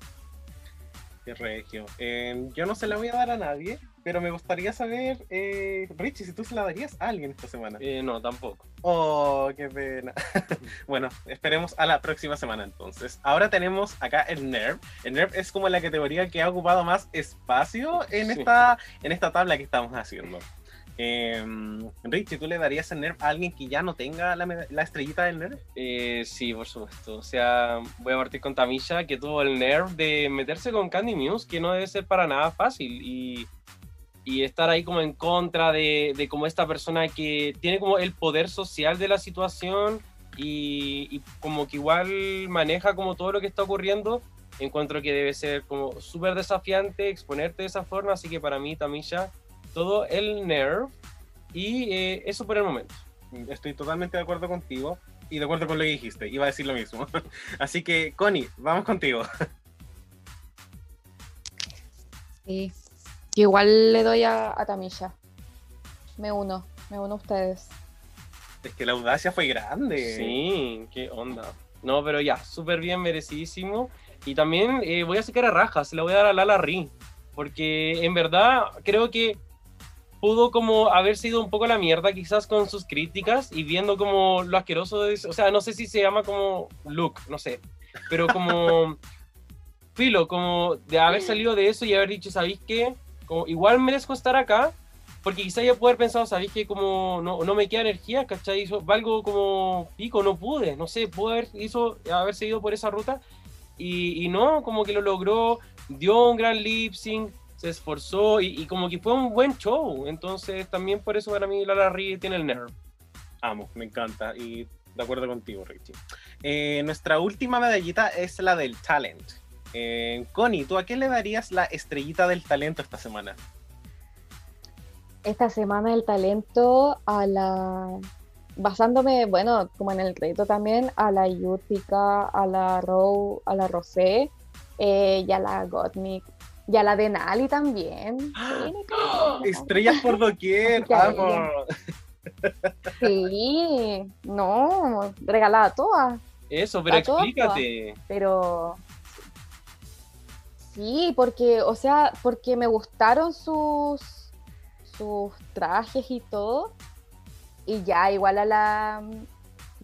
Qué regio. Eh, yo no se la voy a dar a nadie, pero me gustaría saber, eh, Richie, si tú se la darías a alguien esta semana. Eh, no, tampoco. Oh, qué pena. bueno, esperemos a la próxima semana entonces. Ahora tenemos acá el NERV. El NERV es como la categoría que ha ocupado más espacio en, Sí. esta, en esta tabla que estamos haciendo. Eh, Richie, ¿tú le darías el NERV a alguien que ya no tenga la, la estrellita del NERV? Eh, sí, por supuesto. O sea, voy a partir con Tamisha, que tuvo el nerve de meterse con Candy Muse, que no debe ser para nada fácil. Y, y estar ahí como en contra de, de como esta persona que tiene como el poder social de la situación y, y como que igual maneja como todo lo que está ocurriendo encuentro que debe ser como súper desafiante exponerte de esa forma, así que para mí Tamisha, todo el nerve y eh, eso por el momento. Estoy totalmente de acuerdo contigo y de acuerdo con lo que dijiste. Iba a decir lo mismo. Así que, Connie, vamos contigo. Sí. Igual le doy a, a Tamisha. Me uno, me uno a ustedes. Es que la audacia fue grande. Sí, qué onda. No, pero ya, súper bien, merecidísimo. Y también eh, voy a sacar a rajas, se la voy a dar a Lala Ri, porque en verdad creo que pudo como haber sido un poco la mierda quizás con sus críticas y viendo como lo asqueroso de eso. O sea, no sé si se llama como look, no sé, pero como filo, como de haber salido de eso y haber dicho, ¿sabéis qué? Como, igual merezco estar acá, porque quizás ya puedo haber pensado, ¿sabéis qué? Como no, no me queda energía, ¿cachai? Hizo, valgo como pico, no pude, no sé, pudo haber, hizo, haber seguido por esa ruta y, no, como que lo logró, dio un gran lip sync, se esforzó y, como que fue un buen show. Entonces también por eso para mí Lara Ri tiene el nerve. Amo, me encanta. Y de acuerdo contigo, Richie. Eh, nuestra última medallita es la del talent. Eh, Connie, ¿tú a qué le darías la estrellita del talento esta semana? Esta semana el talento a la... Basándome, bueno, como en el reto también, a la Yutica, a la Row, a la Rosé eh, y a la Gottmik y a la Denali también. Sí, ¡Oh! Estrellas por doquier, vamos. Sí, no, regalada todas, Eso, pero A todas, explícate. pero sí, porque, o sea, porque me gustaron sus sus trajes y todo, y ya igual a la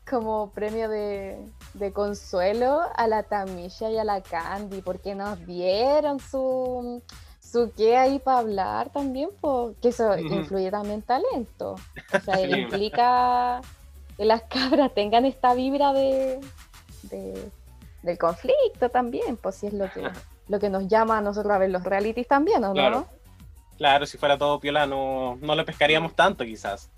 como premio de, de consuelo a la Tamisha y a la Candy, porque nos dieron su su qué ahí para hablar también, porque eso influye también talento. O sea, Sí. implica que las cabras tengan esta vibra de, de- del conflicto también, pues si es lo que, lo que nos llama a nosotros a ver los realities también, ¿o no? Claro. Claro, si fuera todo piola no, no le pescaríamos tanto quizás.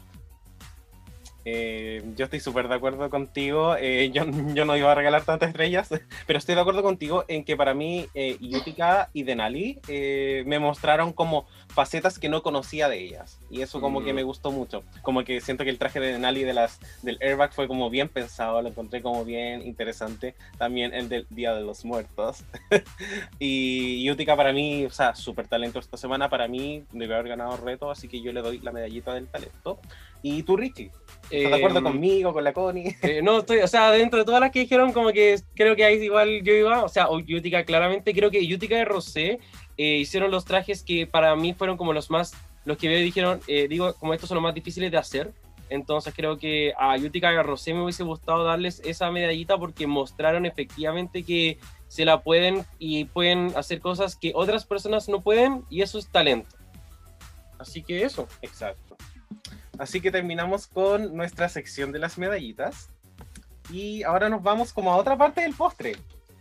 Eh, yo estoy súper de acuerdo contigo. eh, yo, yo no iba a regalar tantas estrellas, pero estoy de acuerdo contigo en que para mí eh, Yutica y Denali eh, me mostraron como facetas que no conocía de ellas. Y eso como que Mm. me gustó mucho. Como que siento que el traje de Denali de las, del airbag fue como bien pensado, lo encontré como bien interesante. También el del Día de los Muertos. y Yutica para mí, o sea, súper talento esta semana. Para mí debe haber ganado reto, así que yo le doy la medallita del talento. ¿Y tú, Richie? ¿Estás de acuerdo Em, conmigo, con la Connie? Eh, no, estoy, o sea, dentro de todas las que dijeron, como que creo que ahí igual yo iba, o sea, o Yutica claramente, creo que Yutica y Rosé eh, hicieron los trajes que para mí fueron como los más, los que veo y dijeron, eh, digo, como estos son los más difíciles de hacer, entonces creo que a Yutica y a Rosé me hubiese gustado darles esa medallita porque mostraron efectivamente que se la pueden y pueden hacer cosas que otras personas no pueden y eso es talento. Así que eso. Exacto. Así que terminamos con nuestra sección de las medallitas. Y ahora nos vamos como a otra parte del postre.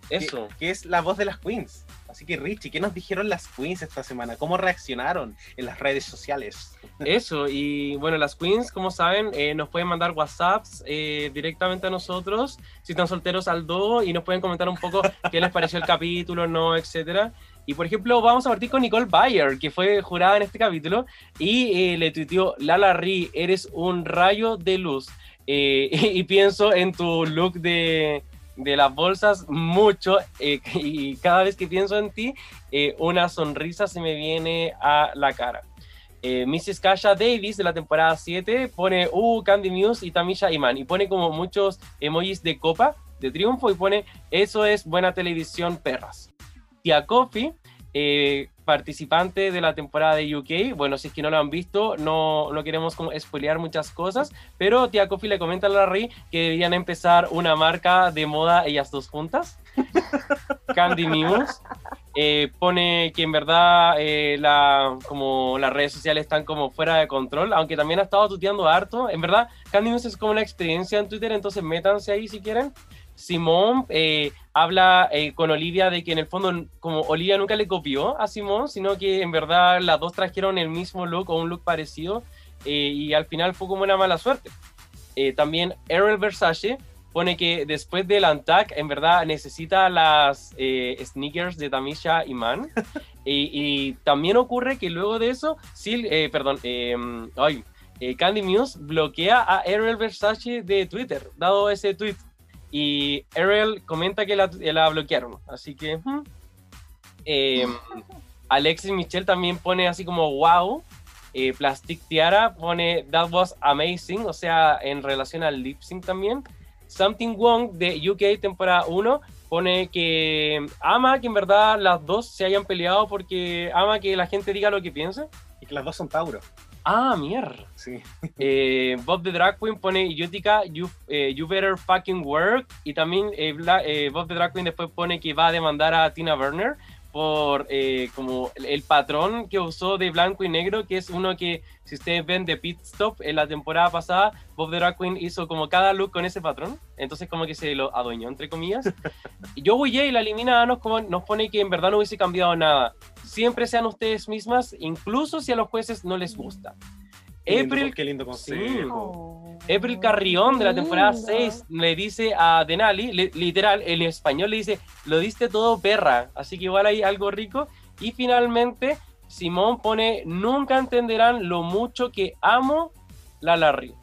que- Eso. Que, es la voz de las queens. Así que Richie, ¿qué nos dijeron las queens esta semana? ¿Cómo reaccionaron en las redes sociales? Eso, y bueno, las queens, como saben, eh, nos pueden mandar WhatsApps eh, directamente a nosotros, si están solteros al do, y nos pueden comentar un poco qué les pareció el capítulo, no, etcétera. Y por ejemplo, vamos a partir con Nicole Bayer, que fue jurada en este capítulo, y eh, le tuiteó, Lala Ri, eres un rayo de luz. Eh, y, pienso en tu look de, de las bolsas mucho, eh, y cada vez que pienso en ti, eh, una sonrisa se me viene a la cara. Eh, Mrs. Kasha Davis de la temporada 7 pone uh, Candy Muse y Tamisha Iman y pone como muchos emojis de copa de triunfo y pone eso es buena televisión perras. Tia Coffee, eh, participante de la temporada de UK, bueno, si es que no lo han visto, no, no queremos como spoilear muchas cosas, pero Tia Coffee le comenta a Larry que deberían empezar una marca de moda ellas dos juntas. Candy Muse eh, pone que en verdad eh, la, como las redes sociales están como fuera de control, aunque también ha estado tuteando harto. En verdad, Candy Muse es como una experiencia en Twitter, entonces métanse ahí si quieren. Simón eh, habla eh, con Olivia de que en el fondo, como Olivia nunca le copió a Simón, sino que en verdad las dos trajeron el mismo look o un look parecido eh, y al final fue como una mala suerte. Eh, también Errol Versace pone que después del Antac, en verdad necesita las sneakers de Tamisha y Man. y, y también ocurre que luego de eso, eh, perdón, eh, ay, Candy Muse bloquea a Ariel Versace de Twitter, dado ese tweet. Y Ariel comenta que la, bloquearon. Así que. Eh, Alexis Michel también pone así como wow. Eh, Plastic Tiara pone That was amazing, o sea, en relación al lip sync también. Something Wong de UK temporada 1 pone que ama que en verdad las dos se hayan peleado porque ama que la gente diga lo que piensa. Y que las dos son Tauro. Ah, mierda. Sí. Eh, Bob the Drag Queen pone Yutica, you, eh, you better fucking work. Y también eh, Bob the Drag Queen después pone que va a demandar a Tina Burner por eh, como el, el patrón que usó de blanco y negro, que es uno que, si ustedes ven de Pit Stop en la temporada pasada, Bob the Drag Queen hizo como cada look con ese patrón. Entonces como que se lo adueñó, entre comillas. Y Joey J, la eliminada, nos, como- nos pone que en verdad no hubiese cambiado nada. Siempre sean ustedes mismas, incluso si a los jueces no les gusta. Qué lindo- April, qué lindo Sí. April Carrión de la temporada Lindo. 6 le dice a Denali, le- literal, en español le dice, lo diste todo perra, así que igual hay algo rico. Y finalmente, Simón pone, nunca entenderán lo mucho que amo la Larry.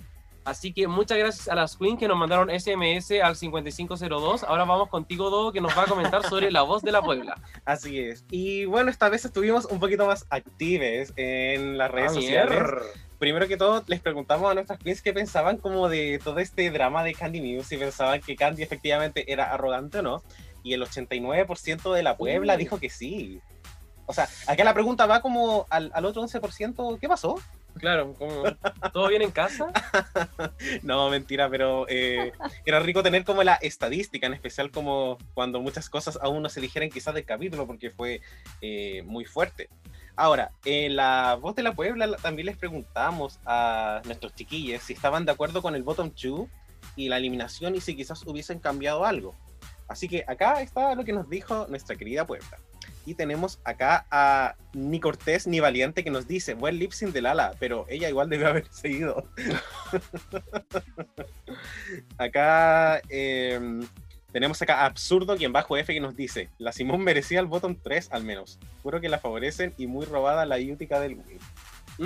Así que muchas gracias a las Queen que nos mandaron SMS al 5502. Ahora vamos contigo, Dodo, que nos va a comentar sobre la voz de la Puebla. Así es. Y bueno, esta vez estuvimos un poquito más actives en las redes Ah, sociales. mierda. Primero que todo, les preguntamos a nuestras queens qué pensaban como de todo este drama de Candy News, si pensaban que Candy efectivamente era arrogante o no. Y el 89% de la Puebla dijo que sí. O sea, acá la pregunta va como al, al otro 11%, ¿qué pasó? Claro, como, ¿todo bien en casa? No, mentira, pero eh, era rico tener como la estadística, en especial como cuando muchas cosas aún no se dijeron quizás del capítulo, porque fue eh, muy fuerte. Ahora, en la voz de la Puebla la- también les preguntamos a nuestros chiquillos si estaban de acuerdo con el bottom two y la eliminación y si quizás hubiesen cambiado algo. Así que acá está lo que nos dijo nuestra querida Puebla. Y tenemos acá a ni Cortés ni Valiente que nos dice, buen lip sync de Lala, pero ella igual debe haber seguido. acá eh, tenemos acá a Absurdo, quien bajo F que nos dice, la Simón merecía el bottom 3 al menos. Juro que la favorecen y muy robada la Utica del Wii.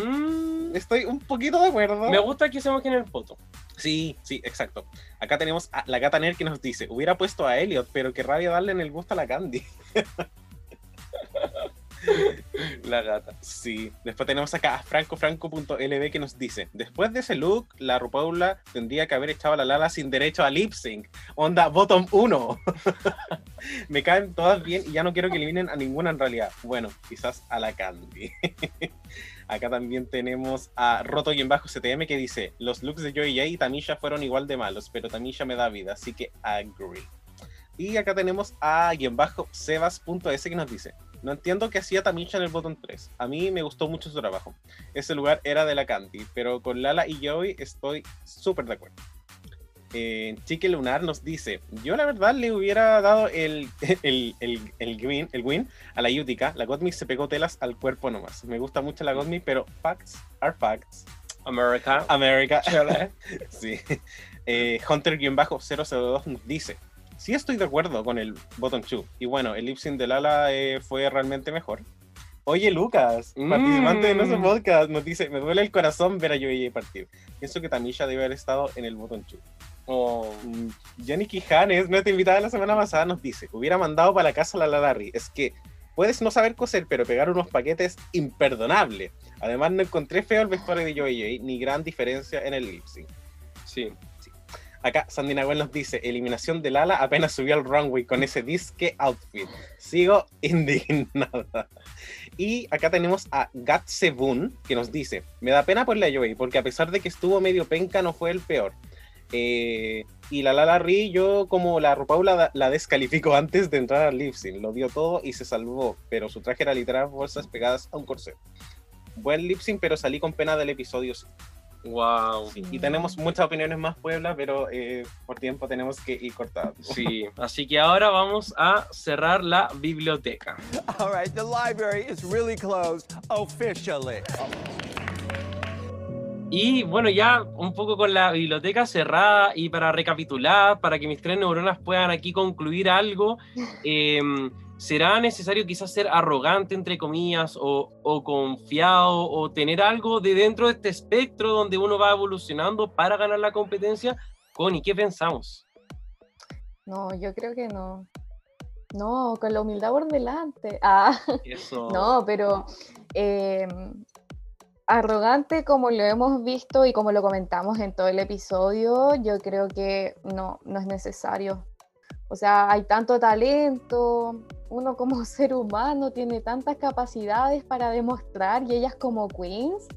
Mm, Estoy un poquito de acuerdo. me gusta que se mojen el poto. Sí, sí, exacto. Acá tenemos a la gata Nerd que nos dice, hubiera puesto a Elliot, pero qué rabia darle en el gusto a la Candy. La gata. Sí. Después tenemos acá a francofranco.lb que nos dice, después de ese look, la Rupaula tendría que haber echado a la Lala sin derecho a lip sync. Onda, bottom 1. Me caen todas bien y ya no quiero que eliminen a ninguna en realidad. Bueno, quizás a la Candy. Acá también tenemos a Roto-CTM que dice, los looks de Joey J y Tamisha fueron igual de malos, pero Tamisha me da vida, así que agree. Y acá tenemos a guion bajo sebas.s que nos dice, no entiendo qué hacía Tamisha en el botón 3. A mí me gustó mucho su trabajo. Ese lugar era de la Candy, pero con Lala y Joey estoy súper de acuerdo. Eh, Chique Lunar nos dice, yo la verdad le hubiera dado el, el, el, el, win, el win a la Utica. La Godmi se pegó telas al cuerpo nomás. Me gusta mucho la Godmi, pero facts are facts. America. América. Chile. sí. Eh, Hunter-002 nos dice, sí estoy de acuerdo con el bottom 2. Y bueno, el lip sync de Lala eh, fue realmente mejor. Oye, Lucas, Mm. participante de nuestro podcast, nos dice, me duele el corazón ver a Joey partir. Pienso que Tamisha debe haber estado en el bottom 2. Oh, Mm, Jenny Quijanes, nuestra invitada de la semana pasada, nos dice, hubiera mandado para la casa a la Larry. Es que puedes no saber coser, pero pegar unos paquetes imperdonable. Además, no encontré feo el vestuario de Joey ni gran diferencia en el lip sync. sí. Acá Sandy Nahuel nos dice, eliminación de Lala apenas subió al runway con ese disque outfit. Sigo indignada. Y acá tenemos a Gatsebun que nos dice, me da pena por la Joey, porque a pesar de que estuvo medio penca, no fue el peor. Eh, y la Lala Ri, yo como la Rupaula la, descalifico antes de entrar al lip sync. Lo dio todo y se salvó, pero su traje era literal bolsas pegadas a un corset. Buen lip sync, pero salí con pena del episodio. Wow. Sí, y tenemos muchas opiniones más, Puebla, pero eh, por tiempo tenemos que ir cortando. Sí, así que ahora vamos a cerrar la biblioteca. All right, the library is really closed officially. Y bueno, ya un poco con la biblioteca cerrada y para recapitular, para que mis tres neuronas puedan aquí concluir algo, eh, ¿será necesario quizás ser arrogante, entre comillas, o, o confiado, o tener algo de dentro de este espectro donde uno va evolucionando para ganar la competencia? Connie, ¿qué pensamos? No, yo creo que no. No, con la humildad por delante. Ah, Eso. no, pero eh, arrogante como lo hemos visto y como lo comentamos en todo el episodio, yo creo que no, no es necesario. O sea, hay tanto talento, uno como ser humano tiene tantas capacidades para demostrar y ellas como queens,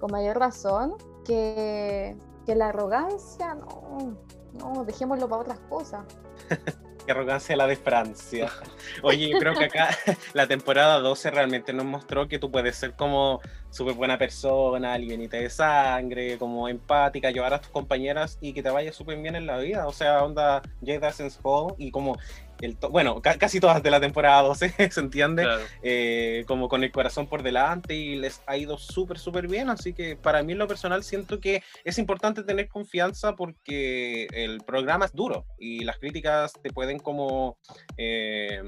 con mayor razón, que, que la arrogancia, no, no, dejémoslo para otras cosas. Arrogancia la de Francia. Oye, yo creo que acá la temporada 12 realmente nos mostró que tú puedes ser como súper buena persona, llenita de sangre, como empática, llevar a tus compañeras y que te vaya súper bien en la vida. O sea, onda Jade Essence Hall y como el bueno, ca- casi todas de la temporada 12, ¿se entiende? Claro. eh, como con el corazón por delante y les ha ido súper, súper bien. Así que para mí en lo personal siento que es importante tener confianza porque el programa es duro y las críticas te pueden como... eh,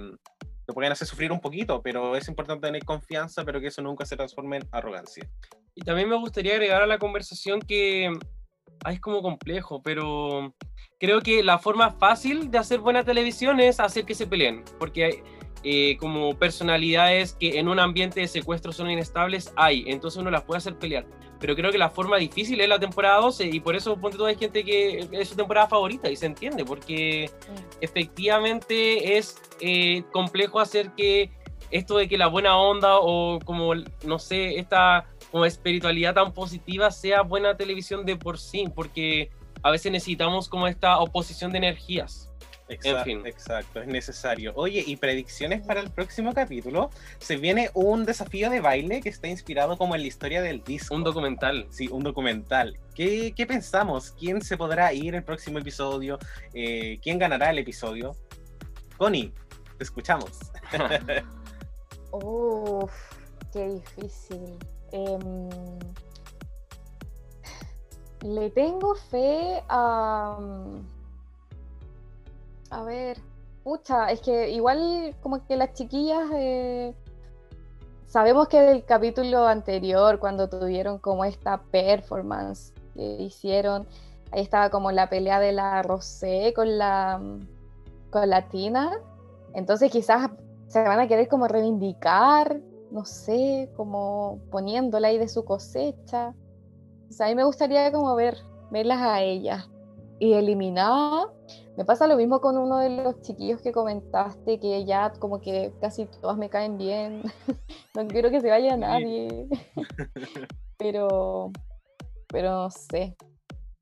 te pueden hacer sufrir un poquito, pero es importante tener confianza, pero que eso nunca se transforme en arrogancia. Y también me gustaría agregar a la conversación que es como complejo, pero creo que la forma fácil de hacer buena televisión es hacer que se peleen, porque hay eh, como personalidades que en un ambiente de secuestro son inestables, hay, entonces uno las puede hacer pelear. Pero creo que la forma difícil es la temporada 12 y por eso ponte tú hay gente que es su temporada favorita y se entiende, porque efectivamente es eh, complejo hacer que esto de que la buena onda o como, no sé, esta como espiritualidad tan positiva sea buena televisión de por sí, porque a veces necesitamos como esta oposición de energías. Exacto, fin. exacto, es necesario. Oye, y predicciones para el próximo capítulo. Se viene un desafío de baile que está inspirado como en la historia del disco. Un documental. Sí, un documental. ¿Qué, qué pensamos? ¿Quién se podrá ir el próximo episodio? Eh, ¿Quién ganará el episodio? Connie, te escuchamos. Uf, qué difícil. Em, le tengo fe a. A ver, pucha, es que igual como que las chiquillas. eh, sabemos que del capítulo anterior, cuando tuvieron como esta performance que hicieron, ahí estaba como la pelea de la Rosé con la, con la Tina. Entonces quizás se van a querer como reivindicar, no sé, como poniéndola ahí de su cosecha. O sea, a mí me gustaría como ver, verlas a ellas. Y eliminada, me pasa lo mismo con uno de los chiquillos que comentaste, que ya como que casi todas me caen bien. no quiero que se vaya nadie. pero, pero no sé.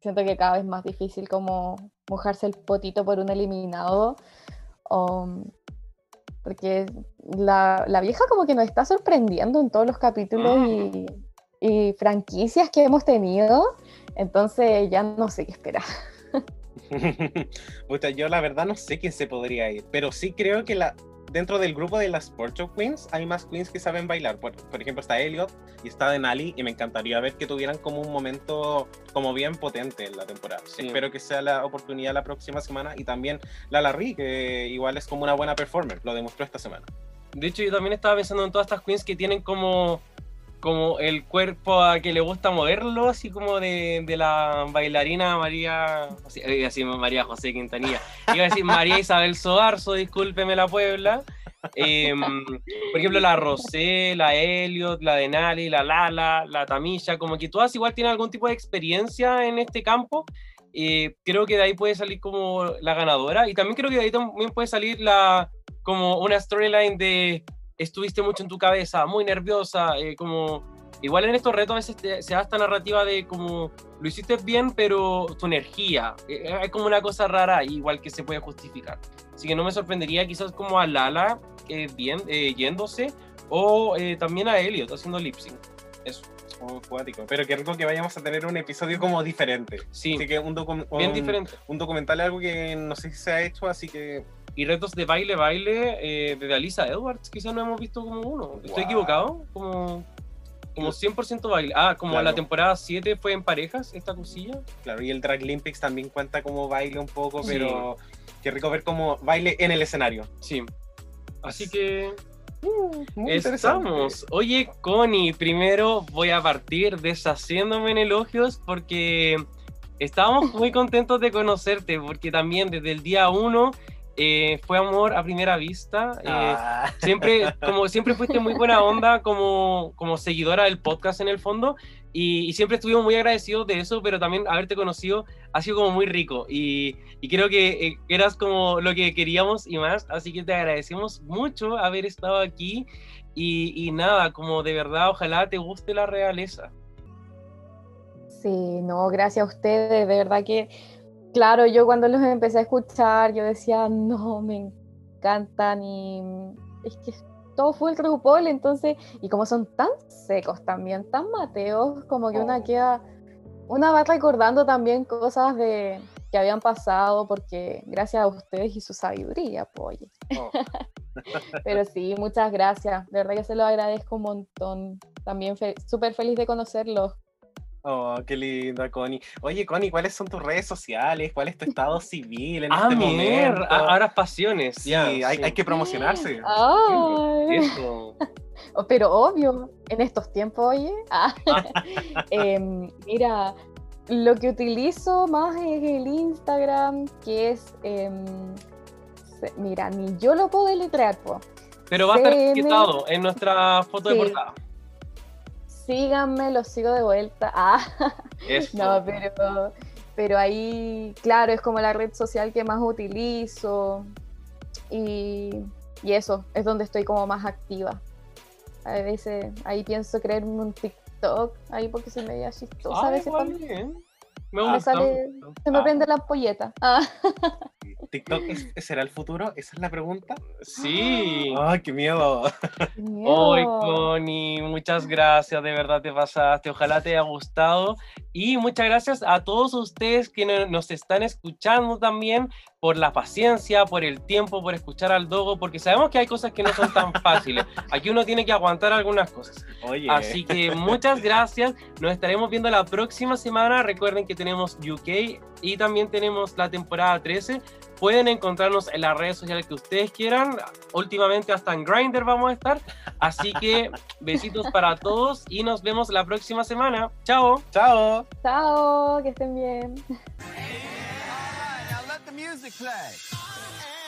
Siento que cada vez más difícil como mojarse el potito por un eliminado. um, porque la, la vieja como que nos está sorprendiendo en todos los capítulos y, y franquicias que hemos tenido. Entonces ya no sé qué esperar. Yo la verdad no sé quién se podría ir, pero sí creo que la, dentro del grupo de las Sport Show Queens hay más queens que saben bailar. Por, por ejemplo, está Elliot y está Denali y me encantaría ver que tuvieran como un momento como bien potente en la temporada. Sí. Espero que sea la oportunidad la próxima semana y también la Larry, que igual es como una buena performer, lo demostró esta semana. De hecho, yo también estaba pensando en todas estas queens que tienen como, como el cuerpo a que le gusta moverlo, así como de, de la bailarina María, iba a decir María José Quintanilla, iba a decir María Isabel Soarzo, discúlpeme la Puebla. Em, por ejemplo, la Rosé, la Elliot, la Denali, la Lala, la Tamilla, como que todas igual tienen algún tipo de experiencia en este campo. Eh, creo que de ahí puede salir como la ganadora y también creo que de ahí también puede salir la como una storyline de estuviste mucho en tu cabeza, muy nerviosa, eh, como igual en estos retos a veces te- se da esta narrativa de como lo hiciste bien, pero tu energía, eh, hay como una cosa rara igual que se puede justificar. Así que no me sorprendería quizás como a Lala que bien eh, yéndose o eh, también a Elliot haciendo lip sync. Eso. Oh, cuático. Pero qué rico que vayamos a tener un episodio como diferente. Sí, Así que un, docu- bien un- diferente. un documental es algo que no sé si se ha hecho, así que Y retos de baile, baile eh, de Alisa Edwards, quizás no hemos visto como uno. ¿Estoy Wow. equivocado? Como... como 100% baile. Ah, como Claro. la temporada 7 fue en parejas esta cosilla. Claro, y el Drag Olympics también cuenta como baile un poco, Sí. pero qué rico ver como baile en el escenario. Sí. Así que Muy interesante. estamos. Oye, Connie, primero voy a partir deshaciéndome en elogios porque estábamos muy contentos de conocerte, porque también desde el día 1 fue amor a primera vista. eh, Ah, siempre, como siempre fuiste muy buena onda como, como seguidora del podcast en el fondo y, y siempre estuvimos muy agradecidos de eso, pero también haberte conocido ha sido como muy rico y, y creo que eh, eras como lo que queríamos y más, así que te agradecemos mucho haber estado aquí y, y nada, como de verdad, ojalá te guste la realeza. Sí, no, gracias a ustedes, de verdad que, claro, yo cuando los empecé a escuchar, yo decía, no, me encantan y es que todo fue el RuPaul, entonces, y como son tan secos también, tan mateos, como que una Oh. queda, una va recordando también cosas de que habían pasado, porque gracias a ustedes y su sabiduría, pues. Oh. Pero sí, muchas gracias, de verdad que se lo agradezco un montón, también fe- súper feliz de conocerlos. Oh, qué linda, Connie. Oye, Connie, ¿cuáles son tus redes sociales? ¿Cuál es tu estado civil en Ah, este mier, momento? ahora pasiones. Sí, ya, hay, sí. hay que promocionarse. Ay. Eso. Oh, Pero obvio, en estos tiempos, oye. ah, em, mira, lo que utilizo más es el Instagram, que es. em, mira, ni yo lo puedo deletrear, po. Pero va a estar etiquetado en nuestra foto de portada. Síganme, los sigo de vuelta. Ah, Eso. no, pero, pero ahí, claro, es como la red social que más utilizo. Y, y eso, es donde estoy como más activa. A veces ahí pienso crearme un TikTok, ahí porque soy media chistosa a Ah, veces. Bien. Me me gusta. sale- se me Ah. prende la ampolleta. Ah, ¿TikTok es- será el futuro? ¿Esa es la pregunta? Sí. ¡Ay, qué miedo! qué miedo. Hoy, Connie, muchas gracias, de verdad te pasaste, ojalá te haya gustado. Y muchas gracias a todos ustedes que no- nos están escuchando también por la paciencia, por el tiempo, por escuchar al Dogo, porque sabemos que hay cosas que no son tan fáciles. Aquí uno tiene que aguantar algunas cosas. Oye, Así que muchas gracias. Nos estaremos viendo la próxima semana. Recuerden que tenemos UK y también tenemos la temporada 13. Pueden encontrarnos en las redes sociales que ustedes quieran. Últimamente hasta en Grindr vamos a estar. Así que besitos para todos y nos vemos la próxima semana. Chao. chao. Chao, que estén bien. music play.